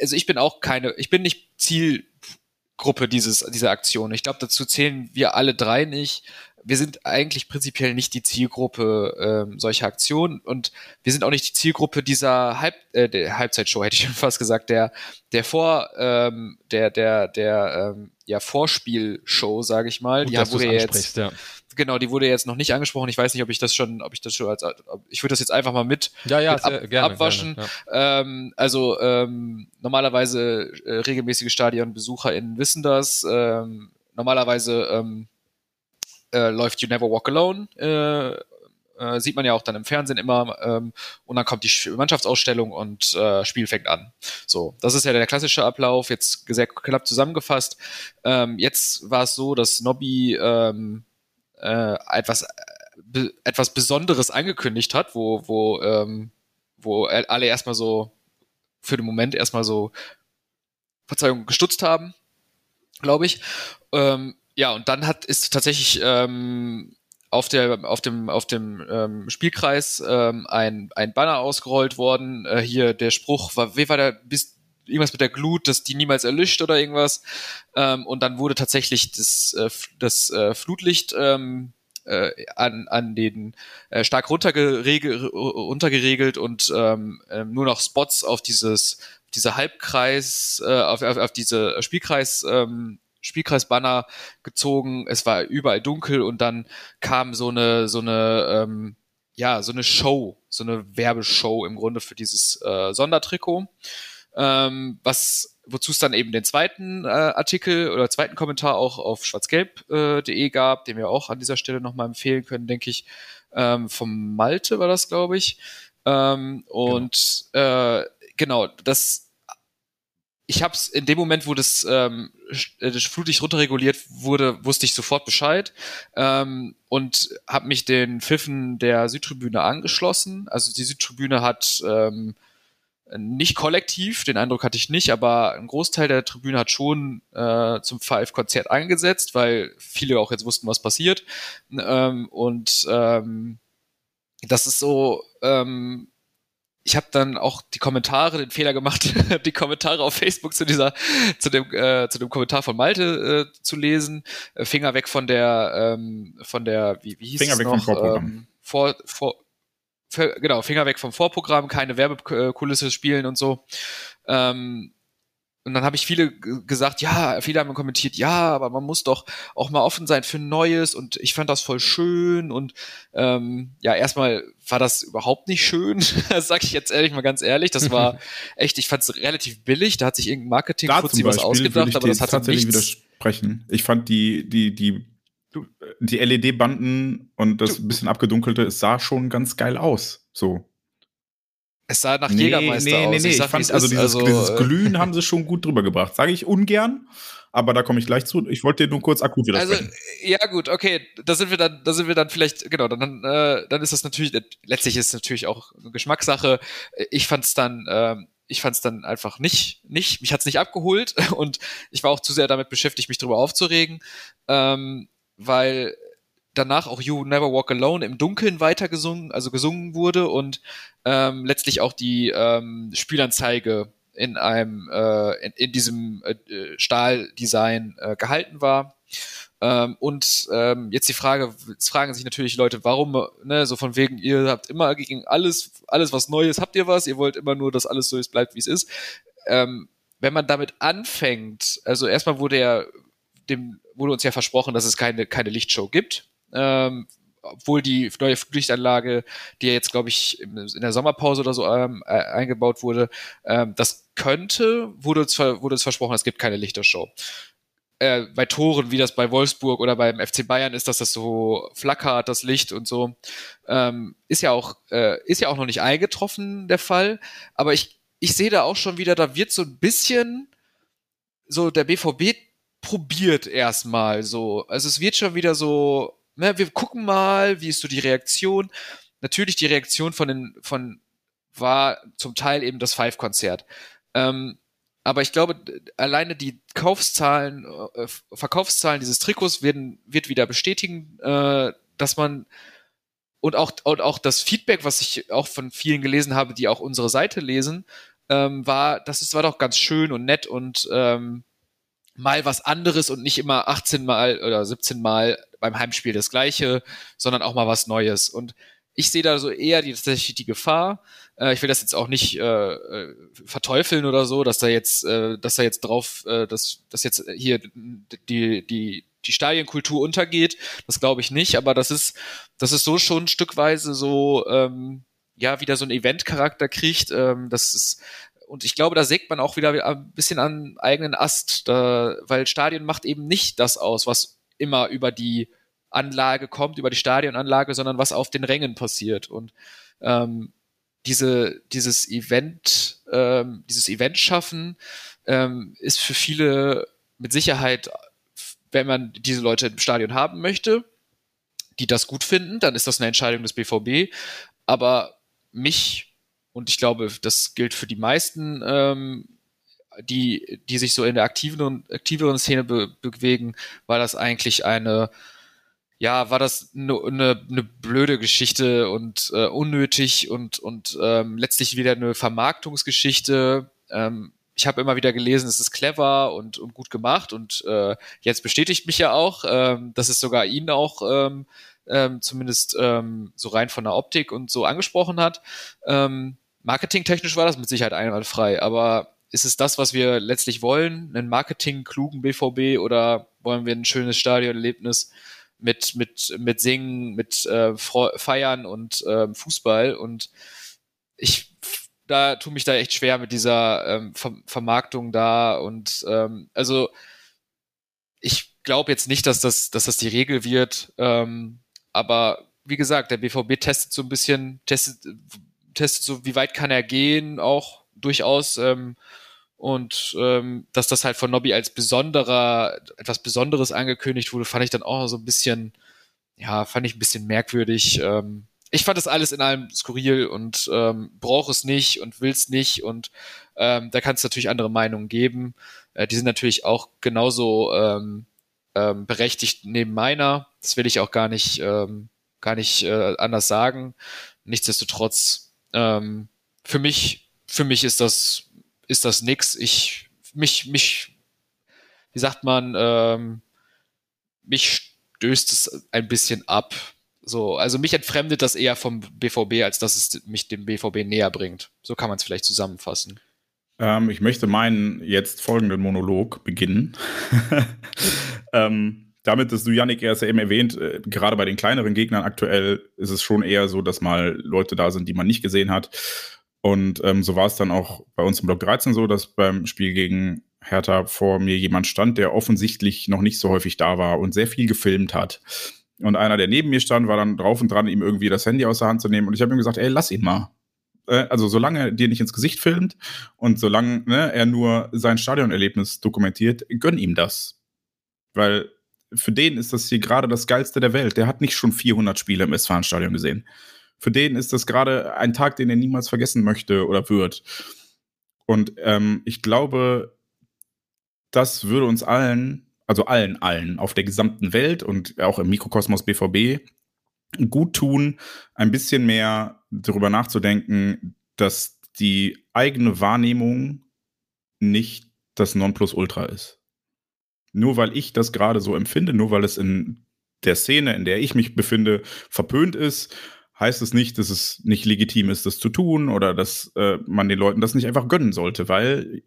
also ich bin auch keine, ich bin nicht Zielgruppe dieses dieser Aktion. Ich glaube, dazu zählen wir alle drei nicht wir sind eigentlich prinzipiell nicht die Zielgruppe ähm, solcher Aktionen und wir sind auch nicht die Zielgruppe dieser Halb äh, der Halbzeitshow, hätte ich *laughs* schon fast gesagt, der der vor ähm, der der der ähm, ja Vorspielshow, sage ich mal. Gut, die wurde jetzt ja. genau, die wurde jetzt noch nicht angesprochen. Ich weiß nicht, ob ich das schon, ob ich das schon als ich würde das jetzt einfach mal mit, ja, ja, mit ab, gerne, abwaschen. Gerne, ja. ähm, also ähm, normalerweise äh, regelmäßige StadionbesucherInnen wissen das. Ähm, normalerweise ähm, äh, läuft You Never Walk Alone, äh, äh, sieht man ja auch dann im Fernsehen immer, ähm, und dann kommt die Mannschaftsausstellung und äh, Spiel fängt an. So, das ist ja der klassische Ablauf, jetzt sehr knapp zusammengefasst. Ähm, jetzt war es so, dass Nobby ähm, äh, etwas, be etwas Besonderes angekündigt hat, wo, wo, ähm, wo alle erstmal so für den Moment erstmal so Verzeihung gestutzt haben, glaube ich. Ähm, ja, und dann hat ist tatsächlich ähm, auf der auf dem auf dem ähm, Spielkreis ähm, ein ein Banner ausgerollt worden. Äh, hier der Spruch war, wie war der bis irgendwas mit der Glut, dass die niemals erlischt oder irgendwas. Ähm, und dann wurde tatsächlich das äh, das äh, Flutlicht ähm, äh, an, an den äh, stark runtergeregelt, runtergeregelt und ähm, äh, nur noch Spots auf dieses diese Halbkreis, äh, auf, auf, auf diese Spielkreis ähm, Spielkreisbanner gezogen, es war überall dunkel und dann kam so eine, so eine, ähm, ja, so eine Show, so eine Werbeshow im Grunde für dieses äh, Sondertrikot. Ähm, was, wozu es dann eben den zweiten äh, Artikel oder zweiten Kommentar auch auf schwarzgelb.de äh, gab, den wir auch an dieser Stelle nochmal empfehlen können, denke ich. Ähm, vom Malte war das, glaube ich. Ähm, und genau. Äh, genau, das ich habe es in dem Moment, wo das, ähm, äh, das Flutlicht runterreguliert wurde, wusste ich sofort Bescheid ähm, und habe mich den Pfiffen der Südtribüne angeschlossen. Also die Südtribüne hat ähm, nicht kollektiv, den Eindruck hatte ich nicht, aber ein Großteil der Tribüne hat schon äh, zum Five-Konzert eingesetzt, weil viele auch jetzt wussten, was passiert. Ähm, und ähm, das ist so, ähm, ich habe dann auch die Kommentare, den Fehler gemacht, *laughs* die Kommentare auf Facebook zu dieser, zu dem, äh, zu dem Kommentar von Malte äh, zu lesen. Äh, Finger weg von der, ähm, von der, wie, wie hieß Finger es weg noch? Vom Vorprogramm. Ähm, vor, vor, für, genau, Finger weg vom Vorprogramm, keine Werbekulisse spielen und so. Ähm, und dann habe ich viele gesagt, ja, viele haben kommentiert, ja, aber man muss doch auch mal offen sein für Neues und ich fand das voll schön und ähm, ja, erstmal war das überhaupt nicht schön, *laughs* das sage ich jetzt ehrlich mal ganz ehrlich, das war *laughs* echt, ich fand es relativ billig, da hat sich irgendein Marketing kurz was ausgedacht, aber das hat tatsächlich nichts. widersprechen. Ich fand die die die die LED-Banden und das du, bisschen abgedunkelte, es sah schon ganz geil aus, so. Es sah nach nee, Jägermeister nee, aus. Nee, nee, ich, ich fand, also, dieses, also dieses, äh, Glühen *laughs* haben sie schon gut drüber gebracht. Sage ich ungern, aber da komme ich gleich zu. Ich wollte dir nur kurz akut wieder Also, ja gut, okay, da sind wir dann, da sind wir dann vielleicht, genau, dann, äh, dann ist das natürlich, letztlich ist es natürlich auch eine Geschmackssache. Ich fand es dann, äh, ich fand es dann einfach nicht, nicht, mich hat's nicht abgeholt *laughs* und ich war auch zu sehr damit beschäftigt, mich darüber aufzuregen, ähm, weil danach auch You Never Walk Alone im Dunkeln weiter gesungen, also gesungen wurde und ähm, letztlich auch die ähm, Spielanzeige in einem äh, in, in diesem äh, Stahldesign äh, gehalten war. Ähm, und ähm, jetzt die Frage, jetzt fragen sich natürlich Leute, warum, ne, so von wegen, ihr habt immer gegen alles, alles was Neues, habt ihr was, ihr wollt immer nur, dass alles so ist, bleibt, wie es ist. Ähm, wenn man damit anfängt, also erstmal wurde ja dem, wurde uns ja versprochen, dass es keine, keine Lichtshow gibt. Ähm, obwohl die neue Flutlichtanlage, die ja jetzt, glaube ich, in der Sommerpause oder so ähm, äh, eingebaut wurde, ähm, das könnte, wurde uns, wurde uns versprochen, es gibt keine Lichtershow äh, bei Toren, wie das bei Wolfsburg oder beim FC Bayern ist, dass das so flackert, das Licht und so. Ähm, ist ja auch, äh, ist ja auch noch nicht eingetroffen, der Fall. Aber ich, ich sehe da auch schon wieder, da wird so ein bisschen so der BVB probiert erstmal so. Also es wird schon wieder so, ne, wir gucken mal, wie ist so die Reaktion. Natürlich die Reaktion von den, von, war zum Teil eben das Five-Konzert. Ähm, aber ich glaube, alleine die Kaufszahlen, äh, Verkaufszahlen dieses Trikots werden, wird wieder bestätigen, äh, dass man und auch, und auch das Feedback, was ich auch von vielen gelesen habe, die auch unsere Seite lesen, ähm, war, das ist, war doch ganz schön und nett und ähm, mal was anderes und nicht immer 18 Mal oder 17 Mal beim Heimspiel das Gleiche, sondern auch mal was Neues. Und ich sehe da so eher die, tatsächlich die Gefahr. Äh, ich will das jetzt auch nicht äh, äh, verteufeln oder so, dass da jetzt, äh, dass da jetzt drauf, äh, dass, dass jetzt hier die, die, die Stadienkultur untergeht. Das glaube ich nicht, aber das ist, das ist so schon stückweise so, ähm, ja, wieder so ein Event-Charakter kriegt. Ähm, das ist, und ich glaube, da sägt man auch wieder ein bisschen an eigenen Ast, da, weil Stadion macht eben nicht das aus, was immer über die Anlage kommt, über die Stadionanlage, sondern was auf den Rängen passiert. Und ähm, diese, dieses Event, ähm, dieses Event schaffen, ähm, ist für viele mit Sicherheit, wenn man diese Leute im Stadion haben möchte, die das gut finden, dann ist das eine Entscheidung des BVB. Aber mich, und ich glaube, das gilt für die meisten, ähm, die, die sich so in der aktiveren, aktiveren Szene be bewegen, war das eigentlich eine ja, war das eine ne, ne blöde Geschichte und äh, unnötig und, und ähm, letztlich wieder eine Vermarktungsgeschichte. Ähm, ich habe immer wieder gelesen, es ist clever und, und gut gemacht und äh, jetzt bestätigt mich ja auch, ähm, dass es sogar ihn auch ähm, ähm, zumindest ähm, so rein von der Optik und so angesprochen hat. Ähm, marketingtechnisch war das mit Sicherheit einwandfrei, aber ist es das, was wir letztlich wollen? Einen marketingklugen BVB oder wollen wir ein schönes Stadionerlebnis? mit, mit, mit Singen, mit äh, Feiern und äh, Fußball. Und ich da tue mich da echt schwer mit dieser ähm, Ver Vermarktung da. Und ähm, also ich glaube jetzt nicht, dass das, dass das die Regel wird. Ähm, aber wie gesagt, der BVB testet so ein bisschen, testet, testet so, wie weit kann er gehen, auch durchaus. Ähm, und ähm, dass das halt von Nobby als besonderer, etwas Besonderes angekündigt wurde, fand ich dann auch so ein bisschen, ja, fand ich ein bisschen merkwürdig. Ähm, ich fand das alles in allem skurril und ähm, brauche es nicht und will es nicht und ähm, da kann es natürlich andere Meinungen geben. Äh, die sind natürlich auch genauso ähm, ähm, berechtigt neben meiner. Das will ich auch gar nicht, ähm, gar nicht äh, anders sagen. Nichtsdestotrotz, ähm, für mich, für mich ist das ist das nix. Ich, mich, mich, wie sagt man, ähm, mich stößt es ein bisschen ab. So, also mich entfremdet das eher vom BVB, als dass es mich dem BVB näher bringt. So kann man es vielleicht zusammenfassen. Ähm, ich möchte meinen jetzt folgenden Monolog beginnen. *laughs* ähm, damit, dass du Yannick erst eben erwähnt, äh, gerade bei den kleineren Gegnern aktuell ist es schon eher so, dass mal Leute da sind, die man nicht gesehen hat. Und ähm, so war es dann auch bei uns im Block 13 so, dass beim Spiel gegen Hertha vor mir jemand stand, der offensichtlich noch nicht so häufig da war und sehr viel gefilmt hat. Und einer, der neben mir stand, war dann drauf und dran, ihm irgendwie das Handy aus der Hand zu nehmen. Und ich habe ihm gesagt, ey, lass ihn mal. Äh, also solange er dir nicht ins Gesicht filmt und solange ne, er nur sein Stadionerlebnis dokumentiert, gönn ihm das. Weil für den ist das hier gerade das Geilste der Welt. Der hat nicht schon 400 Spiele im Westfalenstadion gesehen für den ist das gerade ein Tag, den er niemals vergessen möchte oder wird. Und ähm, ich glaube, das würde uns allen, also allen, allen auf der gesamten Welt und auch im Mikrokosmos BVB gut tun, ein bisschen mehr darüber nachzudenken, dass die eigene Wahrnehmung nicht das Nonplusultra ist. Nur weil ich das gerade so empfinde, nur weil es in der Szene, in der ich mich befinde, verpönt ist, heißt es nicht, dass es nicht legitim ist, das zu tun oder dass äh, man den Leuten das nicht einfach gönnen sollte, weil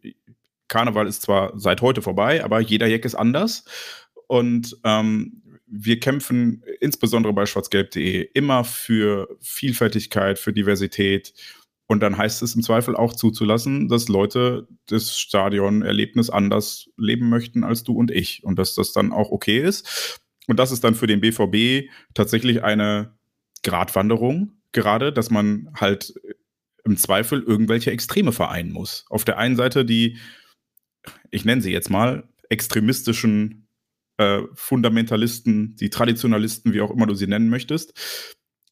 Karneval ist zwar seit heute vorbei, aber jeder Jack ist anders. Und ähm, wir kämpfen insbesondere bei schwarzgelb.de immer für Vielfältigkeit, für Diversität. Und dann heißt es im Zweifel auch zuzulassen, dass Leute das Stadionerlebnis anders leben möchten als du und ich. Und dass das dann auch okay ist. Und das ist dann für den BVB tatsächlich eine Gratwanderung gerade, dass man halt im Zweifel irgendwelche Extreme vereinen muss. Auf der einen Seite die, ich nenne sie jetzt mal, extremistischen äh, Fundamentalisten, die Traditionalisten, wie auch immer du sie nennen möchtest,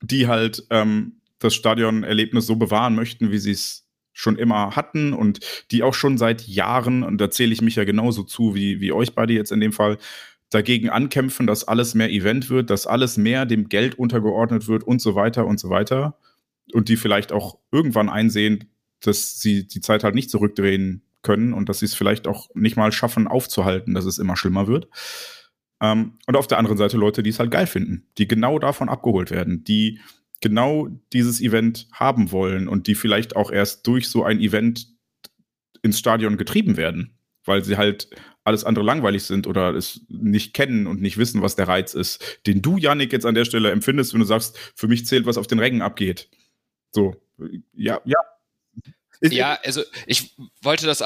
die halt ähm, das Stadionerlebnis so bewahren möchten, wie sie es schon immer hatten und die auch schon seit Jahren, und da zähle ich mich ja genauso zu wie, wie euch beide jetzt in dem Fall, dagegen ankämpfen, dass alles mehr Event wird, dass alles mehr dem Geld untergeordnet wird und so weiter und so weiter. Und die vielleicht auch irgendwann einsehen, dass sie die Zeit halt nicht zurückdrehen können und dass sie es vielleicht auch nicht mal schaffen aufzuhalten, dass es immer schlimmer wird. Ähm, und auf der anderen Seite Leute, die es halt geil finden, die genau davon abgeholt werden, die genau dieses Event haben wollen und die vielleicht auch erst durch so ein Event ins Stadion getrieben werden, weil sie halt alles andere langweilig sind oder es nicht kennen und nicht wissen, was der Reiz ist, den du, Janik, jetzt an der Stelle empfindest, wenn du sagst, für mich zählt, was auf den Rängen abgeht. So, ja, ja, ja, also ich wollte das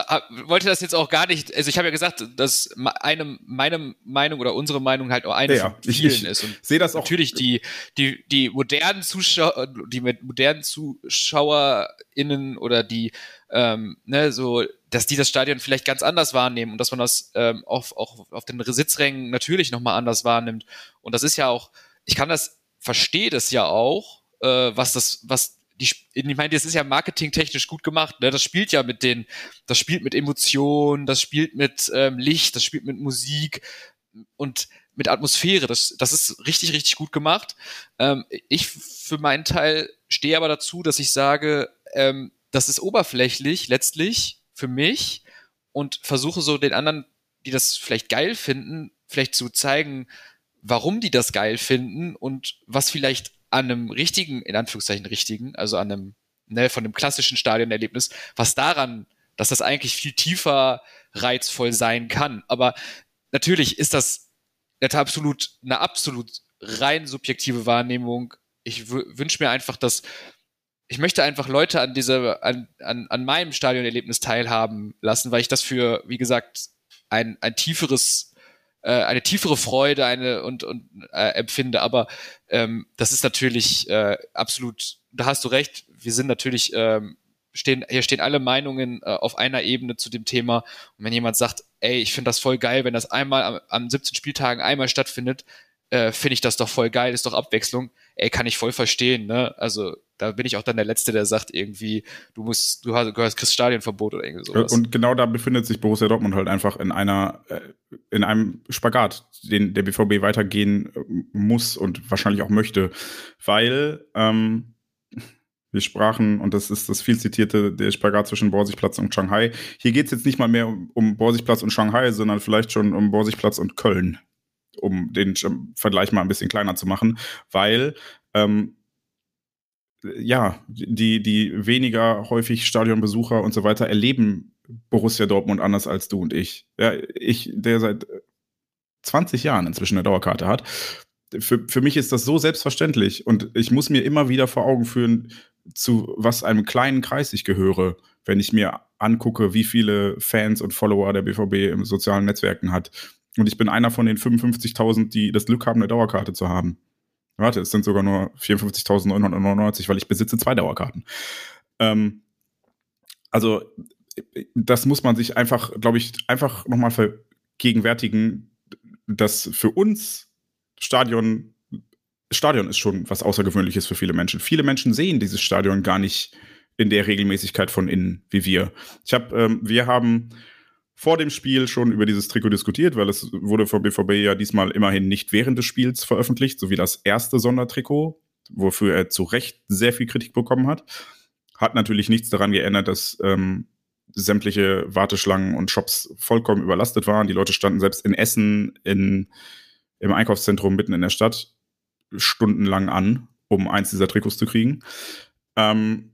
wollte das jetzt auch gar nicht. Also ich habe ja gesagt, dass eine meine Meinung oder unsere Meinung halt auch eine ja, von vielen ich, ich ist. Und sehe das auch. Natürlich die die die modernen Zuschauer, die mit modernen ZuschauerInnen oder die ähm, ne so, dass die das Stadion vielleicht ganz anders wahrnehmen und dass man das ähm, auch auch auf den Sitzrängen natürlich noch mal anders wahrnimmt. Und das ist ja auch, ich kann das verstehe das ja auch, äh, was das was die, ich meine, das ist ja marketingtechnisch gut gemacht. Ne? Das spielt ja mit den, das spielt mit Emotionen, das spielt mit ähm, Licht, das spielt mit Musik und mit Atmosphäre. Das, das ist richtig, richtig gut gemacht. Ähm, ich für meinen Teil stehe aber dazu, dass ich sage, ähm, das ist oberflächlich letztlich für mich und versuche so den anderen, die das vielleicht geil finden, vielleicht zu zeigen, warum die das geil finden und was vielleicht an einem richtigen, in Anführungszeichen richtigen, also an einem, ne, von einem klassischen Stadionerlebnis, was daran, dass das eigentlich viel tiefer reizvoll sein kann. Aber natürlich ist das eine absolut, eine absolut rein subjektive Wahrnehmung. Ich wünsche mir einfach, dass ich möchte einfach Leute an dieser, an, an, an meinem Stadionerlebnis teilhaben lassen, weil ich das für, wie gesagt, ein, ein tieferes äh, eine tiefere Freude eine und, und äh, empfinde. Aber ähm, das ist natürlich äh, absolut, da hast du recht, wir sind natürlich, ähm, stehen, hier stehen alle Meinungen äh, auf einer Ebene zu dem Thema. Und wenn jemand sagt, ey, ich finde das voll geil, wenn das einmal am, am 17 Spieltagen einmal stattfindet, äh, finde ich das doch voll geil, ist doch Abwechslung. Ey, kann ich voll verstehen, ne? Also da bin ich auch dann der Letzte, der sagt irgendwie, du musst, du hast, gehörst Chris Stadionverbot oder irgendwie sowas. Und genau da befindet sich Borussia Dortmund halt einfach in einer, äh, in einem Spagat, den der BVB weitergehen äh, muss und wahrscheinlich auch möchte, weil ähm, wir sprachen, und das ist das viel zitierte, der Spagat zwischen Borsigplatz und Shanghai. Hier geht es jetzt nicht mal mehr um, um Borsigplatz und Shanghai, sondern vielleicht schon um Borsigplatz und Köln, um den Vergleich mal ein bisschen kleiner zu machen, weil ähm, ja, die, die weniger häufig Stadionbesucher und so weiter erleben Borussia Dortmund anders als du und ich. Ja, ich, der seit 20 Jahren inzwischen eine Dauerkarte hat. Für, für mich ist das so selbstverständlich und ich muss mir immer wieder vor Augen führen, zu was einem kleinen Kreis ich gehöre, wenn ich mir angucke, wie viele Fans und Follower der BVB im sozialen Netzwerken hat. Und ich bin einer von den 55.000, die das Glück haben, eine Dauerkarte zu haben. Warte, es sind sogar nur 54.999, weil ich besitze zwei Dauerkarten. Ähm, also, das muss man sich einfach, glaube ich, einfach nochmal vergegenwärtigen, dass für uns Stadion, Stadion ist schon was Außergewöhnliches für viele Menschen. Viele Menschen sehen dieses Stadion gar nicht in der Regelmäßigkeit von innen wie wir. Ich habe, ähm, wir haben vor dem Spiel schon über dieses Trikot diskutiert, weil es wurde vom BVB ja diesmal immerhin nicht während des Spiels veröffentlicht, so wie das erste Sondertrikot, wofür er zu Recht sehr viel Kritik bekommen hat. Hat natürlich nichts daran geändert, dass ähm, sämtliche Warteschlangen und Shops vollkommen überlastet waren. Die Leute standen selbst in Essen in, im Einkaufszentrum mitten in der Stadt stundenlang an, um eins dieser Trikots zu kriegen. Ähm,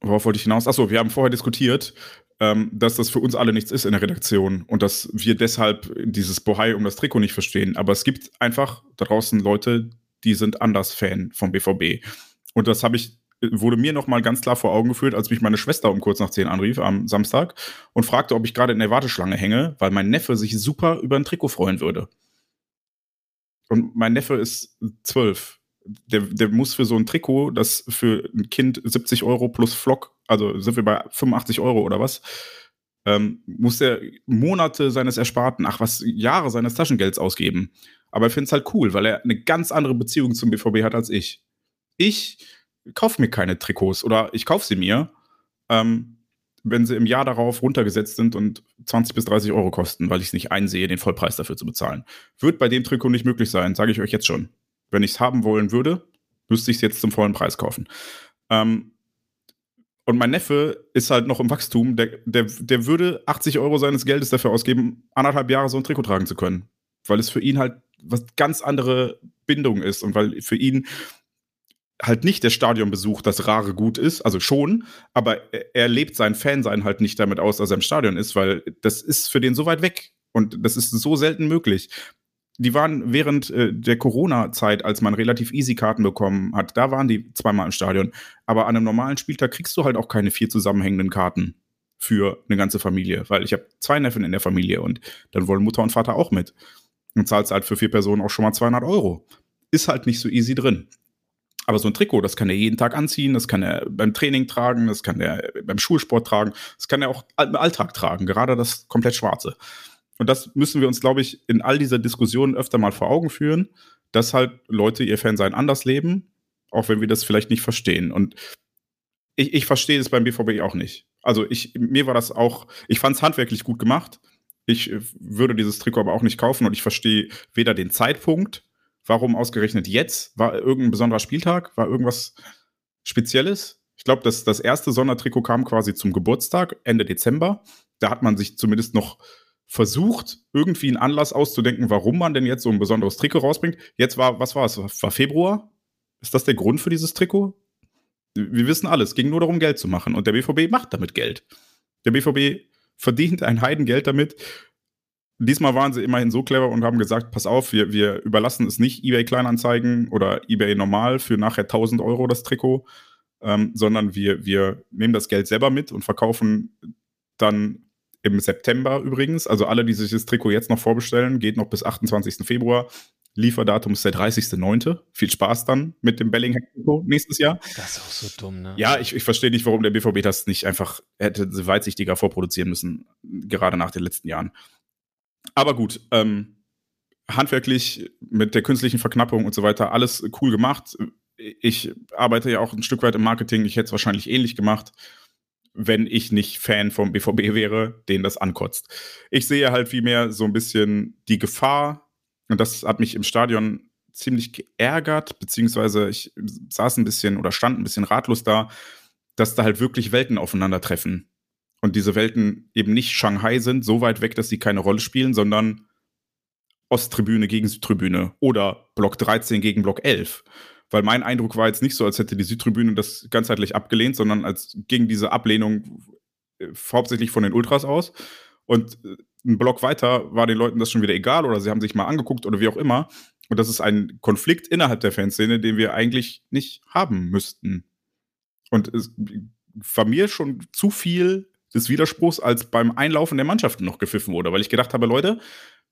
worauf wollte ich hinaus? Achso, wir haben vorher diskutiert, ähm, dass das für uns alle nichts ist in der Redaktion und dass wir deshalb dieses Bohai um das Trikot nicht verstehen. Aber es gibt einfach da draußen Leute, die sind anders Fan vom BVB. Und das habe ich wurde mir noch mal ganz klar vor Augen geführt, als mich meine Schwester um kurz nach zehn anrief am Samstag und fragte, ob ich gerade in der Warteschlange hänge, weil mein Neffe sich super über ein Trikot freuen würde. Und mein Neffe ist zwölf. Der, der muss für so ein Trikot, das für ein Kind 70 Euro plus Flock, also sind wir bei 85 Euro oder was, ähm, muss er Monate seines Ersparten, ach was, Jahre seines Taschengelds ausgeben. Aber ich finde es halt cool, weil er eine ganz andere Beziehung zum BVB hat als ich. Ich kaufe mir keine Trikots oder ich kaufe sie mir, ähm, wenn sie im Jahr darauf runtergesetzt sind und 20 bis 30 Euro kosten, weil ich es nicht einsehe, den Vollpreis dafür zu bezahlen. Wird bei dem Trikot nicht möglich sein, sage ich euch jetzt schon. Wenn ich es haben wollen würde, müsste ich es jetzt zum vollen Preis kaufen. Ähm, und mein Neffe ist halt noch im Wachstum, der, der, der würde 80 Euro seines Geldes dafür ausgeben, anderthalb Jahre so ein Trikot tragen zu können. Weil es für ihn halt was ganz andere Bindung ist und weil für ihn halt nicht der Stadionbesuch das rare Gut ist, also schon, aber er lebt sein Fansein halt nicht damit aus, dass er im Stadion ist, weil das ist für den so weit weg und das ist so selten möglich. Die waren während äh, der Corona-Zeit, als man relativ easy Karten bekommen hat, da waren die zweimal im Stadion. Aber an einem normalen Spieltag kriegst du halt auch keine vier zusammenhängenden Karten für eine ganze Familie, weil ich habe zwei Neffen in der Familie und dann wollen Mutter und Vater auch mit. Und zahlst halt für vier Personen auch schon mal 200 Euro. Ist halt nicht so easy drin. Aber so ein Trikot, das kann er jeden Tag anziehen, das kann er beim Training tragen, das kann er beim Schulsport tragen, das kann er auch im Alltag tragen, gerade das komplett schwarze. Und das müssen wir uns, glaube ich, in all dieser Diskussion öfter mal vor Augen führen, dass halt Leute ihr Fansein anders leben, auch wenn wir das vielleicht nicht verstehen. Und ich, ich verstehe es beim BVB auch nicht. Also ich, mir war das auch, ich fand es handwerklich gut gemacht. Ich äh, würde dieses Trikot aber auch nicht kaufen und ich verstehe weder den Zeitpunkt, Warum ausgerechnet jetzt? War irgendein besonderer Spieltag? War irgendwas Spezielles? Ich glaube, das, das erste Sondertrikot kam quasi zum Geburtstag, Ende Dezember. Da hat man sich zumindest noch versucht, irgendwie einen Anlass auszudenken, warum man denn jetzt so ein besonderes Trikot rausbringt. Jetzt war, was war es? War Februar? Ist das der Grund für dieses Trikot? Wir wissen alles, es ging nur darum, Geld zu machen. Und der BVB macht damit Geld. Der BVB verdient ein Heidengeld damit, Diesmal waren sie immerhin so clever und haben gesagt, pass auf, wir, wir überlassen es nicht eBay Kleinanzeigen oder eBay normal für nachher 1000 Euro das Trikot, ähm, sondern wir, wir nehmen das Geld selber mit und verkaufen dann im September übrigens. Also alle, die sich das Trikot jetzt noch vorbestellen, geht noch bis 28. Februar. Lieferdatum ist der 30.09. Viel Spaß dann mit dem Bellingham-Trikot nächstes Jahr. Das ist auch so dumm, ne? Ja, ich, ich verstehe nicht, warum der BVB das nicht einfach hätte weitsichtiger vorproduzieren müssen, gerade nach den letzten Jahren. Aber gut, ähm, handwerklich mit der künstlichen Verknappung und so weiter, alles cool gemacht. Ich arbeite ja auch ein Stück weit im Marketing. Ich hätte es wahrscheinlich ähnlich gemacht, wenn ich nicht Fan vom BVB wäre, den das ankotzt. Ich sehe halt vielmehr so ein bisschen die Gefahr, und das hat mich im Stadion ziemlich geärgert, beziehungsweise ich saß ein bisschen oder stand ein bisschen ratlos da, dass da halt wirklich Welten aufeinandertreffen und diese Welten eben nicht Shanghai sind, so weit weg, dass sie keine Rolle spielen, sondern Osttribüne gegen Südtribüne oder Block 13 gegen Block 11. Weil mein Eindruck war jetzt nicht so, als hätte die Südtribüne das ganzheitlich abgelehnt, sondern als ging diese Ablehnung äh, hauptsächlich von den Ultras aus. Und äh, ein Block weiter war den Leuten das schon wieder egal oder sie haben sich mal angeguckt oder wie auch immer. Und das ist ein Konflikt innerhalb der Fanszene, den wir eigentlich nicht haben müssten. Und es war mir schon zu viel des Widerspruchs, als beim Einlaufen der Mannschaften noch gepfiffen wurde, weil ich gedacht habe, Leute,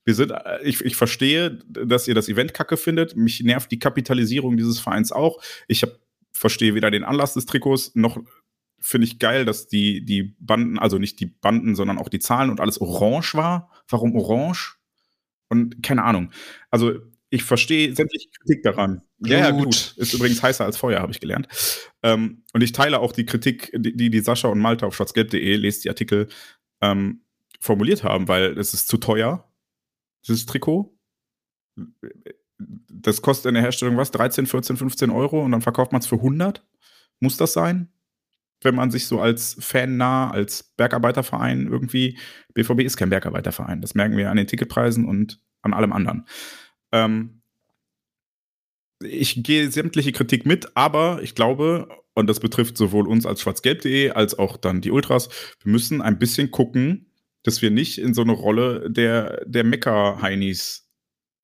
wir sind, äh, ich, ich verstehe, dass ihr das Event kacke findet. Mich nervt die Kapitalisierung dieses Vereins auch. Ich hab, verstehe weder den Anlass des Trikots noch finde ich geil, dass die, die Banden, also nicht die Banden, sondern auch die Zahlen und alles orange war. Warum orange? Und keine Ahnung. Also ich verstehe sämtliche Kritik daran. Ja, ja, gut. Ist übrigens heißer als Feuer, habe ich gelernt. Ähm, und ich teile auch die Kritik, die die Sascha und Malta auf schwarzgelb.de, lest die Artikel, ähm, formuliert haben, weil es ist zu teuer, dieses Trikot. Das kostet in der Herstellung was? 13, 14, 15 Euro und dann verkauft man es für 100? Muss das sein? Wenn man sich so als Fan nah, als Bergarbeiterverein irgendwie, BVB ist kein Bergarbeiterverein. Das merken wir an den Ticketpreisen und an allem anderen. Ähm, ich gehe sämtliche Kritik mit, aber ich glaube, und das betrifft sowohl uns als schwarzgelb.de als auch dann die Ultras, wir müssen ein bisschen gucken, dass wir nicht in so eine Rolle der, der Mecker-Heinis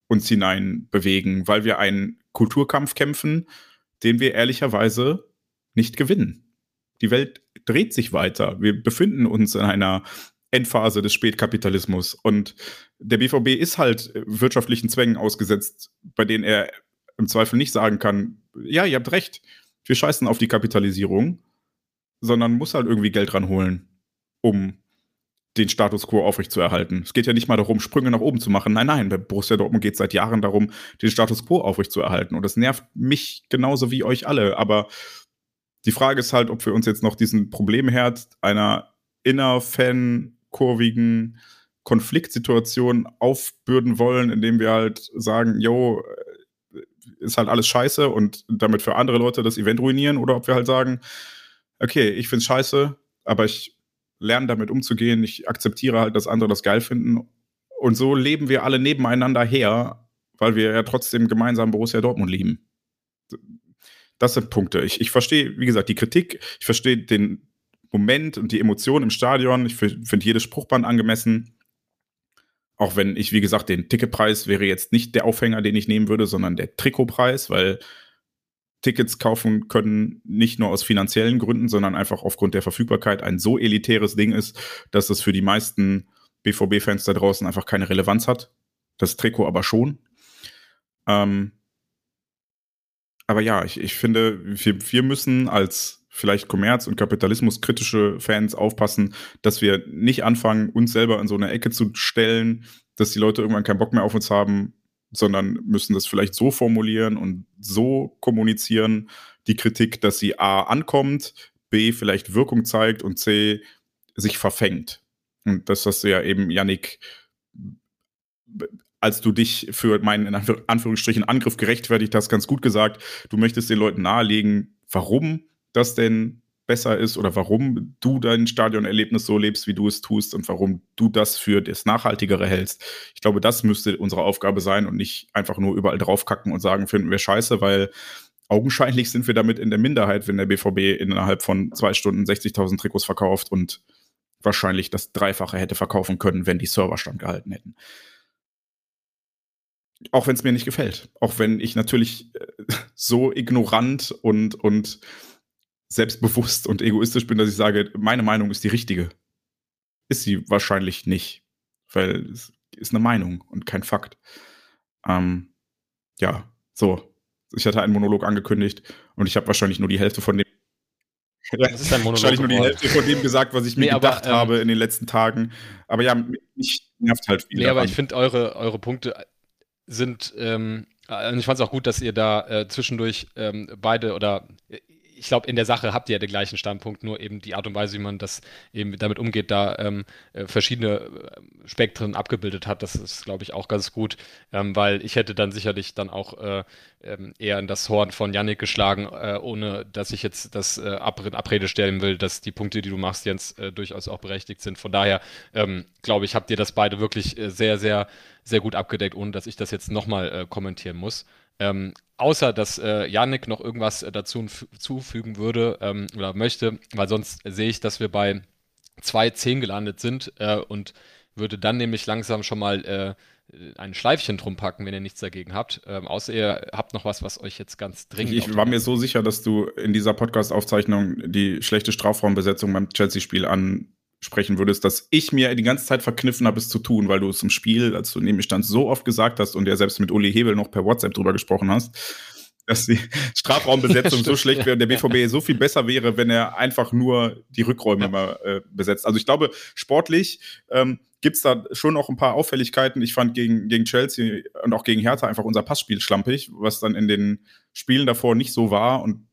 uns hinein bewegen, weil wir einen Kulturkampf kämpfen, den wir ehrlicherweise nicht gewinnen. Die Welt dreht sich weiter. Wir befinden uns in einer Endphase des Spätkapitalismus. Und der BVB ist halt wirtschaftlichen Zwängen ausgesetzt, bei denen er im Zweifel nicht sagen kann, ja, ihr habt recht, wir scheißen auf die Kapitalisierung, sondern muss halt irgendwie Geld ranholen, um den Status quo aufrechtzuerhalten. Es geht ja nicht mal darum, Sprünge nach oben zu machen. Nein, nein, bei Borussia Dortmund geht es seit Jahren darum, den Status quo aufrechtzuerhalten. Und das nervt mich genauso wie euch alle. Aber die Frage ist halt, ob wir uns jetzt noch diesen Problemherd einer innerfan kurvigen Konfliktsituation aufbürden wollen, indem wir halt sagen, yo, äh, ist halt alles scheiße und damit für andere Leute das Event ruinieren, oder ob wir halt sagen, okay, ich find's scheiße, aber ich lerne damit umzugehen, ich akzeptiere halt, dass andere das geil finden. Und so leben wir alle nebeneinander her, weil wir ja trotzdem gemeinsam Borussia Dortmund lieben. Das sind Punkte. Ich, ich verstehe, wie gesagt, die Kritik, ich verstehe den Moment und die Emotion im Stadion. Ich finde jedes Spruchband angemessen. Auch wenn ich, wie gesagt, den Ticketpreis wäre jetzt nicht der Aufhänger, den ich nehmen würde, sondern der Trikotpreis, weil Tickets kaufen können nicht nur aus finanziellen Gründen, sondern einfach aufgrund der Verfügbarkeit ein so elitäres Ding ist, dass es für die meisten BVB-Fans da draußen einfach keine Relevanz hat. Das Trikot aber schon. Ähm, aber ja, ich, ich finde, wir, wir müssen als vielleicht Kommerz- und Kapitalismus-kritische Fans aufpassen, dass wir nicht anfangen, uns selber in so eine Ecke zu stellen, dass die Leute irgendwann keinen Bock mehr auf uns haben, sondern müssen das vielleicht so formulieren und so kommunizieren, die Kritik, dass sie A ankommt, B vielleicht Wirkung zeigt und C sich verfängt. Und das hast du ja eben, Yannick, als du dich für meinen in Anführungsstrichen Angriff gerechtfertigt hast, ganz gut gesagt. Du möchtest den Leuten nahelegen, warum das denn besser ist oder warum du dein Stadionerlebnis so lebst, wie du es tust und warum du das für das Nachhaltigere hältst. Ich glaube, das müsste unsere Aufgabe sein und nicht einfach nur überall draufkacken und sagen, finden wir scheiße, weil augenscheinlich sind wir damit in der Minderheit, wenn der BVB innerhalb von zwei Stunden 60.000 Trikots verkauft und wahrscheinlich das Dreifache hätte verkaufen können, wenn die Server standgehalten hätten. Auch wenn es mir nicht gefällt. Auch wenn ich natürlich äh, *laughs* so ignorant und, und selbstbewusst und egoistisch bin, dass ich sage, meine Meinung ist die richtige. Ist sie wahrscheinlich nicht, weil es ist eine Meinung und kein Fakt. Ähm, ja, so. Ich hatte einen Monolog angekündigt und ich habe wahrscheinlich nur die Hälfte von dem. Das ist ein Monolog wahrscheinlich nur die Hälfte von dem gesagt, was ich mir nee, gedacht aber, ähm, habe in den letzten Tagen. Aber ja, mich nervt halt viel. Nee, aber ich finde, eure, eure Punkte sind. Ähm, ich fand es auch gut, dass ihr da äh, zwischendurch ähm, beide oder ich glaube, in der Sache habt ihr ja den gleichen Standpunkt, nur eben die Art und Weise, wie man das eben damit umgeht, da ähm, äh, verschiedene äh, Spektren abgebildet hat. Das ist, glaube ich, auch ganz gut, ähm, weil ich hätte dann sicherlich dann auch äh, ähm, eher in das Horn von Yannick geschlagen, äh, ohne dass ich jetzt das äh, Ab Abrede stellen will, dass die Punkte, die du machst, Jens, äh, durchaus auch berechtigt sind. Von daher, ähm, glaube ich, habt ihr das beide wirklich sehr, sehr, sehr gut abgedeckt, ohne dass ich das jetzt nochmal kommentieren muss. Ähm, außer dass äh, Yannick noch irgendwas äh, dazu zufügen würde ähm, oder möchte, weil sonst sehe ich, dass wir bei 2,10 gelandet sind äh, und würde dann nämlich langsam schon mal äh, ein Schleifchen drum packen, wenn ihr nichts dagegen habt. Ähm, außer ihr habt noch was, was euch jetzt ganz dringend. Ich, ich war mir so sicher, dass du in dieser Podcast-Aufzeichnung die schlechte Strafraumbesetzung beim Chelsea-Spiel an sprechen würdest, dass ich mir die ganze Zeit verkniffen habe, es zu tun, weil du es im Spiel, als du neben mir standst, so oft gesagt hast und ja selbst mit Uli Hebel noch per WhatsApp drüber gesprochen hast, dass die *laughs* Strafraumbesetzung so schlecht wäre und der BVB so viel besser wäre, wenn er einfach nur die Rückräume ja. mal äh, besetzt. Also ich glaube, sportlich ähm, gibt es da schon noch ein paar Auffälligkeiten. Ich fand gegen, gegen Chelsea und auch gegen Hertha einfach unser Passspiel schlampig, was dann in den Spielen davor nicht so war. Und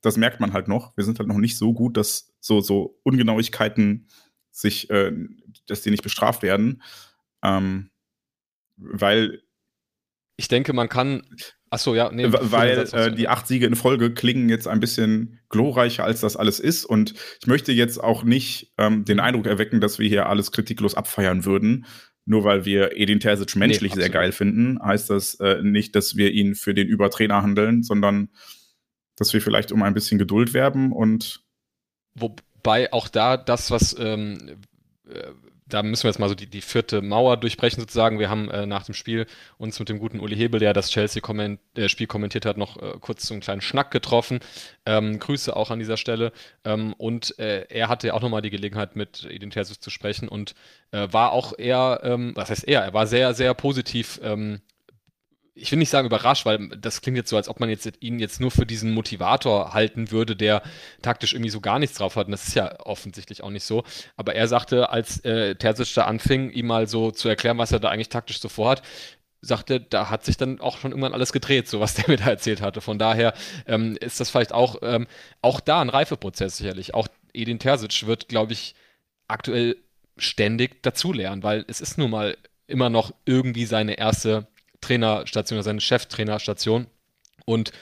das merkt man halt noch. Wir sind halt noch nicht so gut, dass so, so Ungenauigkeiten sich, äh, dass die nicht bestraft werden. Ähm, weil ich denke, man kann. Achso, ja, nee. Weil äh, die acht Siege in Folge klingen jetzt ein bisschen glorreicher, als das alles ist. Und ich möchte jetzt auch nicht ähm, den Eindruck erwecken, dass wir hier alles kritiklos abfeiern würden. Nur weil wir Edin Terzic menschlich nee, sehr geil finden, heißt das äh, nicht, dass wir ihn für den Übertrainer handeln, sondern dass wir vielleicht um ein bisschen Geduld werben und. Wobei auch da das, was ähm, äh, da müssen wir jetzt mal so die, die vierte Mauer durchbrechen sozusagen. Wir haben äh, nach dem Spiel uns mit dem guten Uli Hebel, der das Chelsea-Spiel äh, kommentiert hat, noch äh, kurz so einen kleinen Schnack getroffen. Ähm, Grüße auch an dieser Stelle. Ähm, und äh, er hatte ja auch nochmal die Gelegenheit, mit Terzic zu sprechen und äh, war auch eher, ähm, was heißt er, er war sehr, sehr positiv ähm, ich will nicht sagen überrascht, weil das klingt jetzt so, als ob man jetzt ihn jetzt nur für diesen Motivator halten würde, der taktisch irgendwie so gar nichts drauf hat. Und das ist ja offensichtlich auch nicht so. Aber er sagte, als äh, Terzic da anfing, ihm mal so zu erklären, was er da eigentlich taktisch so vorhat, sagte, da hat sich dann auch schon irgendwann alles gedreht, so was *laughs* der mir da erzählt hatte. Von daher ähm, ist das vielleicht auch, ähm, auch da ein Reifeprozess sicherlich. Auch Edin Terzic wird, glaube ich, aktuell ständig dazulernen, weil es ist nun mal immer noch irgendwie seine erste Trainerstation oder seine Cheftrainerstation. Und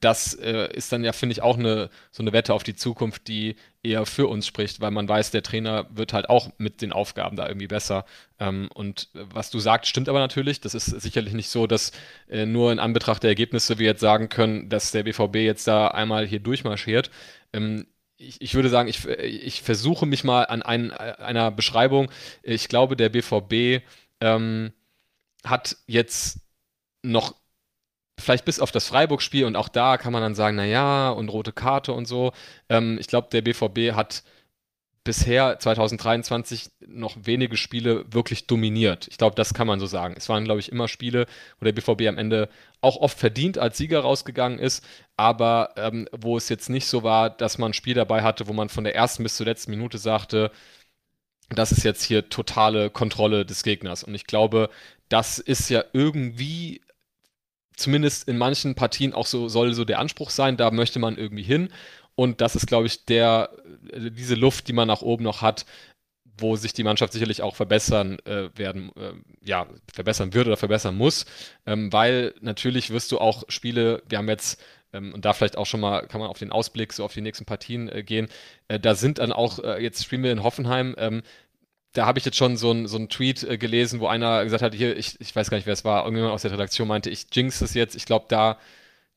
das äh, ist dann ja, finde ich, auch eine, so eine Wette auf die Zukunft, die eher für uns spricht, weil man weiß, der Trainer wird halt auch mit den Aufgaben da irgendwie besser. Ähm, und was du sagst, stimmt aber natürlich. Das ist sicherlich nicht so, dass äh, nur in Anbetracht der Ergebnisse wir jetzt sagen können, dass der BVB jetzt da einmal hier durchmarschiert. Ähm, ich, ich, würde sagen, ich, ich versuche mich mal an ein, einer Beschreibung. Ich glaube, der BVB ähm, hat jetzt noch vielleicht bis auf das Freiburg-Spiel und auch da kann man dann sagen, naja, und rote Karte und so. Ähm, ich glaube, der BVB hat bisher 2023 noch wenige Spiele wirklich dominiert. Ich glaube, das kann man so sagen. Es waren, glaube ich, immer Spiele, wo der BVB am Ende auch oft verdient als Sieger rausgegangen ist, aber ähm, wo es jetzt nicht so war, dass man ein Spiel dabei hatte, wo man von der ersten bis zur letzten Minute sagte, das ist jetzt hier totale Kontrolle des Gegners. Und ich glaube, das ist ja irgendwie zumindest in manchen Partien auch so, soll so der Anspruch sein, da möchte man irgendwie hin. Und das ist, glaube ich, der, äh, diese Luft, die man nach oben noch hat, wo sich die Mannschaft sicherlich auch verbessern äh, werden, äh, ja, verbessern wird oder verbessern muss. Ähm, weil natürlich wirst du auch Spiele, wir haben jetzt ähm, und da vielleicht auch schon mal, kann man auf den Ausblick, so auf die nächsten Partien äh, gehen. Äh, da sind dann auch, äh, jetzt spielen wir in Hoffenheim, ähm, da habe ich jetzt schon so einen so Tweet äh, gelesen, wo einer gesagt hat, hier, ich, ich weiß gar nicht, wer es war, irgendjemand aus der Redaktion meinte, ich jinx es jetzt, ich glaube, da,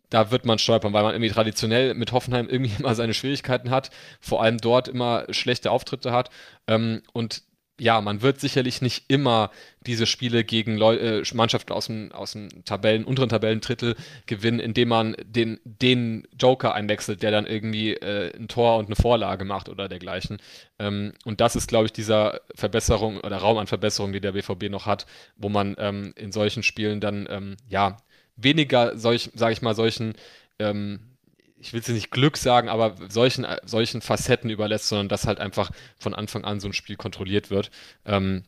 da wird man stolpern, weil man irgendwie traditionell mit Hoffenheim *laughs* irgendwie immer seine Schwierigkeiten hat, vor allem dort immer schlechte Auftritte hat. Ähm, und ja, man wird sicherlich nicht immer diese Spiele gegen Leu äh, Mannschaften aus dem, aus dem Tabellen, unteren Tabellendrittel gewinnen, indem man den, den Joker einwechselt, der dann irgendwie äh, ein Tor und eine Vorlage macht oder dergleichen. Ähm, und das ist, glaube ich, dieser Verbesserung oder Raum an Verbesserung, die der BVB noch hat, wo man ähm, in solchen Spielen dann, ähm, ja, weniger solch, sage ich mal, solchen ähm, ich will es nicht Glück sagen, aber solchen, solchen Facetten überlässt, sondern dass halt einfach von Anfang an so ein Spiel kontrolliert wird. Ähm,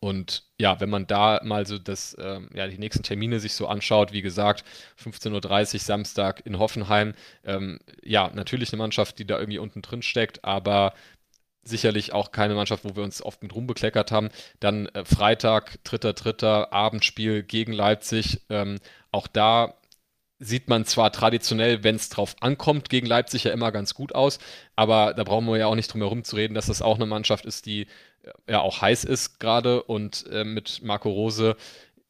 und ja, wenn man da mal so das, ähm, ja, die nächsten Termine sich so anschaut, wie gesagt, 15.30 Uhr Samstag in Hoffenheim, ähm, ja, natürlich eine Mannschaft, die da irgendwie unten drin steckt, aber sicherlich auch keine Mannschaft, wo wir uns oft mit rumbekleckert haben. Dann äh, Freitag, dritter, dritter Abendspiel gegen Leipzig. Ähm, auch da sieht man zwar traditionell, wenn es drauf ankommt, gegen Leipzig ja immer ganz gut aus, aber da brauchen wir ja auch nicht drum herum zu reden, dass das auch eine Mannschaft ist, die ja auch heiß ist gerade und äh, mit Marco Rose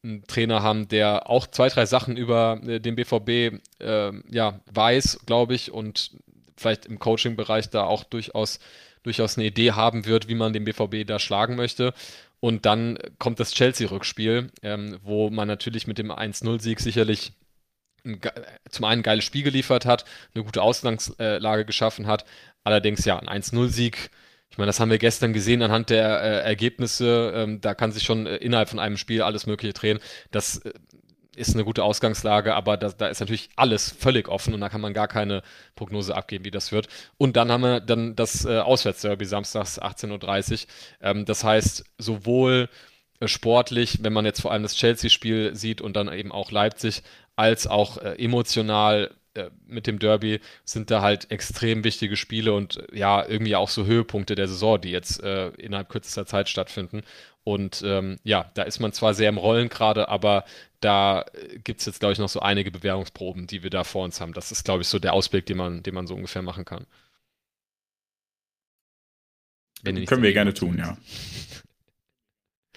einen Trainer haben, der auch zwei, drei Sachen über äh, den BVB äh, ja, weiß, glaube ich, und vielleicht im Coaching-Bereich da auch durchaus, durchaus eine Idee haben wird, wie man den BVB da schlagen möchte. Und dann kommt das Chelsea-Rückspiel, ähm, wo man natürlich mit dem 1-0-Sieg sicherlich zum einen ein geiles Spiel geliefert hat, eine gute Ausgangslage geschaffen hat. Allerdings ja, ein 1-0-Sieg. Ich meine, das haben wir gestern gesehen anhand der äh, Ergebnisse. Ähm, da kann sich schon äh, innerhalb von einem Spiel alles Mögliche drehen. Das äh, ist eine gute Ausgangslage, aber da, da, ist natürlich alles völlig offen und da kann man gar keine Prognose abgeben, wie das wird. Und dann haben wir dann das äh, Auswärtsderby samstags 18.30 Uhr. Ähm, das heißt, sowohl äh, sportlich, wenn man jetzt vor allem das Chelsea-Spiel sieht und dann eben auch Leipzig, als auch äh, emotional äh, mit dem Derby sind da halt extrem wichtige Spiele und äh, ja, irgendwie auch so Höhepunkte der Saison, die jetzt äh, innerhalb kürzester Zeit stattfinden. Und ähm, ja, da ist man zwar sehr im Rollen gerade, aber da äh, gibt es jetzt, glaube ich, noch so einige Bewährungsproben, die wir da vor uns haben. Das ist, glaube ich, so der Ausblick, den man, den man so ungefähr machen kann. Können wir gerne tun, ja.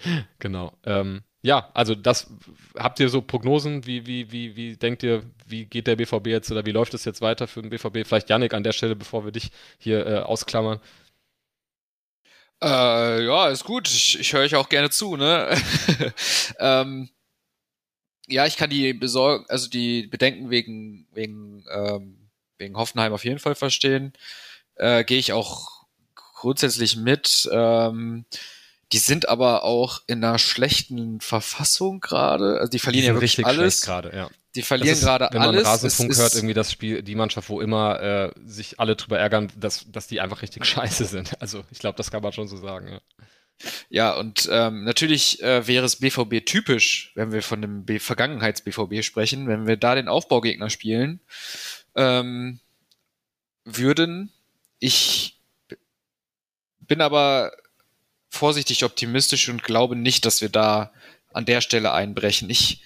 *laughs* genau. Ähm, ja, also das habt ihr so Prognosen, wie, wie, wie, wie denkt ihr, wie geht der BVB jetzt oder wie läuft es jetzt weiter für den BVB? Vielleicht Yannick an der Stelle, bevor wir dich hier äh, ausklammern. Äh, ja, ist gut. Ich, ich höre euch auch gerne zu, ne? *laughs* ähm, ja, ich kann die Besorgen, also die Bedenken wegen, wegen, ähm, wegen Hoffenheim auf jeden Fall verstehen. Äh, Gehe ich auch grundsätzlich mit. Ähm, die sind aber auch in einer schlechten Verfassung gerade. Also die verlieren die ja wirklich richtig alles. gerade, ja. Die verlieren gerade alles. Wenn man Rasenfunk es, hört, irgendwie das Spiel, die Mannschaft, wo immer äh, sich alle drüber ärgern, dass, dass die einfach richtig *laughs* scheiße sind. Also ich glaube, das kann man schon so sagen, ja. Ja, und ähm, natürlich äh, wäre es BVB typisch, wenn wir von dem Vergangenheits-BVB sprechen, wenn wir da den Aufbaugegner spielen ähm, würden. Ich bin aber vorsichtig optimistisch und glaube nicht, dass wir da an der Stelle einbrechen. Ich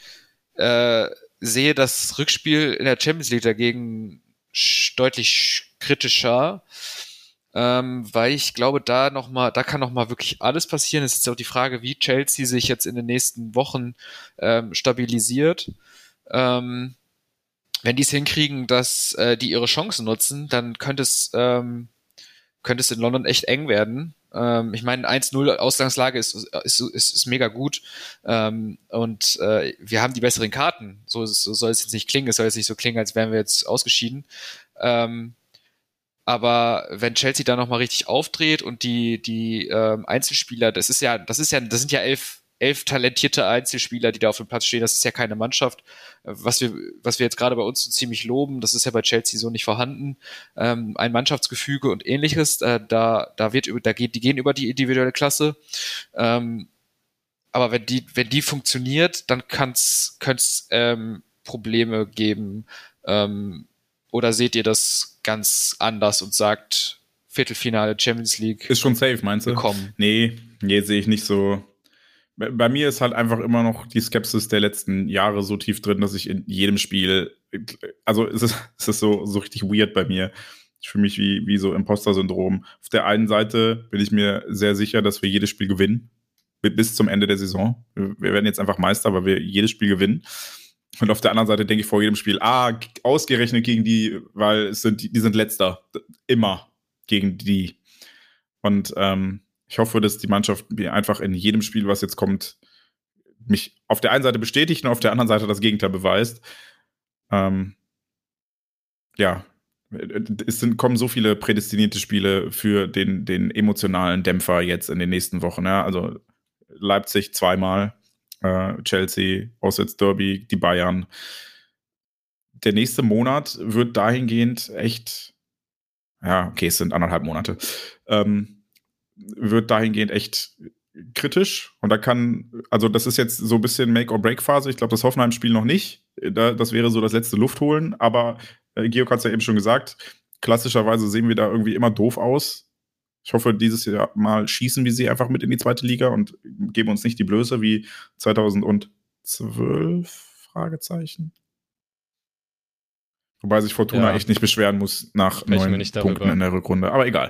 äh, sehe das Rückspiel in der Champions League dagegen deutlich kritischer, ähm, weil ich glaube, da noch mal, da kann noch mal wirklich alles passieren. Es ist auch die Frage, wie Chelsea sich jetzt in den nächsten Wochen ähm, stabilisiert. Ähm, wenn die es hinkriegen, dass äh, die ihre Chancen nutzen, dann könnte es ähm, könnte es in London echt eng werden. Ähm, ich meine, 1-0 Ausgangslage ist, ist, ist, ist mega gut. Ähm, und äh, wir haben die besseren Karten. So, so soll es jetzt nicht klingen. Es soll jetzt nicht so klingen, als wären wir jetzt ausgeschieden. Ähm, aber wenn Chelsea da nochmal richtig aufdreht und die, die ähm, Einzelspieler, das ist ja, das ist ja, das sind ja elf elf talentierte Einzelspieler, die da auf dem Platz stehen. Das ist ja keine Mannschaft, was wir, was wir jetzt gerade bei uns so ziemlich loben. Das ist ja bei Chelsea so nicht vorhanden. Ähm, ein Mannschaftsgefüge und ähnliches, äh, da, da wird, da geht, die gehen über die individuelle Klasse. Ähm, aber wenn die, wenn die funktioniert, dann kann's, könnte ähm, Probleme geben. Ähm, oder seht ihr das ganz anders und sagt, Viertelfinale Champions League. Ist schon safe, meinst du? Bekommen. Nee, nee, sehe ich nicht so bei mir ist halt einfach immer noch die Skepsis der letzten Jahre so tief drin, dass ich in jedem Spiel, also es ist, *laughs* es ist so, so richtig weird bei mir. Ich fühle mich wie, wie so Imposter-Syndrom. Auf der einen Seite bin ich mir sehr sicher, dass wir jedes Spiel gewinnen. Bis zum Ende der Saison. Wir werden jetzt einfach Meister, weil wir jedes Spiel gewinnen. Und auf der anderen Seite denke ich vor jedem Spiel, ah, ausgerechnet gegen die, weil es sind, die sind letzter. Immer gegen die. Und ähm, ich hoffe, dass die Mannschaft mir einfach in jedem Spiel, was jetzt kommt, mich auf der einen Seite bestätigt und auf der anderen Seite das Gegenteil beweist. Ähm, ja, es sind, kommen so viele prädestinierte Spiele für den, den emotionalen Dämpfer jetzt in den nächsten Wochen. Ja? Also Leipzig zweimal, äh, Chelsea, Auswärts Derby, die Bayern. Der nächste Monat wird dahingehend echt, ja, okay, es sind anderthalb Monate. Ähm, wird dahingehend echt kritisch. Und da kann, also das ist jetzt so ein bisschen Make-or-Break-Phase. Ich glaube, das Hoffenheim-Spiel noch nicht. Da, das wäre so das letzte Luftholen. Aber äh, Georg hat es ja eben schon gesagt, klassischerweise sehen wir da irgendwie immer doof aus. Ich hoffe, dieses Jahr mal schießen wir sie einfach mit in die zweite Liga und geben uns nicht die Blöße wie 2012? Fragezeichen. Wobei sich Fortuna ja. echt nicht beschweren muss nach Sprechen neun Punkten in der Rückrunde. Aber egal.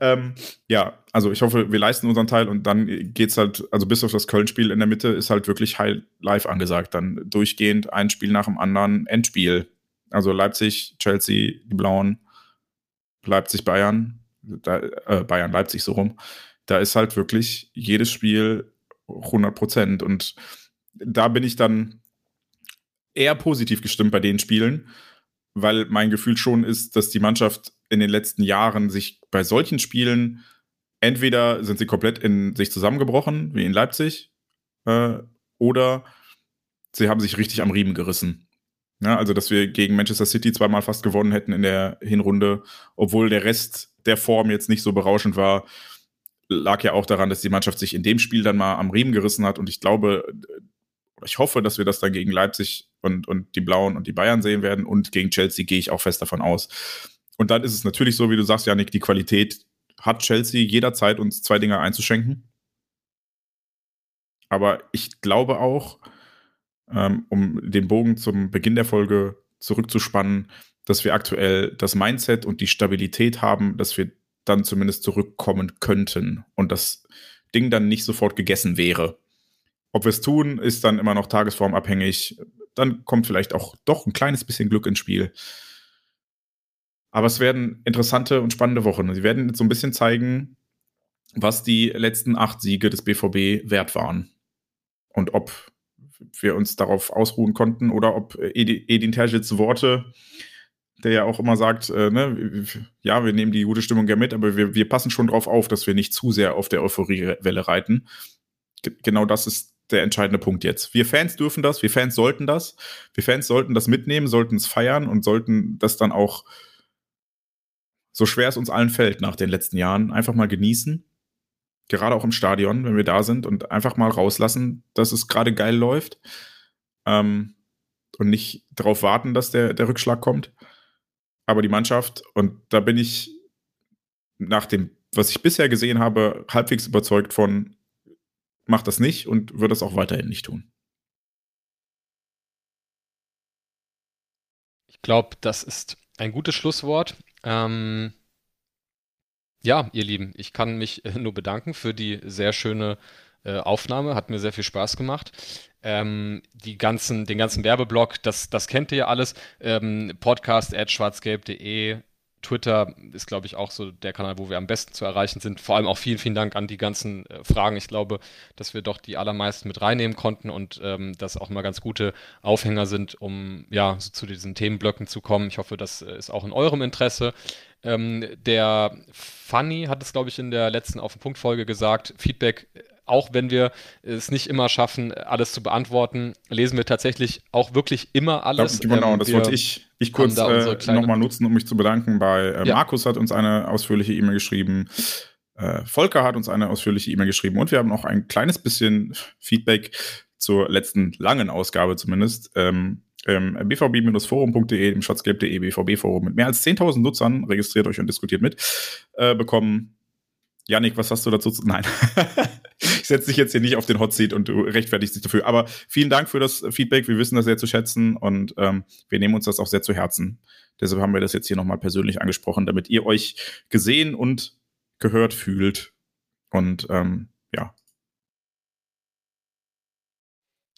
Ja. Ähm, ja. also ich hoffe, wir leisten unseren Teil und dann geht's halt, also bis auf das Köln-Spiel in der Mitte ist halt wirklich High live angesagt. Dann durchgehend ein Spiel nach dem anderen, Endspiel. Also Leipzig, Chelsea, die Blauen, Leipzig, Bayern, da, äh, Bayern, Leipzig so rum. Da ist halt wirklich jedes Spiel 100 Prozent und da bin ich dann eher positiv gestimmt bei den Spielen weil mein Gefühl schon ist, dass die Mannschaft in den letzten Jahren sich bei solchen Spielen entweder sind sie komplett in sich zusammengebrochen, wie in Leipzig, äh, oder sie haben sich richtig am Riemen gerissen. Ja, also, dass wir gegen Manchester City zweimal fast gewonnen hätten in der Hinrunde, obwohl der Rest der Form jetzt nicht so berauschend war, lag ja auch daran, dass die Mannschaft sich in dem Spiel dann mal am Riemen gerissen hat. Und ich glaube, ich hoffe, dass wir das dann gegen Leipzig und, und die Blauen und die Bayern sehen werden. Und gegen Chelsea gehe ich auch fest davon aus. Und dann ist es natürlich so, wie du sagst, Janik, die Qualität hat Chelsea jederzeit uns zwei Dinge einzuschenken. Aber ich glaube auch, ähm, um den Bogen zum Beginn der Folge zurückzuspannen, dass wir aktuell das Mindset und die Stabilität haben, dass wir dann zumindest zurückkommen könnten und das Ding dann nicht sofort gegessen wäre. Ob wir es tun, ist dann immer noch tagesformabhängig. Dann kommt vielleicht auch doch ein kleines bisschen Glück ins Spiel. Aber es werden interessante und spannende Wochen. Sie werden jetzt so ein bisschen zeigen, was die letzten acht Siege des BVB wert waren. Und ob wir uns darauf ausruhen konnten oder ob Edin Terzics Worte, der ja auch immer sagt, äh, ne, ja, wir nehmen die gute Stimmung gerne mit, aber wir, wir passen schon darauf auf, dass wir nicht zu sehr auf der Euphoriewelle reiten. G genau das ist der entscheidende Punkt jetzt. Wir Fans dürfen das, wir Fans sollten das. Wir Fans sollten das mitnehmen, sollten es feiern und sollten das dann auch, so schwer es uns allen fällt nach den letzten Jahren, einfach mal genießen. Gerade auch im Stadion, wenn wir da sind und einfach mal rauslassen, dass es gerade geil läuft. Ähm, und nicht darauf warten, dass der, der Rückschlag kommt. Aber die Mannschaft, und da bin ich nach dem, was ich bisher gesehen habe, halbwegs überzeugt von, macht das nicht und wird das auch weiterhin nicht tun. Ich glaube, das ist ein gutes Schlusswort. Ähm, ja, ihr Lieben, ich kann mich äh, nur bedanken für die sehr schöne äh, Aufnahme. Hat mir sehr viel Spaß gemacht. Ähm, die ganzen, den ganzen Werbeblock, das, das kennt ihr ja alles. Ähm, Podcast at schwarzgelb.de Twitter ist, glaube ich, auch so der Kanal, wo wir am besten zu erreichen sind. Vor allem auch vielen, vielen Dank an die ganzen äh, Fragen. Ich glaube, dass wir doch die allermeisten mit reinnehmen konnten und ähm, das auch mal ganz gute Aufhänger sind, um ja so zu diesen Themenblöcken zu kommen. Ich hoffe, das äh, ist auch in eurem Interesse. Ähm, der Funny hat es, glaube ich, in der letzten Auf den Punkt Folge gesagt. Feedback auch wenn wir es nicht immer schaffen, alles zu beantworten, lesen wir tatsächlich auch wirklich immer alles. Ja, genau, ähm, das wollte ich, ich kurz äh, nochmal nutzen, um mich zu bedanken. Bei äh, ja. Markus hat uns eine ausführliche E-Mail geschrieben. Äh, Volker hat uns eine ausführliche E-Mail geschrieben und wir haben auch ein kleines bisschen Feedback zur letzten langen Ausgabe zumindest. Ähm, ähm, bvb-forum.de, im schatzgelb.de BVB-Forum mit mehr als 10.000 Nutzern, registriert euch und diskutiert mit, äh, bekommen. Janik, was hast du dazu zu. Nein. *laughs* ich setze dich jetzt hier nicht auf den Hot Seat und du rechtfertigst dich dafür. Aber vielen Dank für das Feedback. Wir wissen das sehr zu schätzen und ähm, wir nehmen uns das auch sehr zu Herzen. Deshalb haben wir das jetzt hier nochmal persönlich angesprochen, damit ihr euch gesehen und gehört fühlt. Und ähm, ja,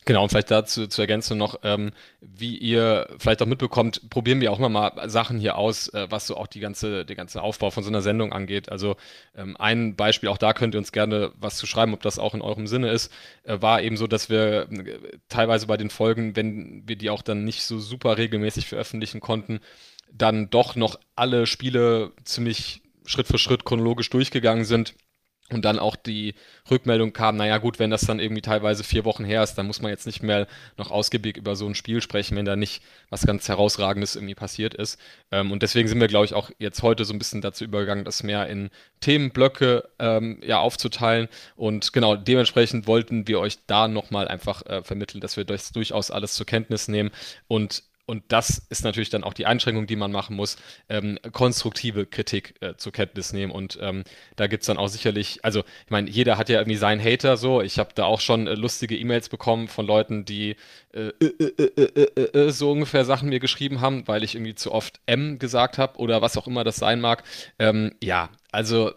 Genau, und vielleicht dazu zur Ergänzung noch, ähm, wie ihr vielleicht auch mitbekommt, probieren wir auch immer mal Sachen hier aus, äh, was so auch die ganze, der ganze Aufbau von so einer Sendung angeht. Also ähm, ein Beispiel, auch da könnt ihr uns gerne was zu schreiben, ob das auch in eurem Sinne ist, äh, war eben so, dass wir äh, teilweise bei den Folgen, wenn wir die auch dann nicht so super regelmäßig veröffentlichen konnten, dann doch noch alle Spiele ziemlich Schritt für Schritt chronologisch durchgegangen sind und dann auch die Rückmeldung kam, naja gut, wenn das dann irgendwie teilweise vier Wochen her ist, dann muss man jetzt nicht mehr noch ausgiebig über so ein Spiel sprechen, wenn da nicht was ganz Herausragendes irgendwie passiert ist. Ähm, und deswegen sind wir, glaube ich, auch jetzt heute so ein bisschen dazu übergegangen, das mehr in Themenblöcke ähm, ja, aufzuteilen. Und genau, dementsprechend wollten wir euch da nochmal einfach äh, vermitteln, dass wir das durchaus alles zur Kenntnis nehmen und und das ist natürlich dann auch die Einschränkung, die man machen muss, ähm, konstruktive Kritik äh, zur Kenntnis nehmen. Und ähm, da gibt es dann auch sicherlich, also ich meine, jeder hat ja irgendwie seinen Hater so. Ich habe da auch schon äh, lustige E-Mails bekommen von Leuten, die äh äh äh, äh, so ungefähr Sachen mir geschrieben haben, weil ich irgendwie zu oft M gesagt habe oder was auch immer das sein mag. Ähm, ja, also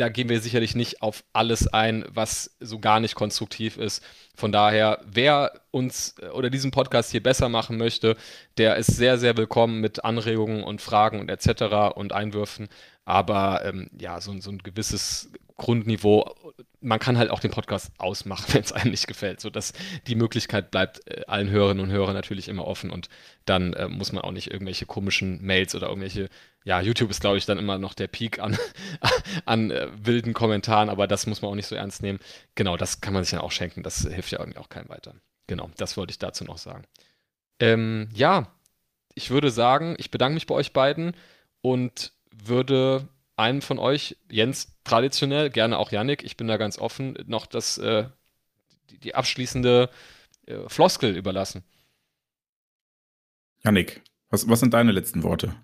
da gehen wir sicherlich nicht auf alles ein, was so gar nicht konstruktiv ist. Von daher, wer uns äh, oder diesen Podcast hier besser machen möchte, der ist sehr, sehr willkommen mit Anregungen und Fragen und etc. und Einwürfen. Aber ähm, ja, so, so ein gewisses Grundniveau. Man kann halt auch den Podcast ausmachen, *laughs* wenn es einem nicht gefällt. So dass die Möglichkeit bleibt äh, allen Hörerinnen und Hörern natürlich immer offen und dann äh, muss man auch nicht irgendwelche komischen Mails oder irgendwelche, ja, YouTube ist, glaube ich, dann immer noch der Peak an, *laughs* an äh, wilden Kommentaren, aber das muss man auch nicht so ernst nehmen. Genau, das kann man sich dann auch schenken. Das hilft ja irgendwie auch keinem weiter. Genau, das wollte ich dazu noch sagen. Ähm, ja, ich würde sagen, ich bedanke mich bei euch beiden und würde einem von euch, Jens traditionell, gerne auch Yannick, ich bin da ganz offen, noch das, äh, die, die, abschließende äh, Floskel überlassen. Yannick, was, was sind deine letzten Worte?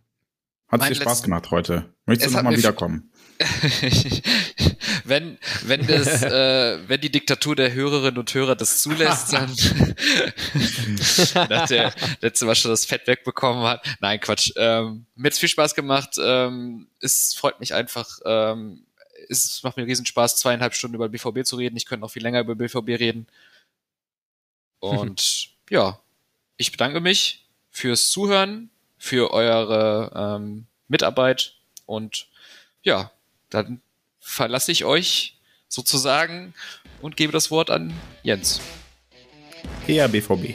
Hat es dir Spaß gemacht heute? Möchtest du nochmal wiederkommen? *laughs* wenn, wenn, das, *laughs* äh, wenn die Diktatur der Hörerinnen und Hörer das zulässt, dann *laughs* nach der letzte Mal schon das Fett wegbekommen hat. Nein, Quatsch. Ähm, mir hat's viel Spaß gemacht. Ähm, es freut mich einfach. Ähm, es macht mir riesen Spaß, zweieinhalb Stunden über BVB zu reden. Ich könnte noch viel länger über BVB reden. *laughs* Und ja, ich bedanke mich fürs Zuhören, für eure ähm, Mitarbeit und ja, dann verlasse ich euch sozusagen und gebe das Wort an Jens. Ja, BVB.